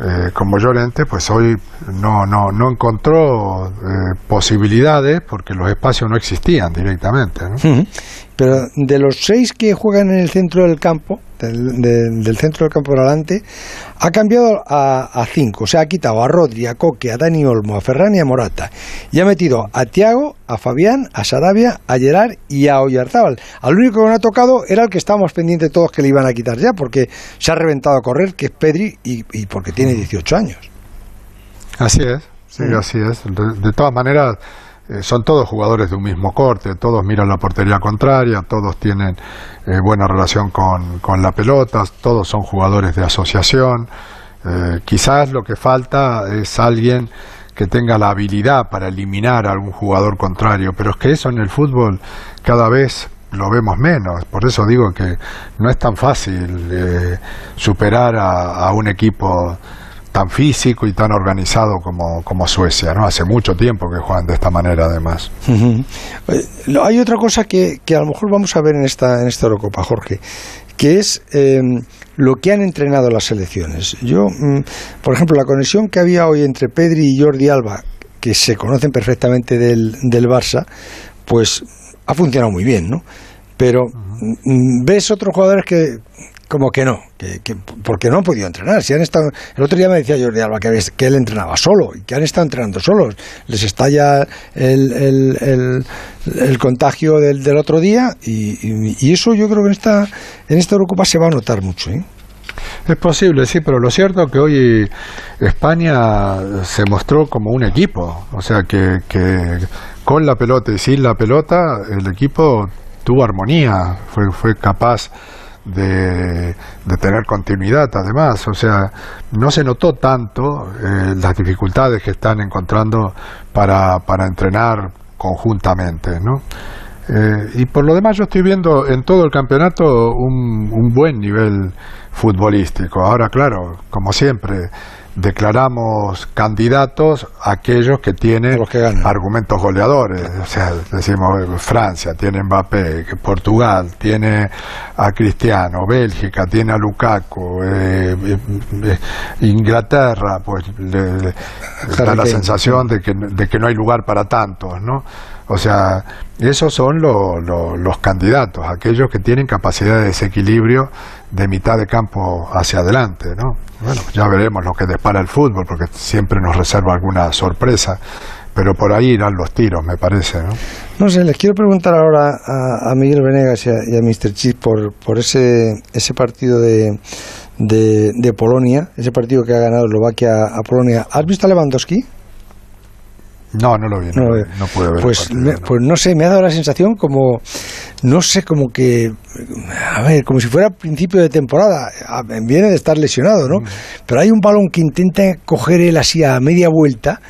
eh, como Llorente, pues hoy no, no, no encontró eh, posibilidades porque los espacios no existían directamente. ¿no? Pero de los seis que juegan en el centro del campo, del, de, del centro del campo para adelante, ha cambiado a, a, cinco. O sea, ha quitado a Rodri, a Coque, a Dani Olmo, a Ferran y a Morata. Y ha metido a Tiago, a Fabián, a Sarabia, a Gerard y a Oyarzábal. Al único que no ha tocado era el que estábamos pendientes todos que le iban a quitar ya, porque se ha reventado a correr, que es Pedri, y, y porque tiene 18 años. Así es, sí, sí. así es. De, de todas maneras eh, son todos jugadores de un mismo corte, todos miran la portería contraria, todos tienen eh, buena relación con, con, la pelota, todos son jugadores de asociación. Eh, quizás lo que falta es alguien que tenga la habilidad para eliminar a algún jugador contrario, pero es que eso en el fútbol cada vez lo vemos menos. Por eso digo que no es tan fácil eh, superar a, a un equipo tan físico y tan organizado como, como Suecia, ¿no? Hace mucho tiempo que juegan de esta manera, además. Uh -huh. Hay otra cosa que, que, a lo mejor vamos a ver en esta, en esta Eurocopa, Jorge, que es eh, lo que han entrenado las selecciones. Yo, mm, por ejemplo, la conexión que había hoy entre Pedri y Jordi Alba, que se conocen perfectamente del, del Barça, pues ha funcionado muy bien, ¿no? Pero uh -huh. ves otros jugadores que como que no, que, que, porque no han podido entrenar. Si han estado, el otro día me decía Jordi Alba que, él entrenaba solo que han estado entrenando solos. Les estalla el, el, el, el contagio del, del, otro día y, y, y, eso yo creo que en esta, en esta Eurocopa se va a notar mucho. ¿eh? Es posible, sí, pero lo cierto es que hoy España se mostró como un equipo, o sea que, que con la pelota y sin la pelota el equipo tuvo armonía, fue, fue capaz de, tener continuidad además, o sea, no se notó tanto eh, las dificultades que están encontrando para, para entrenar conjuntamente, ¿no? Eh, y por lo demás yo estoy viendo en todo el campeonato un, un buen nivel futbolístico. Ahora, claro, como siempre, declaramos candidatos a aquellos que tienen argumentos goleadores. O sea, decimos eh, Francia tiene Mbappé, Portugal tiene a Cristiano, Bélgica tiene a Lukaku, eh, eh, Inglaterra, pues le, le da la sensación de que, de que no hay lugar para tantos, ¿no? O sea, esos son lo- lo- los candidatos, aquellos que tienen capacidad de desequilibrio de mitad de campo hacia adelante, ¿no? Bueno, ya veremos lo que depara el fútbol, porque siempre nos reserva alguna sorpresa, pero por ahí irán los tiros, me parece, ¿no? No sé, les quiero preguntar ahora a, a Miguel Venegas y a, y Mr. Chip por, por ese, ese partido de, de, de Polonia, ese partido que ha ganado Eslovaquia a Polonia. ¿Has visto a Lewandowski? No, no lo vi, no, No, lo vi, eh, no pude ver Pues, me- pues no sé, me ha dado la sensación como, no sé, como que, a ver, como si fuera principio de temporada. Viene de estar lesionado, Mm. ¿no? Pero hay un balón que intenta coger él así a media vuelta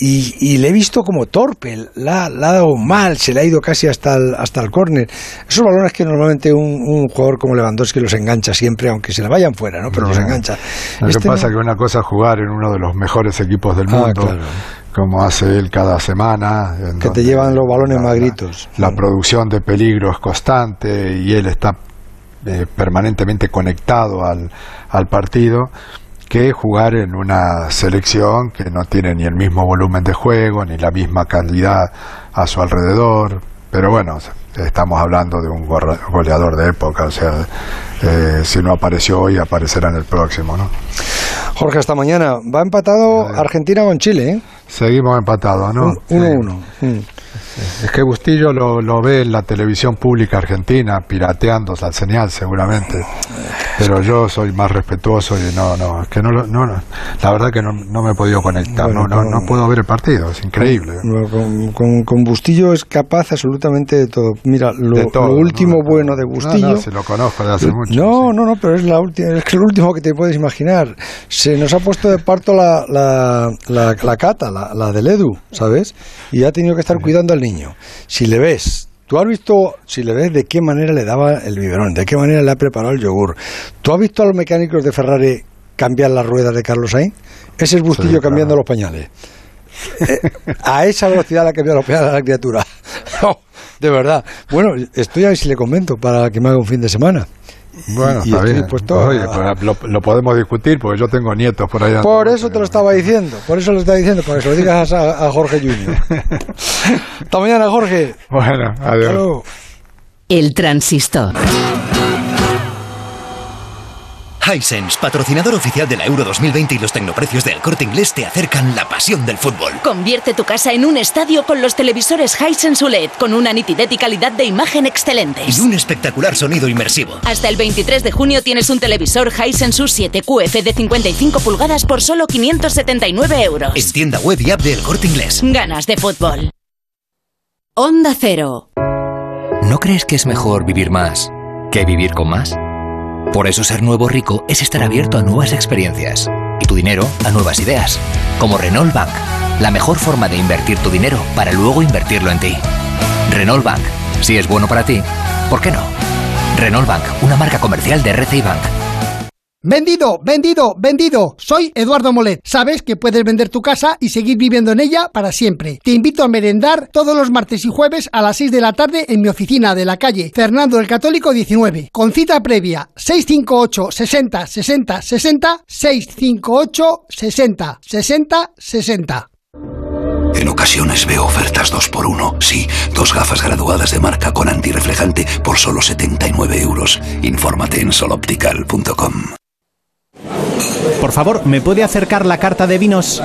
y, y le he visto como torpe, la, la ha dado mal, se le ha ido casi hasta el, hasta el córner. Esos balones que normalmente un, un jugador como Lewandowski los engancha siempre, aunque se le vayan fuera, ¿no? Pero los engancha. Lo Este que pasa no- es que una cosa es jugar en uno de los mejores equipos del Ah, mundo, claro. como hace él cada semana. que te llevan los balones más la-. La producción de peligro es constante y él está eh, permanentemente conectado al, al partido que jugar en una selección que no tiene ni el mismo volumen de juego ni la misma calidad a su alrededor. Pero bueno, estamos hablando de un goleador de época, o sea, eh, si no apareció hoy, aparecerá en el próximo, ¿no? Jorge, hasta mañana. Va empatado Argentina con Chile, ¿eh? Seguimos empatados, ¿no? Un- uno, uno. Mm. Es que Bustillo lo, lo ve en la televisión pública argentina, pirateando la señal seguramente. Pero yo soy más respetuoso y no, no, es que no, no, no. la verdad que no, no me he podido conectar, Bueno, no, con- no puedo ver el partido, es increíble. Con, con- con Bustillo es capaz absolutamente de todo. Mira, lo, todo, lo último ¿no? bueno de Bustillo. No, no, si lo conozco de hace mucho. No, no, no, pero es la última, es que lo último que te puedes imaginar. Se nos ha puesto de parto la, la, la, la cata, la, la del Edu, ¿sabes? Y ha tenido que estar cuidando al niño. Si le ves, tú has visto, si le ves de qué manera le daba el biberón, de qué manera le ha preparado el yogur. ¿Tú has visto a los mecánicos de Ferrari cambiar las ruedas de Carlos Sainz? Ese es Bustillo Sí, claro. cambiando los pañales. Eh, a esa velocidad le ha cambiado los pañales a la criatura. No, de verdad. Bueno, estoy a ver si le comento para que me haga un fin de semana. Bueno, y está estoy bien. dispuesto a- Oye, pues lo, lo podemos discutir porque yo tengo nietos por dando Por eso te lo estaba diciendo, por eso lo estaba diciendo, para que se lo digas a, a Jorge Junior. Hasta mañana, Jorge. Bueno, Hasta adiós. luego. El transistor. Hisense, patrocinador oficial de la Euro 2020 y los tecnoprecios del corte inglés te acercan la pasión del fútbol. Convierte tu casa en un estadio con los televisores Hisense OLED con una nitidez y calidad de imagen excelentes. Y un espectacular sonido inmersivo. Hasta el 23 de junio tienes un televisor Hisense U7 QF de 55 pulgadas por solo 579 euros. En tienda web y app del corte inglés. Ganas de fútbol. Onda Cero. ¿No crees que es mejor vivir más que vivir con más? Por eso ser nuevo rico es estar abierto a nuevas experiencias y tu dinero a nuevas ideas. Como Renault Bank, la mejor forma de invertir tu dinero para luego invertirlo en ti. Renault Bank, si es bueno para ti, ¿por qué no? Renault Bank, una marca comercial de RCI Bank. Vendido, vendido, vendido. Soy Eduardo Molet. Sabes que puedes vender tu casa y seguir viviendo en ella para siempre. Te invito a merendar todos los martes y jueves a las 6 de la tarde en mi oficina de la calle Fernando el Católico 19. Con cita previa 658 60 60 60 658 60 60 60. En ocasiones veo ofertas 2x1. Sí, dos gafas graduadas de marca con antirreflejante por solo 79 euros. Infórmate en soloptical.com. Por favor, ¿me puede acercar la carta de vinos?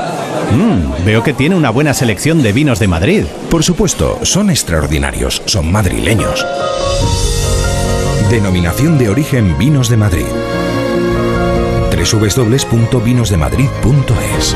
Mm, veo que tiene una buena selección de vinos de Madrid. Por supuesto, son extraordinarios, son madrileños. Denominación de origen Vinos de Madrid. www.vinosdemadrid.es.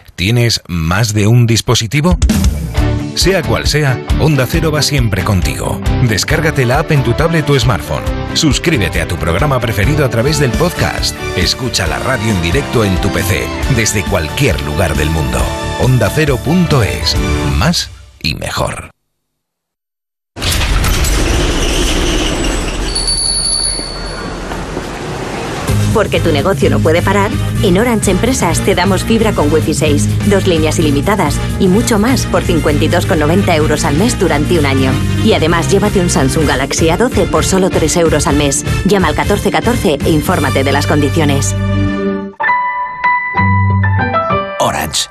¿Tienes más de un dispositivo? Sea cual sea, Onda Cero va siempre contigo. Descárgate la app en tu tablet o smartphone. Suscríbete a tu programa preferido a través del podcast. Escucha la radio en directo en tu PC, desde cualquier lugar del mundo. OndaCero.es. Más y mejor. Porque tu negocio no puede parar, en Orange Empresas te damos fibra con Wi-Fi 6, dos líneas ilimitadas y mucho más por 52,90 euros al mes durante un año. Y además llévate un Samsung Galaxy A12 por solo 3 euros al mes. Llama al 1414 e infórmate de las condiciones. Orange.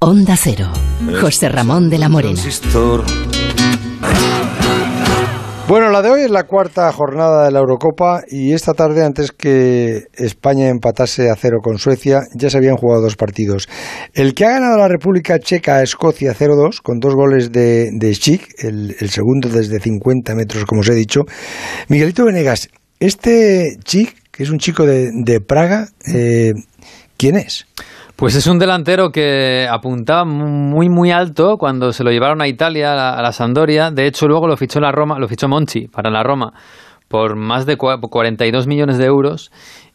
Onda Cero. José Ramón de la Morena. Bueno, la de hoy es la cuarta jornada de la Eurocopa y esta tarde, antes que España empatase a cero con Suecia, ya se habían jugado dos partidos. El que ha ganado la República Checa a Escocia 0-2, con dos goles de, de el, segundo desde 50 metros, como os he dicho. Miguelito Venegas, este Schick, que es un chico de, de Praga, eh, ¿quién es? Pues es un delantero que apuntaba muy muy alto cuando se lo llevaron a Italia, a la, a la Sampdoria. De hecho, luego lo fichó la Roma, lo fichó Monchi para la Roma por más de 42 millones de euros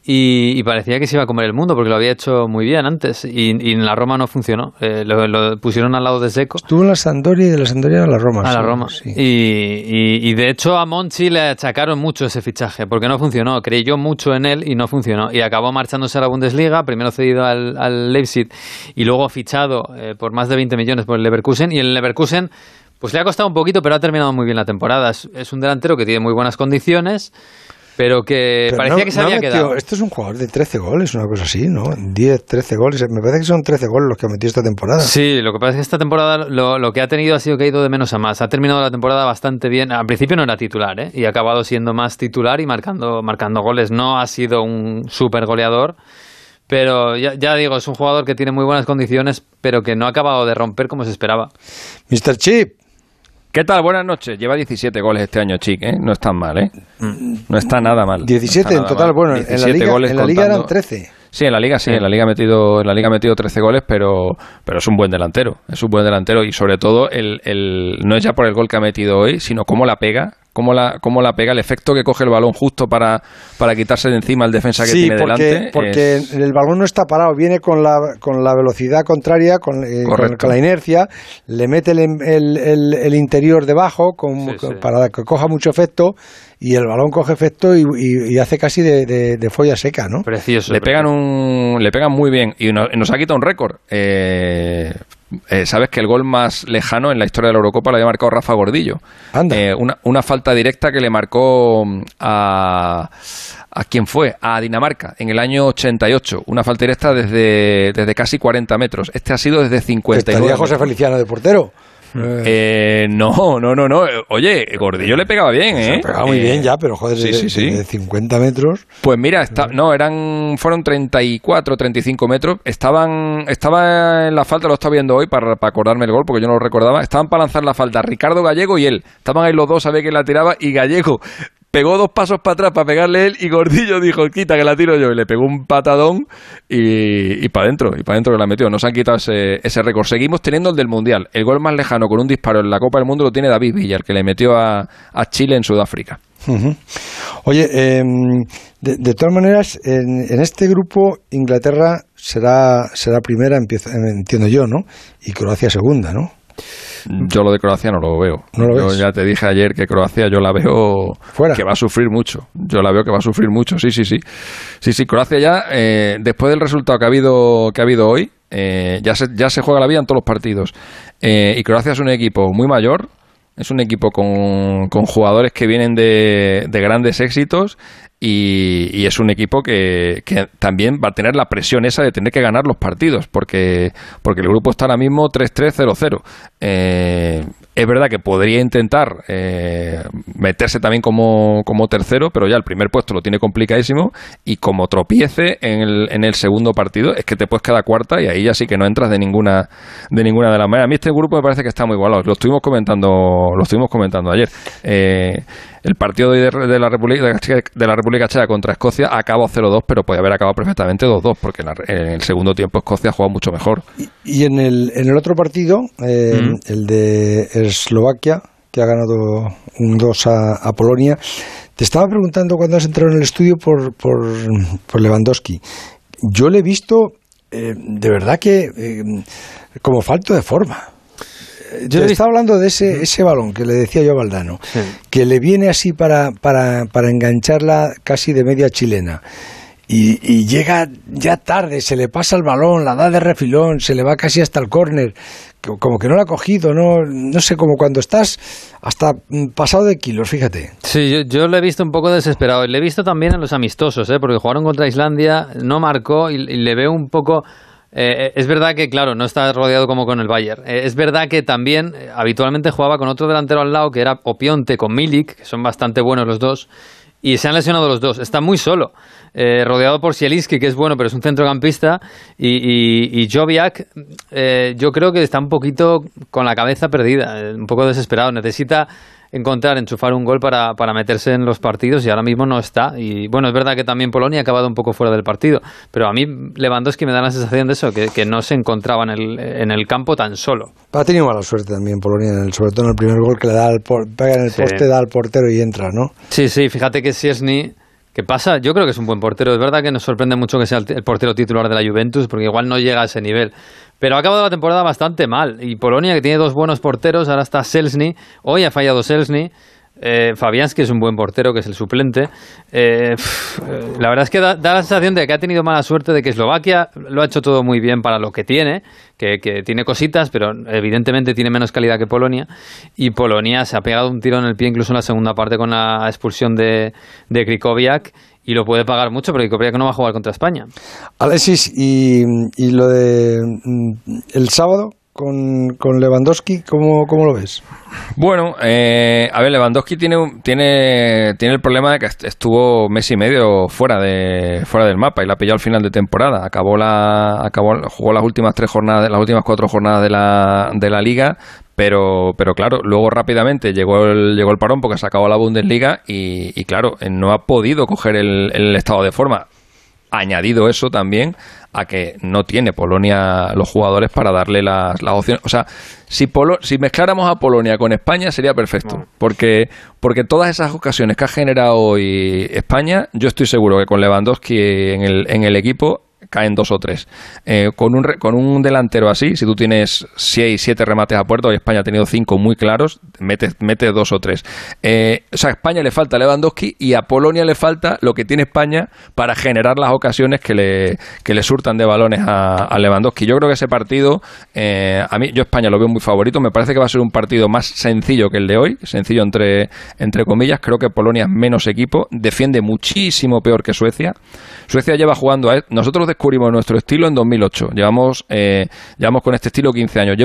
y, y, parecía que se iba a comer el mundo porque lo había hecho muy bien antes y, y en la Roma no funcionó. Eh, lo, lo, pusieron al lado de Seco. Estuvo en la Sampdoria y de la Sampdoria a la Roma. A sí, la Roma. Sí. Y, y, de hecho a Monchi le achacaron mucho ese fichaje porque no funcionó. Creyó mucho en él y no funcionó. Y acabó marchándose a la Bundesliga, primero cedido al, al Leipzig y luego fichado eh, por más de 20 millones por el Leverkusen. Y el Leverkusen pues le ha costado un poquito, pero ha terminado muy bien la temporada. Es, es un delantero que tiene muy buenas condiciones pero que Pero parecía no- que se no había quedado. Esto es un jugador de 13 goles, una cosa así, ¿no? 10, 13 goles. Me parece que son 13 goles los que ha metido esta temporada. Sí, lo que pasa es que esta temporada lo, lo que ha tenido ha sido que ha ido de menos a más. Ha terminado la temporada bastante bien. Al principio no era titular, ¿eh? Y ha acabado siendo más titular y marcando, marcando goles. No ha sido un super goleador. Pero ya, ya digo, es un jugador que tiene muy buenas condiciones, pero que no ha acabado de romper como se esperaba. Mr. Chip. ¿Qué tal? Buenas noches. Lleva 17 goles este año, Chic, ¿eh? No está mal, ¿eh? No está nada mal. 17 No está en total, mal. bueno, en la 17 liga, goles en la liga eran contando- 13. Sí, en la liga sí, en la liga ha metido, en la liga ha metido 13 goles, pero, pero es un buen delantero, es un buen delantero y sobre todo el, el, no es ya por el gol que ha metido hoy, sino cómo la pega, cómo la, cómo la pega, el efecto que coge el balón justo para, para quitarse de encima el defensa que Sí, tiene porque, delante. porque es- el balón no está parado, viene con la, con la velocidad contraria, con, eh, con- la inercia, le mete el, el- el- el interior debajo con- con- para que coja mucho efecto y el balón coge efecto y, y- y hace casi de, de- de folla seca, ¿no? Precioso. le pegan un le pegan muy bien y no- nos ha quitado un récord eh, eh, sabes que el gol más lejano en la historia de la Eurocopa lo había marcado Rafa Gordillo Eh, una, una falta directa que le marcó mm, a ¿A quién fue? A Dinamarca, en el año 88. Una falta directa desde, desde casi 40 metros. Este ha sido desde 59 Estaría José. Feliciano de portero. Eh, no, no, no, no. Oye, Gordillo le pegaba bien, ¿eh? Pegaba muy Eh, bien ya, pero joder, sí, de, sí, sí. de 50 metros. Pues mira, está, no, eran, fueron 34, 35 metros. Estaban, estaba en la falta, lo estaba viendo hoy para, para acordarme el gol, porque yo no lo recordaba. Estaban para lanzar la falta Ricardo Gallego y él. Estaban ahí los dos, sabía que la tiraba y Gallego pegó dos pasos para atrás para pegarle él y Gordillo dijo, quita que la tiro yo. Y le pegó un patadón y, y para adentro, y para adentro que la metió. Nos han quitado ese, ese récord. Seguimos teniendo el del Mundial. El gol más lejano con un disparo en la Copa del Mundo lo tiene David Villa, el que le metió a, a Chile en Sudáfrica. Oye, eh, de, de todas maneras, en, en este grupo Inglaterra será, será primera, empiezo- entiendo yo, ¿no? Y Croacia segunda, ¿no? Yo lo de Croacia no lo veo. ¿No lo yo ves? ya te dije ayer que Croacia yo la veo que va a sufrir mucho. Yo la veo que va a sufrir mucho, sí, sí, sí. Sí, sí, Croacia ya, eh, después del resultado que ha habido, que ha habido hoy, eh, ya, se, ya se juega la vida en todos los partidos. Eh, y Croacia es un equipo muy mayor, Es un equipo con, con jugadores que vienen de, de grandes éxitos y, es un equipo que, que, también va a tener la presión esa de tener que ganar los partidos, porque, porque el grupo está ahora mismo 3-3-0-0. Eh, es verdad que podría intentar eh, meterse también como, como, tercero, pero ya el primer puesto lo tiene complicadísimo y como tropiece en el, en el segundo partido es que te puedes quedar cuarta y ahí ya sí que no entras de ninguna de ninguna de las maneras. A mí este grupo me parece que está muy igualado. Lo estuvimos comentando, lo estuvimos comentando ayer. Eh, el partido de, de, la República de la República Checa contra Escocia acabó 0-2, pero podía haber acabado perfectamente 2-2, porque en, el segundo tiempo Escocia ha jugado mucho mejor. Y, en, el, en el otro partido, eh, el de Eslovaquia, que ha ganado un 2 a, Polonia, te estaba preguntando cuando has entrado en el estudio por, por, Lewandowski. Yo le he visto eh, de verdad que eh, como falto de forma. Yo estaba hablando de ese, ese balón que le decía yo a Valdano, que le viene así para, para, para engancharla casi de media chilena. Y, llega ya tarde, se le pasa el balón, la da de refilón, se le va casi hasta el córner, como que no la ha cogido, no, no sé, como cuando estás hasta pasado de kilos, fíjate. Sí, yo, yo le he visto un poco desesperado, le he visto también en los amistosos, ¿eh? porque jugaron contra Islandia, no marcó y le veo un poco eh, es verdad que, claro, no está rodeado como con el Bayern. Eh, es verdad que también eh, habitualmente jugaba con otro delantero al lado, que era Opionte con Milik, que son bastante buenos los dos, y se han lesionado los dos. Está muy solo, rodeado por Sielinski, que es bueno, pero es un centrocampista, y, y, Joviak, yo creo que está un poquito con la cabeza perdida, un poco desesperado. Necesita encontrar, enchufar un gol para, para meterse en los partidos y ahora mismo no está. Y bueno, es verdad que también Polonia ha acabado un poco fuera del partido, pero a mí Lewandowski me da la sensación de eso, que, que no se encontraba en el, en el campo tan solo. Ha tenido mala suerte también Polonia, sobre todo en el primer gol que le da al pega en el poste, da al portero y entra, ¿no? Sí, sí, fíjate que Siesny ¿Qué pasa? Yo creo que es un buen portero. Es verdad que nos sorprende mucho que sea el, portero titular de la Juventus, porque igual no llega a ese nivel. Pero ha acabado la temporada bastante mal. Y Polonia, que tiene dos buenos porteros, ahora está Selzny. Hoy ha fallado Selzny. Eh, Fabianski es un buen portero, que es el suplente. Eh, la verdad es que da, la sensación de que ha tenido mala suerte de que Eslovaquia lo ha hecho todo muy bien para lo que tiene, que, tiene cositas, pero evidentemente tiene menos calidad que Polonia. Y Polonia se ha pegado un tiro en el pie incluso en la segunda parte con la expulsión de, de Krikoviak y lo puede pagar mucho porque que no va a jugar contra España. Alexis, y, y lo de mm, el sábado con, con Lewandowski, ¿cómo, ¿cómo, lo ves? Bueno, eh, a ver, Lewandowski tiene, tiene, tiene el problema de que estuvo mes y medio fuera de fuera del mapa y la pilló al final de temporada. Acabó la acabó jugó las últimas tres jornadas, las últimas cuatro jornadas de la, de la liga, pero, pero claro, luego rápidamente llegó el, llegó el parón porque se acabó la Bundesliga y, y claro, no ha podido coger el, el estado de forma. Añadido eso también a que no tiene Polonia los jugadores para darle las, las opciones. O sea, si, Polo, si mezcláramos a Polonia con España sería perfecto, porque, porque todas esas ocasiones que ha generado hoy España, yo estoy seguro que con Lewandowski en el, en el equipo caen dos o tres. Eh, con, un, con un delantero así, si tú tienes seis, siete remates a puerto, y España ha tenido cinco muy claros, mete, mete dos o tres. Eh, o sea, a España le falta Lewandowski y a Polonia le falta lo que tiene España para generar las ocasiones que le, que le surtan de balones a, Lewandowski. Yo creo que ese partido, eh, a mí, yo España lo veo muy favorito, me parece que va a ser un partido más sencillo que el de hoy, sencillo entre, entre comillas, creo que Polonia es menos equipo, defiende muchísimo peor que Suecia. Suecia lleva jugando a... Nosotros descubrimos nuestro estilo en 2008. Llevamos, eh, llevamos con este estilo 15 años.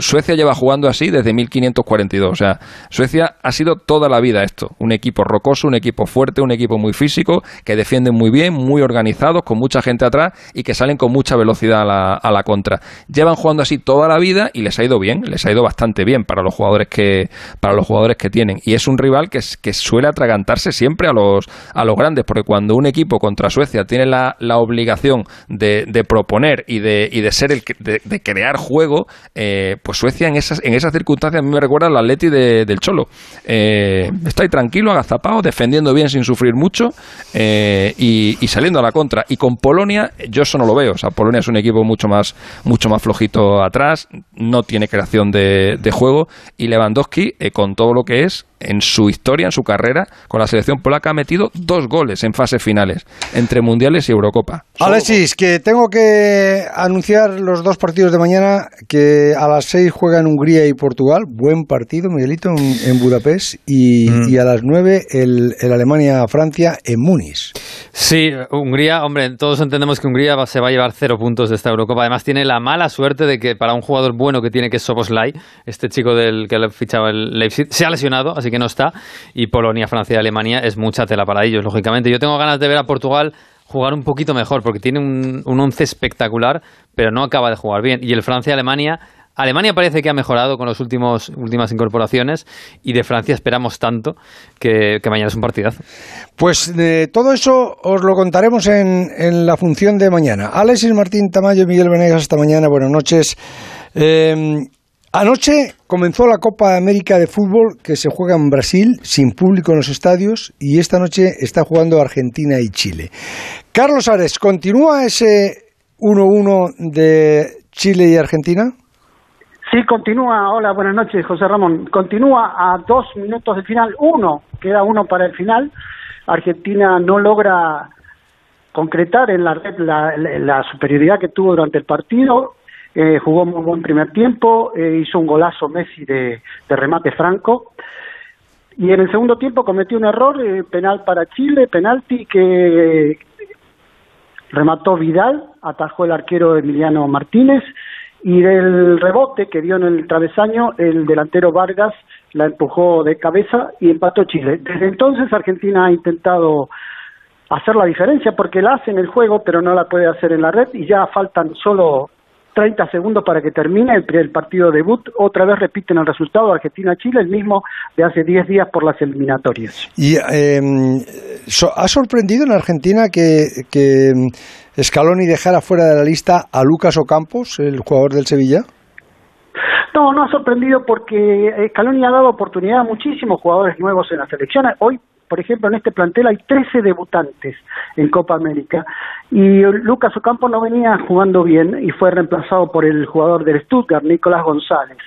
Suecia lleva jugando así desde 1542. O sea, Suecia ha sido toda la vida esto. Un equipo rocoso, un equipo fuerte, un equipo muy físico, que defienden muy bien, muy organizados, con mucha gente atrás y que salen con mucha velocidad a la, a la contra. Llevan jugando así toda la vida y les ha ido bien, les ha ido bastante bien para los jugadores que, para los jugadores que tienen. Y es un rival que, que suele atragantarse siempre a los, a los grandes, porque cuando un equipo contra Suecia tiene la, la obligación de, proponer y de, y de ser el de, crear juego, eh, pues Suecia en esas, en esas circunstancias a mí me recuerda al Atleti del Cholo. Eh, está ahí tranquilo, agazapado, defendiendo bien sin sufrir mucho eh, y, saliendo a la contra. Y con Polonia, yo eso no lo veo. O sea, Polonia es un equipo mucho más, mucho más flojito atrás, no tiene creación de, juego y Lewandowski, con todo lo que es, en su historia, en su carrera, con la selección polaca ha metido dos goles en fases finales, entre Mundiales y Eurocopa. Alexis, que tengo que anunciar los dos partidos de mañana, que a las seis juegan Hungría y Portugal, buen partido, Miguelito, en, Budapest, y, mm. y, a las nueve el, el Alemania-Francia en Múnich. Sí, Hungría, hombre, todos entendemos que Hungría se va a llevar cero puntos de esta Eurocopa. Además, tiene la mala suerte de que para un jugador bueno que tiene, que es Soboslai, este chico del que le fichaba el Leipzig, se ha lesionado, así que no está. Y Polonia, Francia y Alemania es mucha tela para ellos, lógicamente. Yo tengo ganas de ver a Portugal jugar un poquito mejor, porque tiene un, un once espectacular, pero no acaba de jugar bien. Y el Francia-Alemania Alemania parece que ha mejorado con las últimas incorporaciones y de Francia esperamos tanto que, mañana es un partidazo. Pues de todo eso os lo contaremos en, la función de mañana. Alexis Martín Tamayo Miguel Venegas, hasta mañana, buenas noches. Em, anoche comenzó la Copa América de Fútbol que se juega en Brasil sin público en los estadios y esta noche está jugando Argentina y Chile. Carlos Ares, ¿continúa ese 1-1 de Chile y Argentina? Sí, continúa. Hola, buenas noches, José Ramón. Continúa a dos minutos del final. Uno, queda uno para el final. Argentina no logra concretar en la red la, superioridad que tuvo durante el partido. Eh, jugó muy buen primer tiempo, eh, hizo un golazo Messi de, remate franco. Y en el segundo tiempo cometió un error, eh, penal para Chile, penalti que remató Vidal, atajó el arquero Emiliano Martínez y del rebote que dio en el travesaño, el delantero Vargas la empujó de cabeza y empató Chile. Desde entonces Argentina ha intentado hacer la diferencia porque la hace en el juego pero no la puede hacer en la red y ya faltan solo 30 segundos para que termine el, partido debut. Otra vez repiten el resultado Argentina-Chile, el mismo de hace 10 días por las eliminatorias. ¿Y em, ha sorprendido en Argentina que, que Scaloni dejara fuera de la lista a Lucas Ocampos, el jugador del Sevilla? No, no ha sorprendido porque Scaloni ha dado oportunidad a muchísimos jugadores nuevos en la selección. Hoy por ejemplo, en este plantel hay 13 debutantes en Copa América y Lucas Ocampo no venía jugando bien y fue reemplazado por el jugador del Stuttgart, Nicolás González.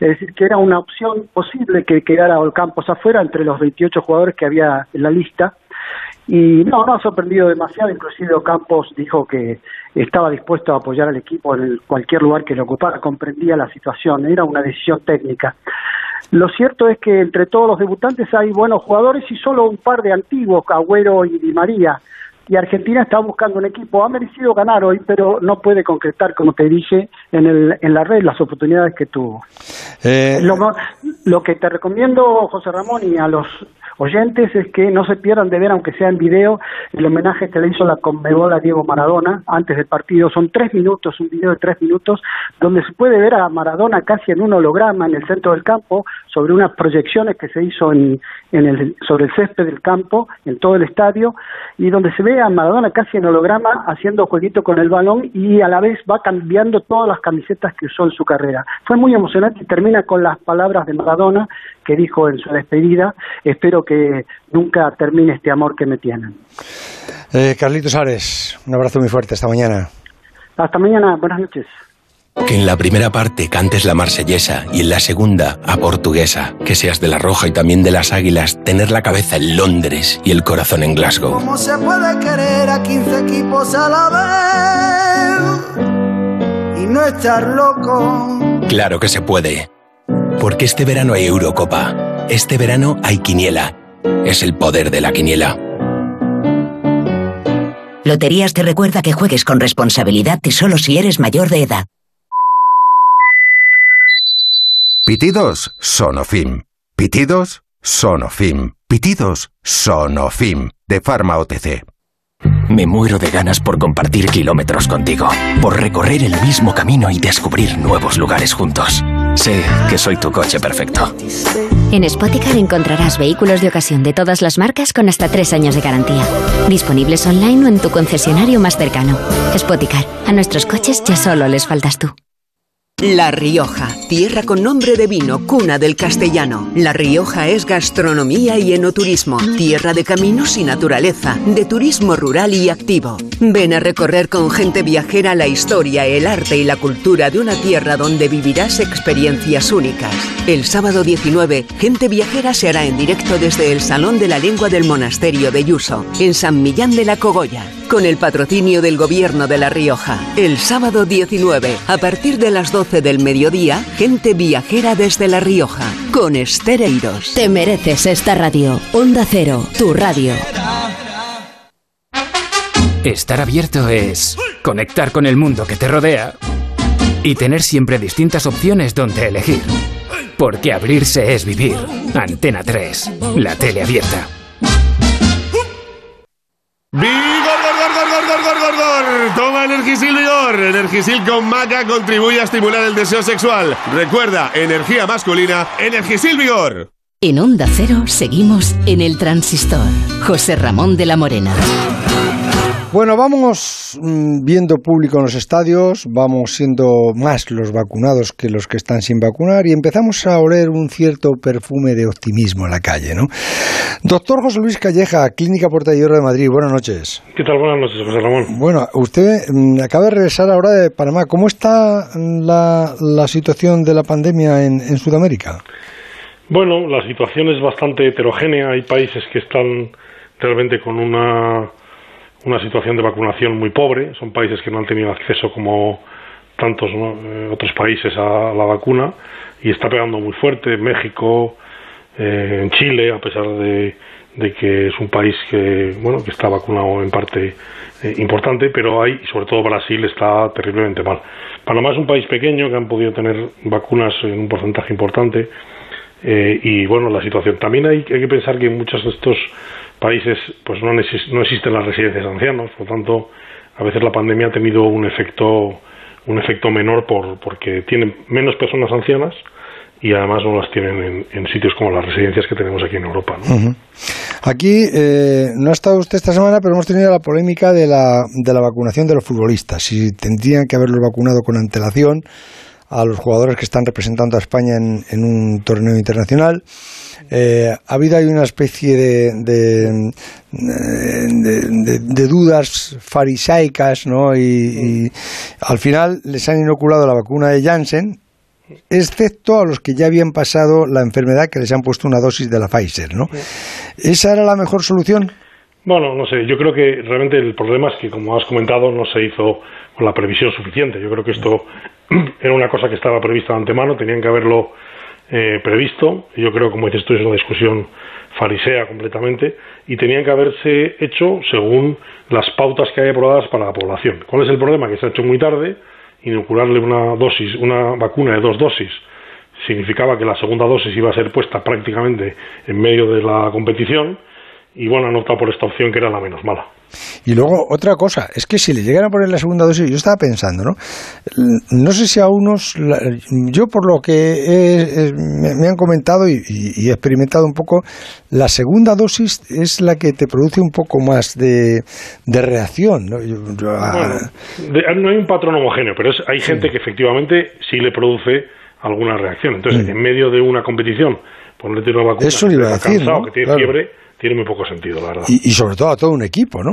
Es decir, que era una opción posible que quedara Ocampos afuera entre los 28 jugadores que había en la lista. Y no, no ha sorprendido demasiado, inclusive Ocampos dijo que estaba dispuesto a apoyar al equipo en cualquier lugar que lo ocupara, comprendía la situación, era una decisión técnica. Lo cierto es que entre todos los debutantes hay buenos jugadores y solo un par de antiguos, Agüero y Di María. Y Argentina está buscando un equipo. Ha merecido ganar hoy, pero no puede concretar, como te dije, en, el, en la red las oportunidades que tuvo. Eh, lo, lo que te recomiendo, José Ramón, y a los oyentes es que no se pierdan de ver, aunque sea en video, el homenaje que le hizo la Conmebol a Diego Maradona antes del partido. Son tres minutos, un video de tres minutos, donde se puede ver a Maradona casi en un holograma en el centro del campo, sobre unas proyecciones que se hizo en, en el, sobre el césped del campo, en todo el estadio, y donde se ve a Maradona casi en holograma haciendo jueguito con el balón y a la vez va cambiando todas las camisetas que usó en su carrera. Fue muy emocionante y termina con las palabras de Maradona que dijo en su despedida, espero que nunca termine este amor que me tienen. Eh, Carlitos Ares, un abrazo muy fuerte, hasta mañana. Hasta mañana, buenas noches. Que en la primera parte cantes la marsellesa y en la segunda a portuguesa. Que seas de la roja y también de las águilas. Tener la cabeza en Londres y el corazón en Glasgow. ¿Cómo se puede querer a 15 equipos a la vez? Y no estar loco. Claro que se puede. Porque este verano hay Eurocopa. Este verano hay Quiniela. Es el poder de la Quiniela. Loterías te recuerda que juegues con responsabilidad y solo si eres mayor de edad. Pitidos Sonofim. Pitidos Sonofim. Pitidos Sonofim. De Pharma OTC. Me muero de ganas por compartir kilómetros contigo, por recorrer el mismo camino y descubrir nuevos lugares juntos. Sé que soy tu coche perfecto. En Spoticar encontrarás vehículos de ocasión de todas las marcas con hasta tres años de garantía. Disponibles online o en tu concesionario más cercano. Spoticar, a nuestros coches ya solo les faltas tú. La Rioja, tierra con nombre de vino, cuna del castellano. La Rioja es gastronomía y enoturismo, tierra de caminos y naturaleza, de turismo rural y activo. Ven a recorrer con gente viajera la historia, el arte y la cultura de una tierra donde vivirás experiencias únicas. El sábado 19, Gente Viajera se hará en directo desde el Salón de la Lengua del Monasterio de Yuso, en San Millán de la Cogolla, con el patrocinio del Gobierno de La Rioja. El sábado 19, a partir de las 12 del mediodía, Gente Viajera desde La Rioja, con Estereiros. Te mereces esta radio. Onda Cero, tu radio. Estar abierto es conectar con el mundo que te rodea y tener siempre distintas opciones donde elegir. Porque abrirse es vivir. Antena 3, la tele abierta. ¡Vigor, Toma Energisil Vigor. Energisil con maca contribuye a estimular el deseo sexual. Recuerda, energía masculina, Energisil Vigor. En Onda Cero seguimos en el transistor. José Ramón de la Morena. Bueno, vamos mm, viendo público en los estadios, vamos siendo más los vacunados que los que están sin vacunar y empezamos a oler un cierto perfume de optimismo en la calle, ¿no? Doctor José Luis Calleja, Clínica Puerta de Hierro de Madrid, buenas noches. ¿Qué tal? Buenas noches, José Ramón. Bueno, usted mm, acaba de regresar ahora de Panamá. ¿Cómo está la, la situación de la pandemia en, en Sudamérica? Bueno, la situación es bastante heterogénea. Hay países que están realmente con una una situación de vacunación muy pobre, son países que no han tenido acceso como tantos eh, otros países a la vacuna y está pegando muy fuerte México, eh, en Chile, a pesar de, que es un país que bueno que está vacunado en parte eh, importante, pero hay sobre todo Brasil está terriblemente mal. Panamá es un país pequeño que han podido tener vacunas en un porcentaje importante y bueno la situación. También hay, hay que pensar que muchos de estos países pues no, no existen las residencias de ancianos, por lo tanto, a veces la pandemia ha tenido un efecto un efecto menor por, porque tienen menos personas ancianas y además no las tienen en, sitios como las residencias que tenemos aquí en Europa. Aquí eh, no ha estado usted esta semana, pero hemos tenido la polémica de la, de la vacunación de los futbolistas. Si tendrían que haberlos vacunado con antelación a los jugadores que están representando a España en, en un torneo internacional. Eh, ha habido ahí una especie de, de, de, dudas farisaicas, ¿no? Y, al final les han inoculado la vacuna de Janssen, excepto a los que ya habían pasado la enfermedad que les han puesto una dosis de la Pfizer, ¿no? ¿Esa era la mejor solución? Bueno, no sé, yo creo que realmente el problema es que, como has comentado, no se hizo con la previsión suficiente. Yo creo que esto era una cosa que estaba prevista de antemano, tenían que haberlo eh, previsto. Yo creo, como dices tú, es una discusión farisea completamente y tenían que haberse hecho según las pautas que hay aprobadas para la población. ¿Cuál es el problema? Que se ha hecho muy tarde. Inocularle una dosis, una vacuna de dos dosis significaba que la segunda dosis iba a ser puesta prácticamente en medio de la competición y bueno, han optado por esta opción que era la menos mala. Y luego, otra cosa, es que si le llegan a poner la segunda dosis, yo estaba pensando, ¿no? No sé si a unos, yo por lo que me, han comentado y, he experimentado un poco, la segunda dosis es la que te produce un poco más de, reacción, ¿no? Ah, no hay un patrón homogéneo, pero hay gente que efectivamente sí le produce alguna reacción. Entonces, en medio de una competición, ponerte una vacuna Eso iba a decir, que tiene fiebre tiene muy poco sentido, la verdad. Y, sobre todo a todo un equipo, ¿no?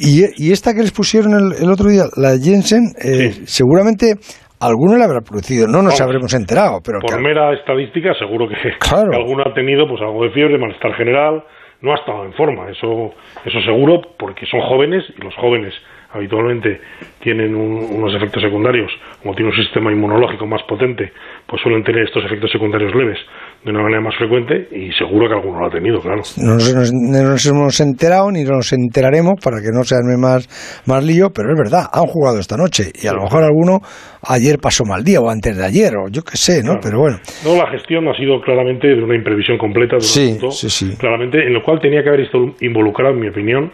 Y, esta que les pusieron el, otro día, la Jensen, eh, seguramente alguno le habrá producido, no nos habremos enterado, pero... Por mera estadística, seguro que, claro. alguno ha tenido pues algo de fiebre, malestar general, no ha estado en forma, eso, eso seguro, porque son jóvenes y los jóvenes habitualmente tienen unos efectos secundarios, como tiene un sistema inmunológico más potente, pues suelen tener estos efectos secundarios leves de una manera más frecuente y seguro que alguno lo ha tenido, claro. No nos, hemos enterado ni nos enteraremos para que no se arme más, más lío, pero es verdad, han jugado esta noche y a lo mejor alguno ayer pasó mal día o antes de ayer o yo qué sé, ¿no? Pero bueno. No, la gestión ha sido claramente de una imprevisión completa de un sí, sí, sí. claramente en lo cual tenía que haber estado involucrado, en mi opinión,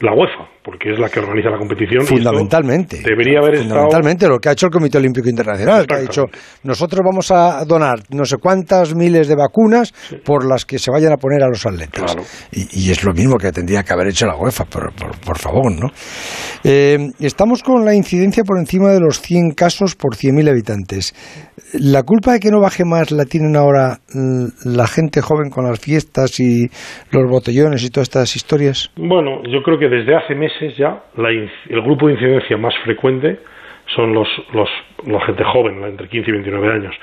la UEFA porque es la que organiza la competición. Fundamentalmente. debería haber Fundamentalmente, lo que ha hecho el Comité Olímpico Internacional, que ha dicho, nosotros vamos a donar no sé cuántas miles de vacunas por las que se vayan a poner a los atletas. Y, es lo mismo que tendría que haber hecho la UEFA, por, por, favor, ¿no? Eh, estamos con la incidencia por encima de los 100 casos por 100.000 habitantes. ¿La culpa de que no baje más la tienen ahora la gente joven con las fiestas y los botellones y todas estas historias? Bueno, yo creo que desde hace meses ya el grupo de incidencia más frecuente son los, los, la gente joven, entre 15 y 29 años.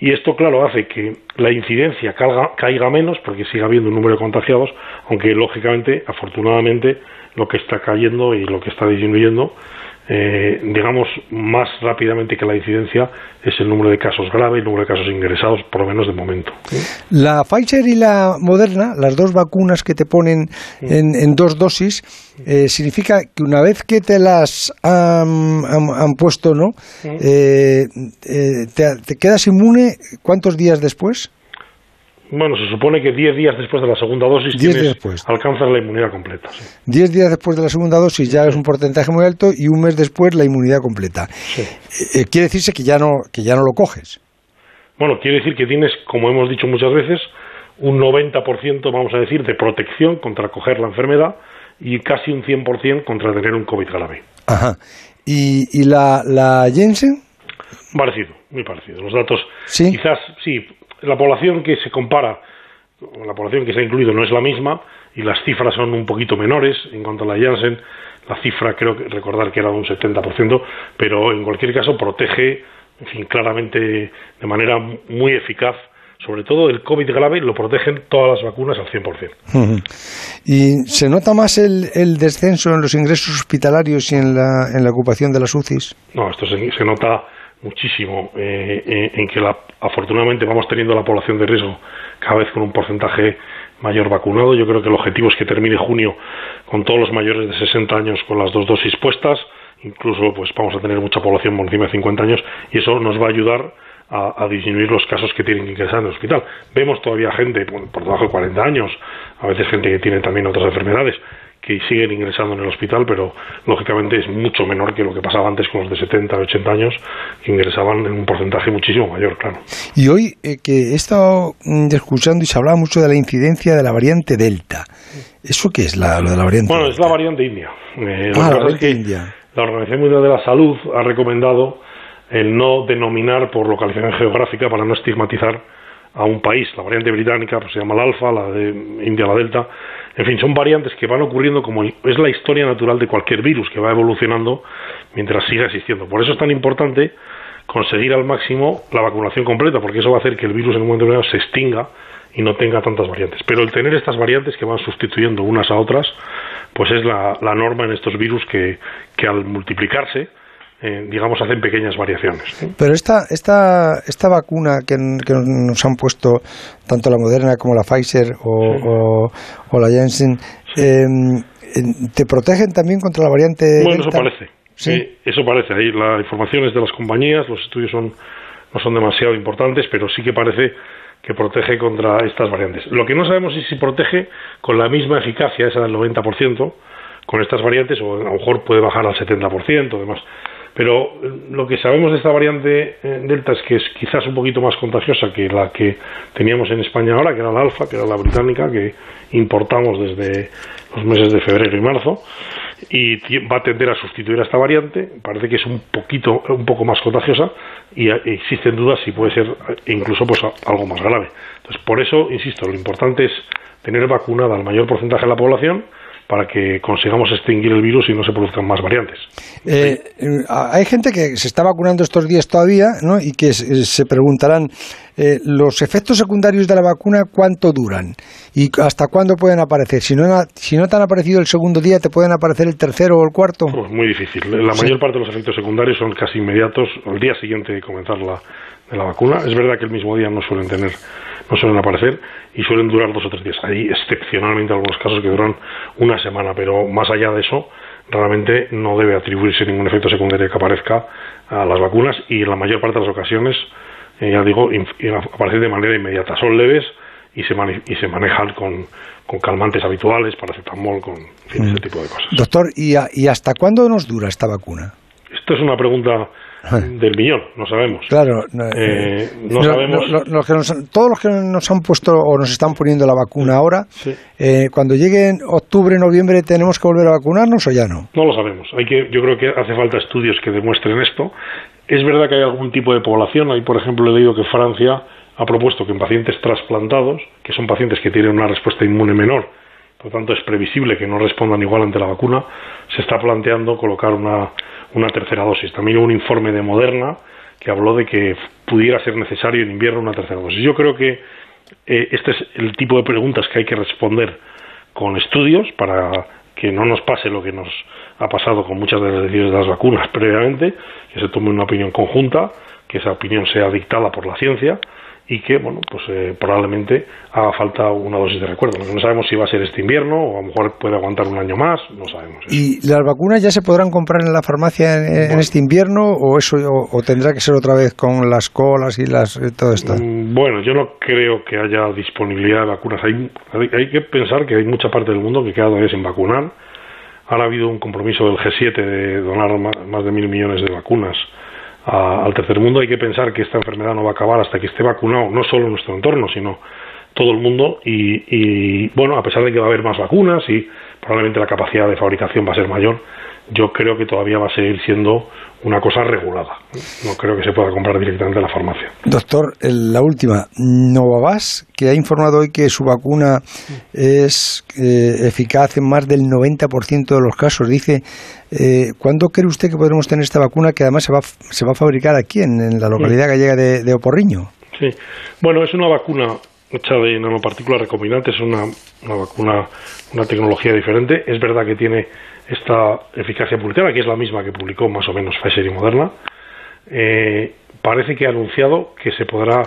Y esto, claro, hace que la incidencia caiga menos porque siga habiendo un número de contagiados, aunque lógicamente, afortunadamente, lo que está cayendo y lo que está disminuyendo eh, digamos, más rápidamente que la incidencia es el número de casos graves y el número de casos ingresados, por lo menos de momento. La Pfizer y la Moderna, las dos vacunas que te ponen en, dos dosis, eh, significa que una vez que te las han, puesto, ¿no? Eh, te, te quedas inmune cuántos días después? Bueno, se supone que 10 días después de la segunda dosis alcanzas la inmunidad completa. 10 días después de la segunda dosis ya es un porcentaje muy alto y un mes después la inmunidad completa. Eh, eh, quiere decirse que ya, no, que ya no lo coges. Bueno, quiere decir que tienes, como hemos dicho muchas veces, un 90%, vamos a decir, de protección contra coger la enfermedad y casi un 100% contra tener un COVID grave. Ajá. ¿Y, y la, la Jensen? Parecido, muy parecido. Los datos, quizás, sí, la población que se compara, la población que se ha incluido no es la misma y las cifras son un poquito menores en cuanto a la Janssen. La cifra creo que recordar que era de un 70%, pero en cualquier caso protege, en fin, claramente de manera muy eficaz sobre todo el COVID grave lo protegen todas las vacunas al 100%. ¿Y se nota más el, el, descenso en los ingresos hospitalarios y en la, en la ocupación de las UCIs? No, esto se, se nota muchísimo eh, eh, en que la, afortunadamente vamos teniendo la población de riesgo cada vez con un porcentaje mayor vacunado. Yo creo que el objetivo es que termine junio con todos los mayores de 60 años con las dos dosis puestas. Incluso pues vamos a tener mucha población por encima de 50 años y eso nos va a ayudar a, disminuir los casos que tienen que ingresar en el hospital. Vemos todavía gente por, por debajo de 40 años, a veces gente que tiene también otras enfermedades, que siguen ingresando en el hospital, pero lógicamente es mucho menor que lo que pasaba antes con los de 70 o 80 años, que ingresaban en un porcentaje muchísimo mayor, claro. Y hoy eh, que he estado mm, escuchando y se hablaba mucho de la incidencia de la variante Delta. ¿Eso qué es la, lo de la variante Bueno, es la variante India. Eh, ah, la variante India. La Organización Mundial de la Salud ha recomendado el no denominar por localización geográfica para no estigmatizar a un país. La variante británica pues, se llama la alfa, la de India la delta. En fin, son variantes que van ocurriendo como es la historia natural de cualquier virus que va evolucionando mientras siga existiendo. Por eso es tan importante conseguir al máximo la vacunación completa, porque eso va a hacer que el virus en un momento se extinga y no tenga tantas variantes. Pero el tener estas variantes que van sustituyendo unas a otras, pues es la, la norma en estos virus que, que al multiplicarse, eh, digamos, hacen pequeñas variaciones. Pero esta, esta, esta vacuna que, nos han puesto tanto la Moderna como la Pfizer o, la Janssen, em, ¿te protegen también contra la variante Bueno, eso parece. ¿Sí? Eh, eso parece. Ahí la información es de las compañías, los estudios son, no son demasiado importantes, pero sí que parece que protege contra estas variantes. Lo que no sabemos es si protege con la misma eficacia, esa del 90%, con estas variantes, o a lo mejor puede bajar al 70%, además. Pero eh, lo que sabemos de esta variante eh, Delta es que es quizás un poquito más contagiosa que la que teníamos en España ahora, que era la alfa, que era la británica, que importamos desde los meses de febrero y marzo, y va a tender a sustituir a esta variante. Parece que es un poquito, un poco más contagiosa y existen dudas si puede ser incluso pues algo más grave. Entonces, por eso, insisto, lo importante es tener vacunada al mayor porcentaje de la población para que consigamos extinguir el virus y no se produzcan más variantes. Eh, hay gente que se está vacunando estos días todavía ¿no? y que se preguntarán eh, los efectos secundarios de la vacuna cuánto duran y hasta cuándo pueden aparecer. Si no, si no te han aparecido el segundo día, ¿te pueden aparecer el tercero o el cuarto? Pues muy difícil. La mayor parte de los efectos secundarios son casi inmediatos al día siguiente de comenzar la, de la vacuna. Es verdad que el mismo día no suelen tener, no suelen aparecer y suelen durar dos o tres días. Hay excepcionalmente algunos casos que duran una semana, pero más allá de eso, realmente no debe atribuirse ningún efecto secundario que aparezca a las vacunas y en la mayor parte de las ocasiones, eh, ya digo, aparecen de manera inmediata. Son leves y se, y se manejan con, con calmantes habituales, paracetamol, con ese Mm. tipo de cosas. Doctor, ¿y, a- ¿y hasta cuándo nos dura esta vacuna? Esto es una pregunta del millón, no sabemos. Claro, no, Eh, no no- sabemos. no- los que nos- todos los que nos han puesto o nos están poniendo la vacuna ahora, eh, cuando llegue en octubre, noviembre, ¿tenemos que volver a vacunarnos o ya no? No lo sabemos. Hay que, yo creo que hace falta estudios que demuestren esto. Es verdad que hay algún tipo de población. Hay, por ejemplo, he leído que Francia ha propuesto que en pacientes trasplantados, que son pacientes que tienen una respuesta inmune menor, por tanto es previsible que no respondan igual ante la vacuna, se está planteando colocar una, una tercera dosis. También hubo un informe de Moderna que habló de que pudiera ser necesario en invierno una tercera dosis. Yo creo que eh, este es el tipo de preguntas que hay que responder con estudios para que no nos pase lo que nos ha pasado con muchas de las vacunas previamente, que se tome una opinión conjunta, que esa opinión sea dictada por la ciencia y que, bueno, pues eh, probablemente haga falta una dosis de recuerdo. No sabemos si va a ser este invierno o a lo mejor puede aguantar un año más, no sabemos. ¿Y las vacunas ya se podrán comprar en la farmacia en, en este invierno o eso o, o tendrá que ser otra vez con las colas y las eh, todo esto? Mm, Bueno, yo no creo que haya disponibilidad de vacunas. Hay, hay, que pensar que hay mucha parte del mundo que queda todavía sin vacunar. Ahora ha habido un compromiso del G7 de donar más de mil millones de vacunas a- al tercer mundo. Hay que pensar que esta enfermedad no va a acabar hasta que esté vacunado no solo nuestro entorno, sino todo el mundo. Y, y, bueno, a pesar de que va a haber más vacunas y probablemente la capacidad de fabricación va a ser mayor, yo creo que todavía va a seguir siendo una cosa regulada. No creo que se pueda comprar directamente en la farmacia. Doctor, la última, Novavax, que ha informado hoy que su vacuna es eh, eficaz en más del 90% de los casos, dice, eh, ¿cuándo cree usted que podremos tener esta vacuna que además se va, se va a fabricar aquí, en, en la localidad gallega de, de Oporriño? Sí, bueno, es una vacuna hecha de nanopartículas recombinantes, es una, una vacuna, una tecnología diferente. Es verdad que tiene esta eficacia publicada, que es la misma que publicó más o menos Pfizer y Moderna. Eh, parece que ha anunciado que se podrá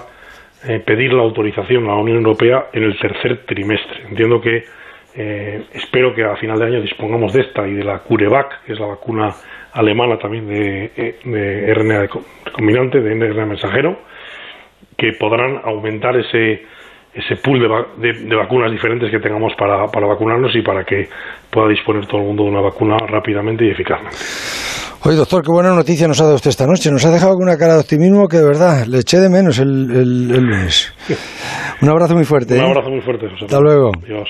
eh, pedir la autorización a la Unión Europea en el tercer trimestre. Entiendo que eh, espero que a final de año dispongamos de esta y de la CureVac, que es la vacuna alemana también de, eh, de RNA reco- recombinante, de RNA mensajero, que podrán aumentar ese ese pool de, va- de- de vacunas diferentes que tengamos para, para vacunarnos y para que pueda disponer todo el mundo de una vacuna rápidamente y eficazmente. Oye, doctor, qué buena noticia nos ha dado usted esta noche. Nos ha dejado con una cara de optimismo que de verdad le eché de menos el, el- el lunes. Un abrazo muy fuerte. Un ¿eh? abrazo muy fuerte, José. Hasta luego. Adiós.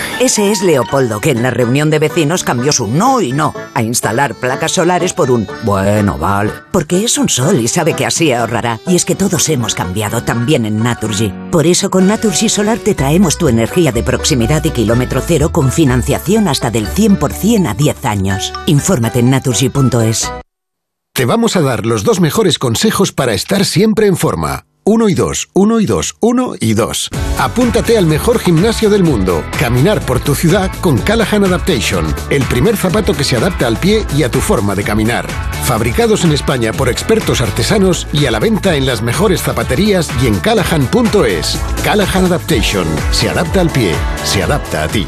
Ese es Leopoldo, que en la reunión de vecinos cambió su no y no a instalar placas solares por un bueno, vale. Porque es un sol y sabe que así ahorrará. Y es que todos hemos cambiado también en Naturgy. Por eso con Naturgy Solar te traemos tu energía de proximidad y kilómetro cero con financiación hasta del 100% a 10 años. Infórmate en naturgy.es. Te vamos a dar los dos mejores consejos para estar siempre en forma. Uno y dos, uno y dos, uno y dos. Apúntate al mejor gimnasio del mundo. Caminar por tu ciudad con Callahan Adaptation. El primer zapato que se adapta al pie y a tu forma de caminar. Fabricados en España por expertos artesanos y a la venta en las mejores zapaterías y en callahan.es. Callahan Adaptation. Se adapta al pie. Se adapta a ti.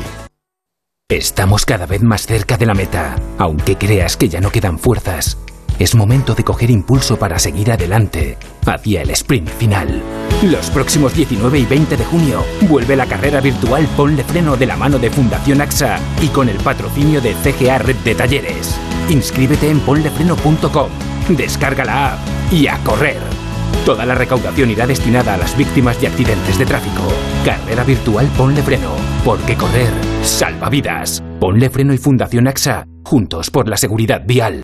Estamos cada vez más cerca de la meta, aunque creas que ya no quedan fuerzas. Es momento de coger impulso para seguir adelante, hacia el sprint final. Los próximos 19 y 20 de junio vuelve la carrera virtual Ponle Freno de la mano de Fundación AXA y con el patrocinio de CGA Red de Talleres. Inscríbete en ponlefreno.com, descarga la app y a correr. Toda la recaudación irá destinada a las víctimas de accidentes de tráfico. Carrera virtual Ponle Freno, porque correr salva vidas. Ponle Freno y Fundación AXA, juntos por la seguridad vial.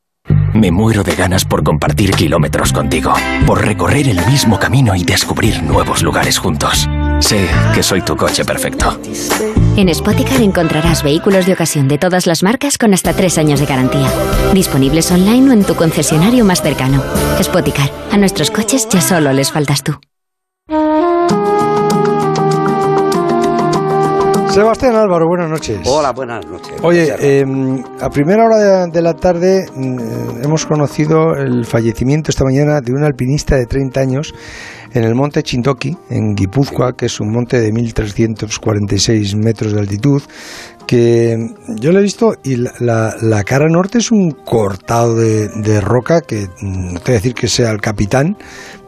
Me muero de ganas por compartir kilómetros contigo, por recorrer el mismo camino y descubrir nuevos lugares juntos. Sé que soy tu coche perfecto. En Spoticar encontrarás vehículos de ocasión de todas las marcas con hasta tres años de garantía. Disponibles online o en tu concesionario más cercano. Spoticar, a nuestros coches ya solo les faltas tú. Sebastián Álvaro, buenas noches. Hola, buenas noches. Oye, eh, a primera hora de, la tarde mm, hemos conocido el fallecimiento esta mañana de un alpinista de 30 años en el monte Chintoki, en Guipúzcoa, que es un monte de 1.346 metros de altitud, que yo lo he visto y la, la- la cara norte es un cortado de, de roca que mm, no te voy a decir que sea el capitán,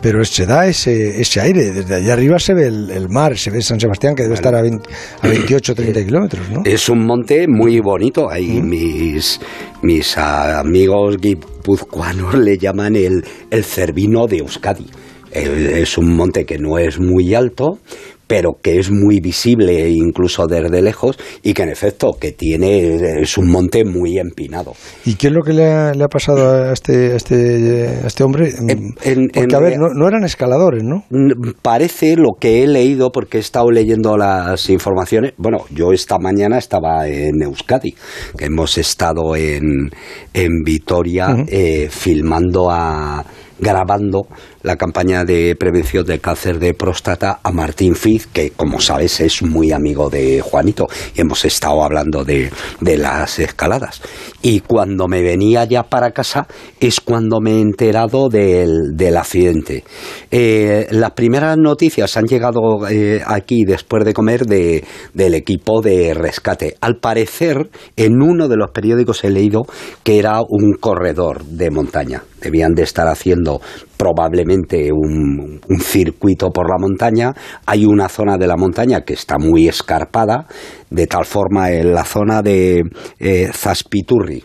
pero se da ese, ese aire. Desde allá arriba se ve el, el mar, se ve San Sebastián, que debe estar a, 20 a 28 30 kilómetros, ¿no? Es un monte muy bonito. Ahí mis, mis amigos guipuzcoanos le llaman el, el Cervino de Euskadi. Eh, Es un monte que no es muy alto, pero que es muy visible incluso desde lejos y que en efecto que tiene es un monte muy empinado. ¿Y qué es lo que le ha, le ha pasado a este, a este, a este hombre? Porque, a ver, no, no eran escaladores, ¿no? Mm, Parece lo que he leído, porque he estado leyendo las informaciones. Bueno, yo esta mañana estaba en Euskadi, que hemos estado en, en Vitoria eh, filmando a grabando la campaña de prevención del cáncer de próstata a Martín Fiz, que como sabes es muy amigo de Juanito, y hemos estado hablando de, de las escaladas. Y cuando me venía ya para casa es cuando me he enterado del, del accidente. Eh, las primeras noticias han llegado eh, aquí después de comer de, del equipo de rescate. Al parecer, en uno de los periódicos he leído que era un corredor de montaña. Debían de estar haciendo probablemente un, un circuito por la montaña. Hay una zona de la montaña que está muy escarpada, de tal forma en la zona de eh, Zaspiturri,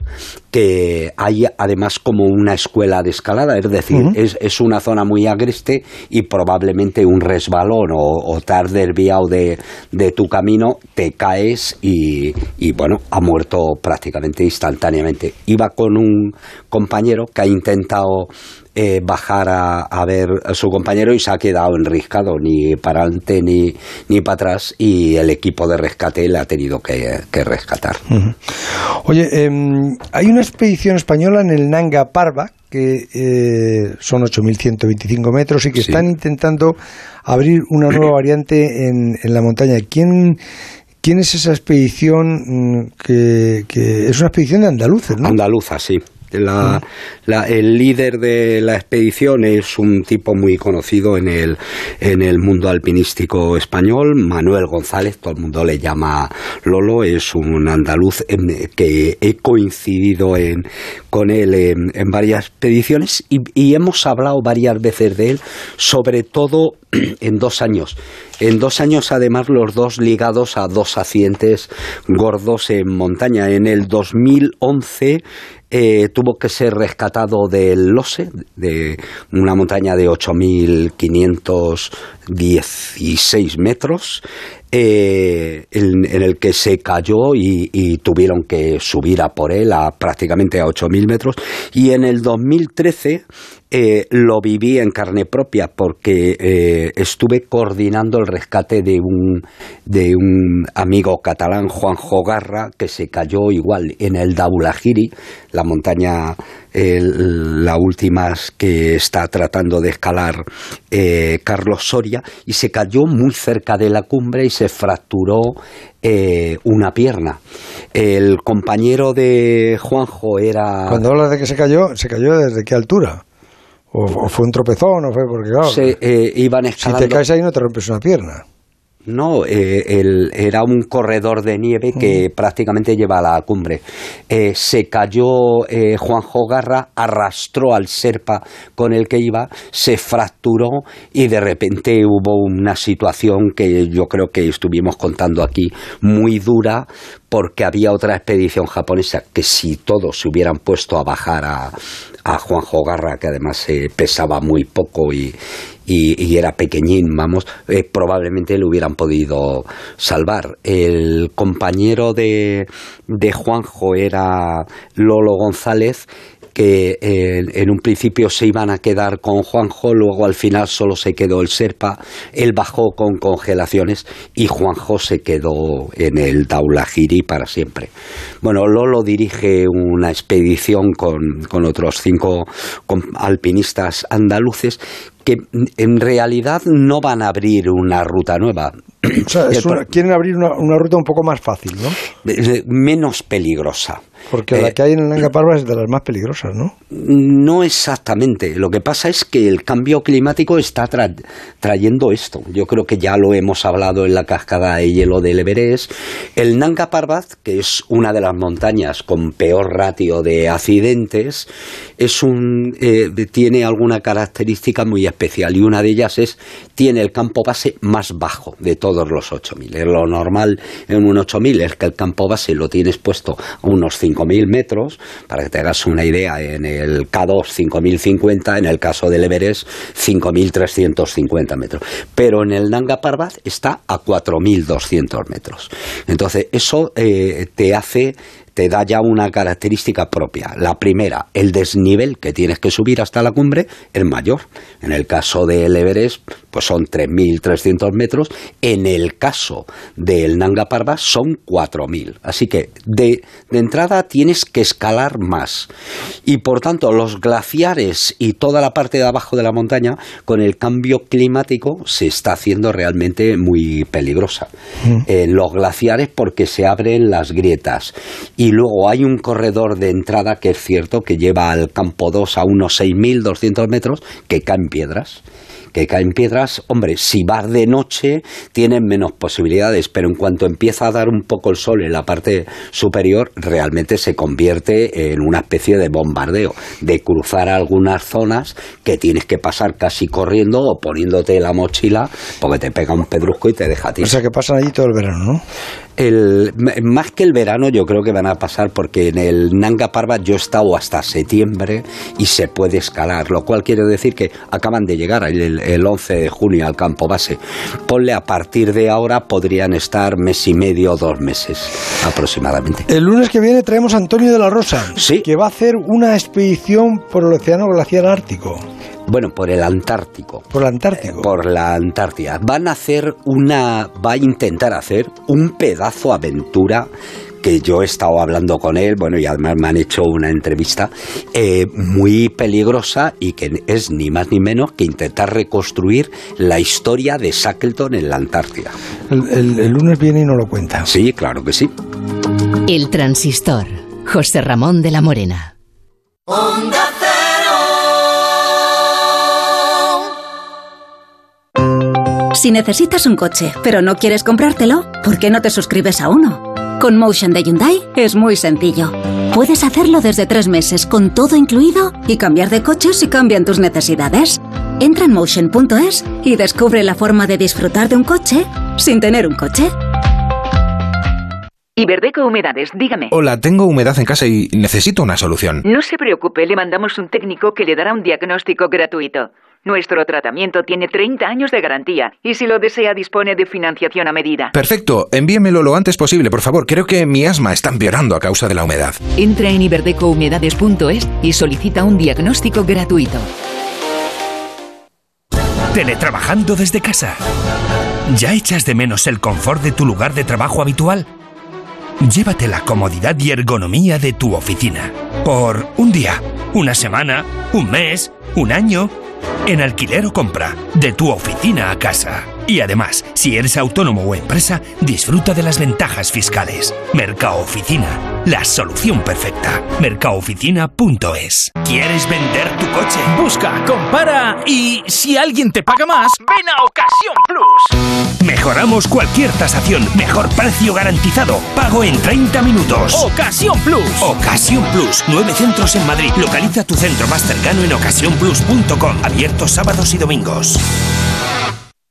que hay además como una escuela de escalada, es decir, es, es una zona muy agreste y probablemente un resbalón o, o te has desviado de, de tu camino, te caes y, y, bueno, ha muerto prácticamente instantáneamente. Iba con un compañero que ha intentado eh, bajar a, a ver a su compañero y se ha quedado enriscado ni para adelante ni, ni para atrás y el equipo de rescate le ha tenido que, que rescatar. Oye, em, hay una expedición española en el Nanga Parbat que eh, son 8.125 metros y que están intentando abrir una nueva variante en, en la montaña. ¿Quién, quién es esa expedición mm, que, que es una expedición de andaluces, no? Andaluza, sí. La- el líder de la expedición es un tipo muy conocido en el, en el mundo alpinístico español, Manuel González, todo el mundo le llama Lolo, es un andaluz que he coincidido en, con él en, en varias expediciones y, hemos hablado varias veces de él, sobre todo en dos años. En dos años, además, los dos ligados a dos accidentes gordos en montaña. En el 2011 eh, tuvo que ser rescatado del Lose, de una montaña de 8.516 metros, eh, en, en el que se cayó y, tuvieron que subir a por él a prácticamente a 8.000 metros. Y en el 2013 eh, lo viví en carne propia porque eh, estuve coordinando el rescate de un, de un amigo catalán, Juanjo Garra, que se cayó igual en el Daulagiri, la montaña, la última que está tratando de escalar eh, Carlos Soria, y se cayó muy cerca de la cumbre y se fracturó eh, una pierna. El compañero de Juanjo era... Cuando hablas de que se cayó, ¿se cayó desde qué altura? ¿O, o fue un tropezón? ¿O fue porque, claro, se eh, iban si escalando... te caes ahí no te rompes una pierna? No, eh, el- era un corredor de nieve que prácticamente lleva a la cumbre. Eh, se cayó eh, Juanjo Garra, arrastró al serpa con el que iba, se fracturó y de repente hubo una situación que yo creo que estuvimos contando aquí muy dura porque había otra expedición japonesa que si todos se hubieran puesto a bajar a, a Juanjo Garra, que además eh, pesaba muy poco y, y, y era pequeñín, vamos, eh, probablemente lo hubieran podido salvar. El compañero de, de Juanjo era Lolo González, que eh, en un principio se iban a quedar con Juanjo, luego al final solo se quedó el Serpa, él bajó con congelaciones y Juanjo se quedó en el Daulahiri para siempre. Bueno, Lolo dirige una expedición con, con otros cinco alpinistas andaluces que en realidad no van a abrir una ruta nueva. quieren abrir una, una, ruta un poco más fácil, ¿no? Menos peligrosa. Porque la eh, que hay en el Nanga Parbat es de las más peligrosas, ¿no? No exactamente. Lo que pasa es que el cambio climático está trayendo esto. Yo creo que ya lo hemos hablado en la cascada de hielo del Everest. El Nanga Parbat, que es una de las montañas con peor ratio de accidentes, es un, eh, tiene alguna característica muy especial y una de ellas es tiene el campo base más bajo de todos los 8000. Lo normal en un 8000 es que el campo base lo tienes puesto a unos 5.000 metros, para que te hagas una idea, en el K2 5.050, en el caso del Everest 5.350 metros. Pero en el Nanga Parbat está a 4.200 metros. Entonces, eso eh, te hace te da ya una característica propia. La primera, el desnivel que tienes que subir hasta la cumbre es mayor. En el caso del Everest, pues son 3.300 metros. En el caso del Nanga Parbat son 4.000. Así que de, de entrada tienes que escalar más. Y por tanto, los glaciares y toda la parte de abajo de la montaña, con el cambio climático, se está haciendo realmente muy peligrosa. Mm. En los glaciares porque se abren las grietas. Y y luego hay un corredor de entrada que es cierto que lleva al campo 2 a unos 6.200 metros que caen piedras que caen piedras, hombre, si vas de noche tienen menos posibilidades, pero en cuanto empieza a dar un poco el sol en la parte superior, realmente se convierte en una especie de bombardeo, de cruzar algunas zonas que tienes que pasar casi corriendo o poniéndote la mochila porque te pega un pedrusco y te deja ti. O sea que pasan allí todo el verano, ¿no? El, más que el verano yo creo que van a pasar porque en el Nanga Parbat yo he estado hasta septiembre y se puede escalar, lo cual quiere decir que acaban de llegar el, el 11 de junio al campo base. Ponle a partir de ahora podrían estar mes y medio, dos meses aproximadamente. El lunes que viene traemos a Antonio de la Rosa, que va a hacer una expedición por el Océano Glaciar Ártico. Bueno, por el Antártico. Por el Antártico. por la Antártida. Van a hacer una. Va a intentar hacer un pedazo aventura que yo he estado hablando con él, bueno, y además me han hecho una entrevista eh, muy peligrosa y que es ni más ni menos que intentar reconstruir la historia de Shackleton en la Antártida. El, el lunes viene y no lo cuenta. Sí, claro que sí. El transistor. José Ramón de la Morena. Si necesitas un coche, pero no quieres comprártelo, ¿por qué no te suscribes a uno? Con Motion de Hyundai es muy sencillo. Puedes hacerlo desde tres meses con todo incluido y cambiar de coche si cambian tus necesidades. Entra en motion.es y descubre la forma de disfrutar de un coche sin tener un coche. Iberdeco Humedades, dígame. Hola, tengo humedad en casa y necesito una solución. No se preocupe, le mandamos un técnico que le dará un diagnóstico gratuito. Nuestro tratamiento tiene 30 años de garantía y si lo desea dispone de financiación a medida. Perfecto, envíemelo lo antes posible, por favor. Creo que mi asma está empeorando a causa de la humedad. Entra en iberdecohumedades.es y solicita un diagnóstico gratuito. Teletrabajando desde casa. ¿Ya echas de menos el confort de tu lugar de trabajo habitual? Llévate la comodidad y ergonomía de tu oficina. Por un día, una semana, un mes, un año en alquiler o compra, de tu oficina a casa. Y además, si eres autónomo o empresa, disfruta de las ventajas fiscales. Mercado Oficina, la solución perfecta. Mercaoficina.es. ¿Quieres vender tu coche? Busca, compara y si alguien te paga más, ven a Ocasión Plus. Mejoramos cualquier tasación, mejor precio garantizado, pago en 30 minutos. Ocasión Plus. Ocasión Plus, nueve centros en Madrid. Localiza tu centro más cercano en ocasiónplus.com, abiertos sábados y domingos.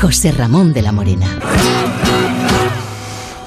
José Ramón de la Morena.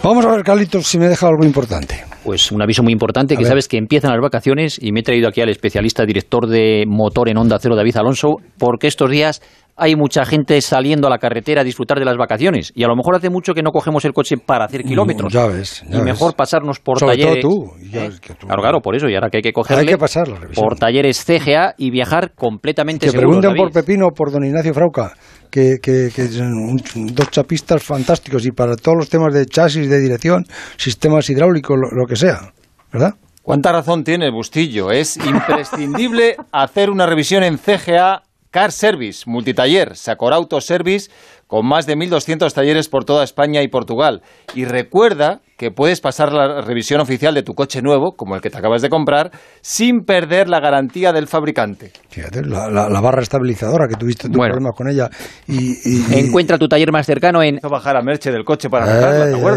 Vamos a ver, Carlitos, si me deja algo importante. Pues un aviso muy importante, que sabes que empiezan las vacaciones y me he traído aquí al especialista director de motor en Onda Cero, David Alonso, porque estos días hay mucha gente saliendo a la carretera a disfrutar de las vacaciones y a lo mejor hace mucho que no cogemos el coche para hacer kilómetros. Mm, ya ves, ya y mejor ves. pasarnos por Sobre todo talleres. tú, ya ¿eh? que tú- Claro, claro, por eso, y ahora que hay que cogerle Hay que pasar la revisión. por talleres CGA y viajar completamente Que seguros, pregunten por Pepino o por don Ignacio Frauca, que, que, que son un- dos chapistas fantásticos y para todos los temas de chasis, de dirección, sistemas hidráulicos, lo, lo que sea, ¿verdad? ¿Cuánta razón tiene Bustillo? Es imprescindible hacer una revisión en CGA Car Service, multitaller, Sacor Auto Service, con más de 1.200 talleres por toda España y Portugal. Y recuerda que puedes pasar la revisión oficial de tu coche nuevo, como el que te acabas de comprar, sin perder la garantía del fabricante. Fíjate, la, la- la barra estabilizadora que tuviste tu Bueno. problema con ella. Y, y- y- Encuentra tu taller más cercano en bajar a Merche del coche para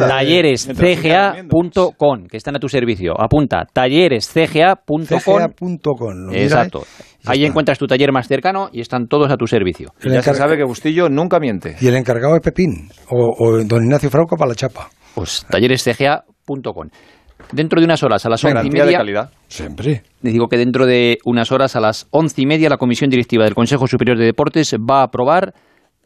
tallerescga.com, que están a tu servicio. Apunta, tallerescga.com. CGA.com, Exacto. ¿eh? Ahí encuentras tu taller más cercano y están todos a tu servicio. Y ya se sabe que Bustillo nunca miente. y el encargado es Pepín, o, o don Ignacio Frauca para la chapa. Pues tallerescga.com. Dentro de unas horas, a las once y Garantía de media, calidad. Siempre. les digo que dentro de unas horas, a las once y media, la Comisión Directiva del Consejo Superior de Deportes va a aprobar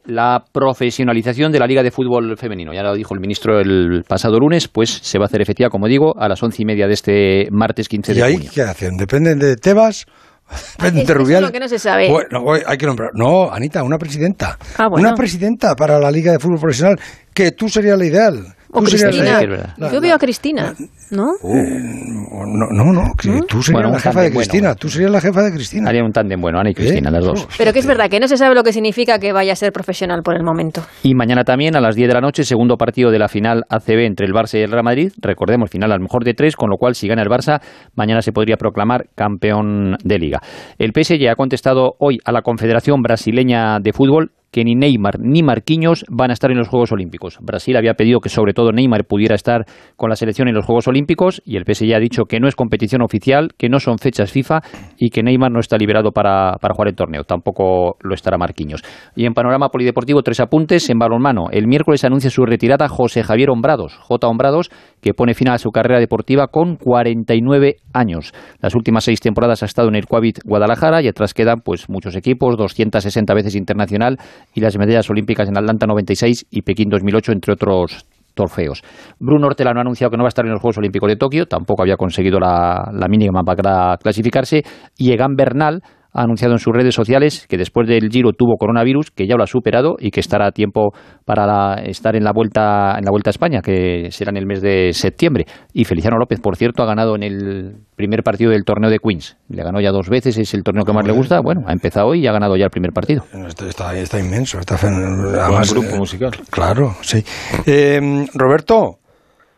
la profesionalización de la Liga de Fútbol Femenino. Ya lo dijo el ministro el pasado lunes, pues se va a hacer efectiva, como digo, a las once y media de este martes 15 ¿Y de ahí junio. qué hacen? ¿Dependen de Tebas? ¿Dependen de Es Rubial? lo que no se sabe. Bueno, hay que nombrar. No, Anita, una presidenta. Ah, bueno. Una presidenta para la Liga de Fútbol Profesional, que tú serías la ideal. O Tú serías Cristina. Yo veo a Cristina, ¿no? No, no, no, que tú serías Bueno, la jefa de bueno. Cristina. Tú serías la jefa de Cristina. Haría un tándem bueno, Ana y Cristina, las dos. Pero que es verdad que no se sabe lo que significa que vaya a ser profesional por el momento. Y mañana también a las 10 de la noche, segundo partido de la final ACB entre el Barça y el Real Madrid. Recordemos, final al mejor de tres, con lo cual si gana el Barça, mañana se podría proclamar campeón de liga. El PSG ha contestado hoy a la Confederación Brasileña de Fútbol que ni Neymar ni Marquinhos van a estar en los Juegos Olímpicos. Brasil había pedido que sobre todo Neymar pudiera estar con la selección en los Juegos Olímpicos y el PSG ha dicho que no es competición oficial, que no son fechas FIFA y que Neymar no está liberado para, para jugar el torneo. Tampoco lo estará Marquinhos. Y en panorama polideportivo, tres apuntes en balonmano. El miércoles anuncia su retirada José Javier Hombrados, J. Hombrados, que pone final a su carrera deportiva con 49 años. Las últimas seis temporadas ha estado en el Coavit Guadalajara y atrás quedan pues muchos equipos, 260 veces internacional y las medallas olímpicas en Atlanta 96 y Pekín 2008, entre otros trofeos. Bruno Hortelano ha anunciado que no va a estar en los Juegos Olímpicos de Tokio, tampoco había conseguido la, la mínima para clasificarse, y Egan Bernal ha anunciado en sus redes sociales que después del Giro tuvo coronavirus, que ya lo ha superado y que estará a tiempo para la- estar en la vuelta en la vuelta a España, que será en el mes de septiembre. Y Feliciano López, por cierto, ha ganado en el primer partido del torneo de Queens. Le ganó ya dos veces, es el torneo que más le gusta. Bueno, ha empezado hoy y ha ganado ya el primer partido. Está, está, está inmenso. Está fen- además, grupo eh, musical. Claro, sí. Eh, Roberto,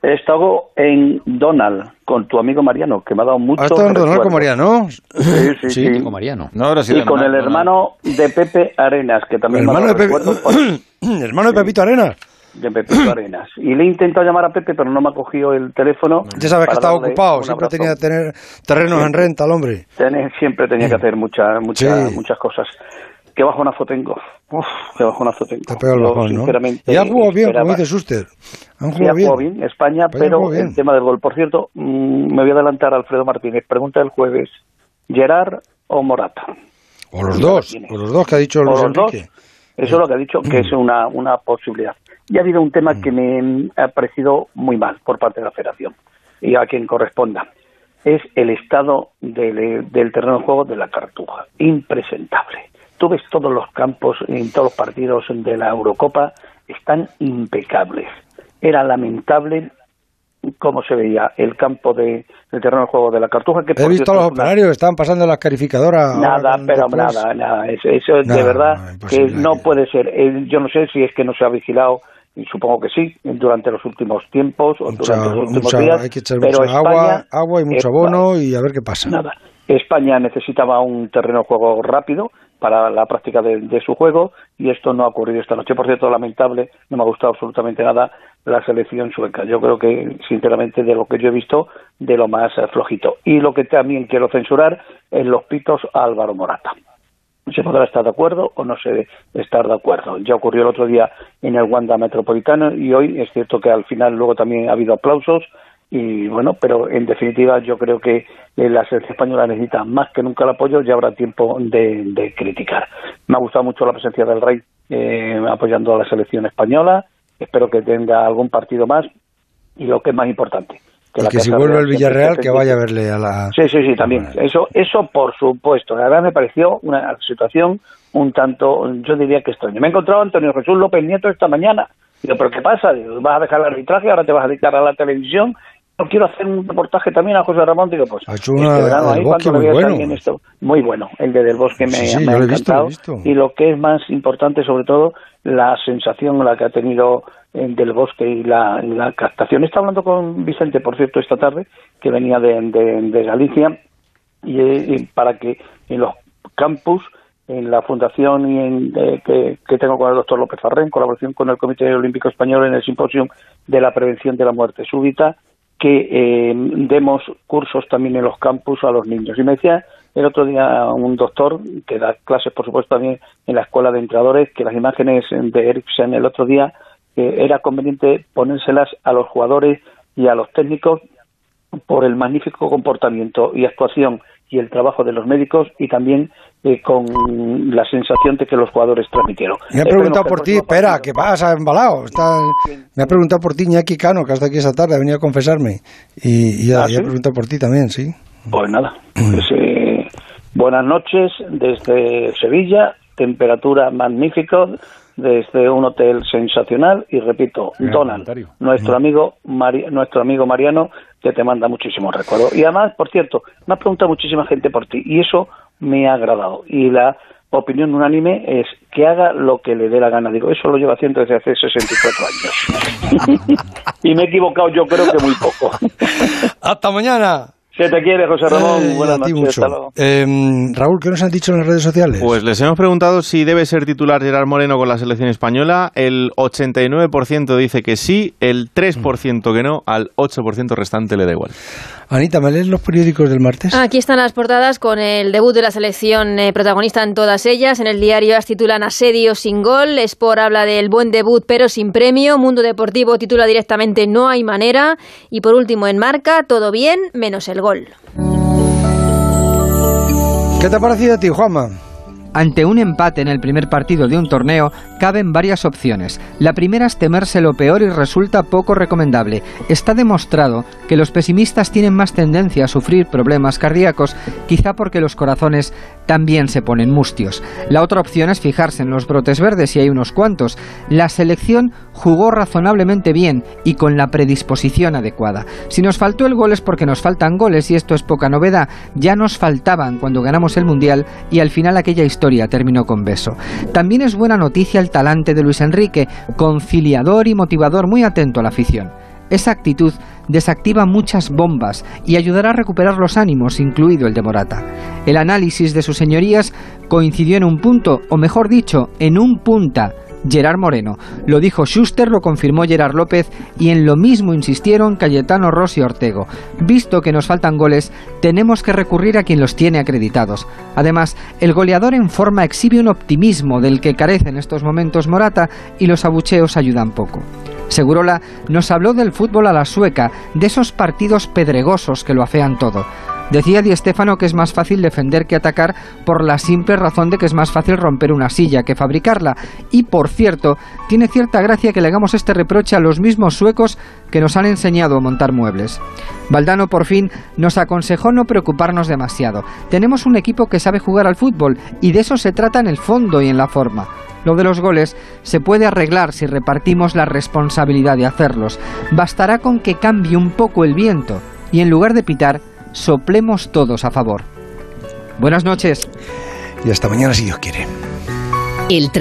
He estado en Donald con tu amigo Mariano, que me ha dado mucho. ¿has estado en Donald con Mariano? Sí, sí, sí. con Mariano. No habrá sido Y con el Donald. hermano de Pepe Arenas, que también me ha hermano de, dado Pepe, hermano de Pepito Arenas. de Pepito Arenas. Y le he intentado llamar a Pepe, pero no me ha cogido el teléfono. Ya sabes que estaba ocupado, siempre tenía que tener terrenos en renta el hombre. Siempre tenía que hacer muchas muchas Sí. muchas cosas. Qué bajonazo tengo. Uf, qué bajonazo tengo. Te pega el Yo, bajón, ¿no? Y ha jugado bien, como esperaba- dice Suster. Han Sí, jugado bien. España, España pero bien. el tema del gol. Por cierto, mm, me voy a adelantar a Alfredo Martínez. Pregunta del jueves: ¿Gerard o Morata? O los dos, o los dos que ha dicho Luis los dos. Enrique. Eso es lo que ha dicho, que es una, una posibilidad. Y ha habido un tema Mm. que me ha parecido muy mal por parte de la federación y a quien corresponda. Es el estado del, del terreno de juego de la Cartuja. Impresentable. Tú ves todos los campos en todos los partidos de la Eurocopa, están impecables. Era lamentable cómo se veía el campo de, del terreno de juego de la Cartuja. Que He visto cierto, los una- operarios estaban pasando las calificadoras. ahora Nada, pero nada, nada. Eso, eso es de verdad no, que no puede ser. Eh, Yo no sé si es que no se ha vigilado, y supongo que sí, durante los últimos tiempos o Mucha- durante los últimos mucha- días. hay que echar pero mucha España, agua, agua y mucho abono y a ver qué pasa. Nada. España necesitaba un terreno de juego rápido para la práctica de, de su juego y esto no ha ocurrido esta noche. Por cierto, lamentable, no me ha gustado absolutamente nada la selección sueca. Yo creo que, sinceramente, de lo que yo he visto, de lo más eh, flojito. Y lo que también quiero censurar es los pitos a Álvaro Morata. se podrá estar de acuerdo o no se estar de acuerdo. Ya ocurrió el otro día en el Wanda Metropolitano y hoy es cierto que al final luego también ha habido aplausos y bueno, pero en definitiva yo creo que eh, la selección española necesita más que nunca el apoyo y habrá tiempo de, criticar. Me ha gustado mucho la presencia del Rey eh, apoyando a la selección española, espero que tenga algún partido más y lo que es más importante, que, que si vuelve el Villarreal, que vaya a verle a la... Sí, sí, sí, también. Eso, eso por supuesto. La verdad me pareció una situación un tanto, yo diría que extraña. Me he encontrado a Antonio Jesús López Nieto esta mañana. Digo, ¿pero qué pasa? ¿Vas a dejar el arbitraje? ¿Ahora te vas a dedicar a la televisión? Quiero hacer un reportaje también a José Ramón, digo, pues, este ahí, cuando muy bueno. Esto, muy bueno, el de Del Bosque me, ha encantado, y lo que es más importante, sobre todo, la sensación la que ha tenido Del Bosque y la, la captación. Está hablando con Vicente, por cierto, esta tarde, que venía de, de, Galicia, y, para que en los campus en la fundación y en, eh, que, que, tengo con el doctor López Farré, en colaboración con el Comité Olímpico Español en el simposio de la prevención de la muerte súbita, que eh, demos cursos también en los campus a los niños. Y me decía el otro día un doctor que da clases, por supuesto, también en la escuela de entrenadores, que las imágenes de Eriksen el otro día era conveniente ponérselas a los jugadores y a los técnicos por el magnífico comportamiento y actuación y el trabajo de los médicos y también eh, con la sensación de que los jugadores transmitieron. Me ha preguntado por ti, espera, ¿qué pasa? Embalado. Me ha preguntado por ti Iñaki Cano, que hasta aquí esta tarde ha venido a confesarme. Y, y, ha, ¿Ah, preguntado por ti también, sí. Pues nada. Pues, eh, buenas noches desde Sevilla, temperatura magnífica, desde un hotel sensacional y repito, Donald, nuestro amigo nuestro amigo Mariano que te manda muchísimos recuerdos. Y además, por cierto, me ha preguntado muchísima gente por ti y eso me ha agradado. Y la opinión unánime es que haga lo que le dé la gana. Digo, eso lo lleva haciendo desde hace 64 años. y me he equivocado yo creo que muy poco. Hasta mañana. Se te quiere, José Ramón. Eh, Buenas noches. Raúl, ¿qué nos han dicho en las redes sociales? Pues les hemos preguntado si debe ser titular Gerard Moreno con la selección española. El 89% dice que sí, el 3% que no, al 8% restante le da igual. Anita, ¿me lees los periódicos del martes? Aquí están las portadas con el debut de la selección eh, protagonista en todas ellas. En el diario las titulan Asedio sin gol, Sport habla del buen debut pero sin premio, Mundo Deportivo titula directamente No hay manera y por último en Marca, todo bien menos el gol. ¿Qué te ha parecido a ti, Juanma? Ante un empate en el primer partido de un torneo, caben varias opciones. La primera es temerse lo peor y resulta poco recomendable. Está demostrado que los pesimistas tienen más tendencia a sufrir problemas cardíacos, quizá porque los corazones también se ponen mustios. La otra opción es fijarse en los brotes verdes, y hay unos cuantos. La selección jugó razonablemente bien y con la predisposición adecuada. Si nos faltó el gol es porque nos faltan goles y esto es poca novedad. Ya nos faltaban cuando ganamos el Mundial y al final aquella historia terminó con beso. También es buena noticia el talante de Luis Enrique, conciliador y motivador muy atento a la afición. Esa actitud desactiva muchas bombas y ayudará a recuperar los ánimos, incluido el de Morata. El análisis de sus señorías coincidió en un punto, o mejor dicho, en un punta, Gerard Moreno. Lo dijo Schuster, lo confirmó Gerard López y en lo mismo insistieron Cayetano Rossi y Ortego. Visto que nos faltan goles, tenemos que recurrir a quien los tiene acreditados. Además, el goleador en forma exhibe un optimismo del que carece en estos momentos Morata y los abucheos ayudan poco. Segurola nos habló del fútbol a la sueca, de esos partidos pedregosos que lo afean todo. Decía Di Stefano que es más fácil defender que atacar por la simple razón de que es más fácil romper una silla que fabricarla. Y por cierto, tiene cierta gracia que le hagamos este reproche a los mismos suecos que nos han enseñado a montar muebles. Valdano por fin nos aconsejó no preocuparnos demasiado. Tenemos un equipo que sabe jugar al fútbol y de eso se trata en el fondo y en la forma. Lo de los goles se puede arreglar si repartimos la responsabilidad de hacerlos. Bastará con que cambie un poco el viento y en lugar de pitar, soplemos todos a favor. Buenas noches. Y hasta mañana si Dios quiere.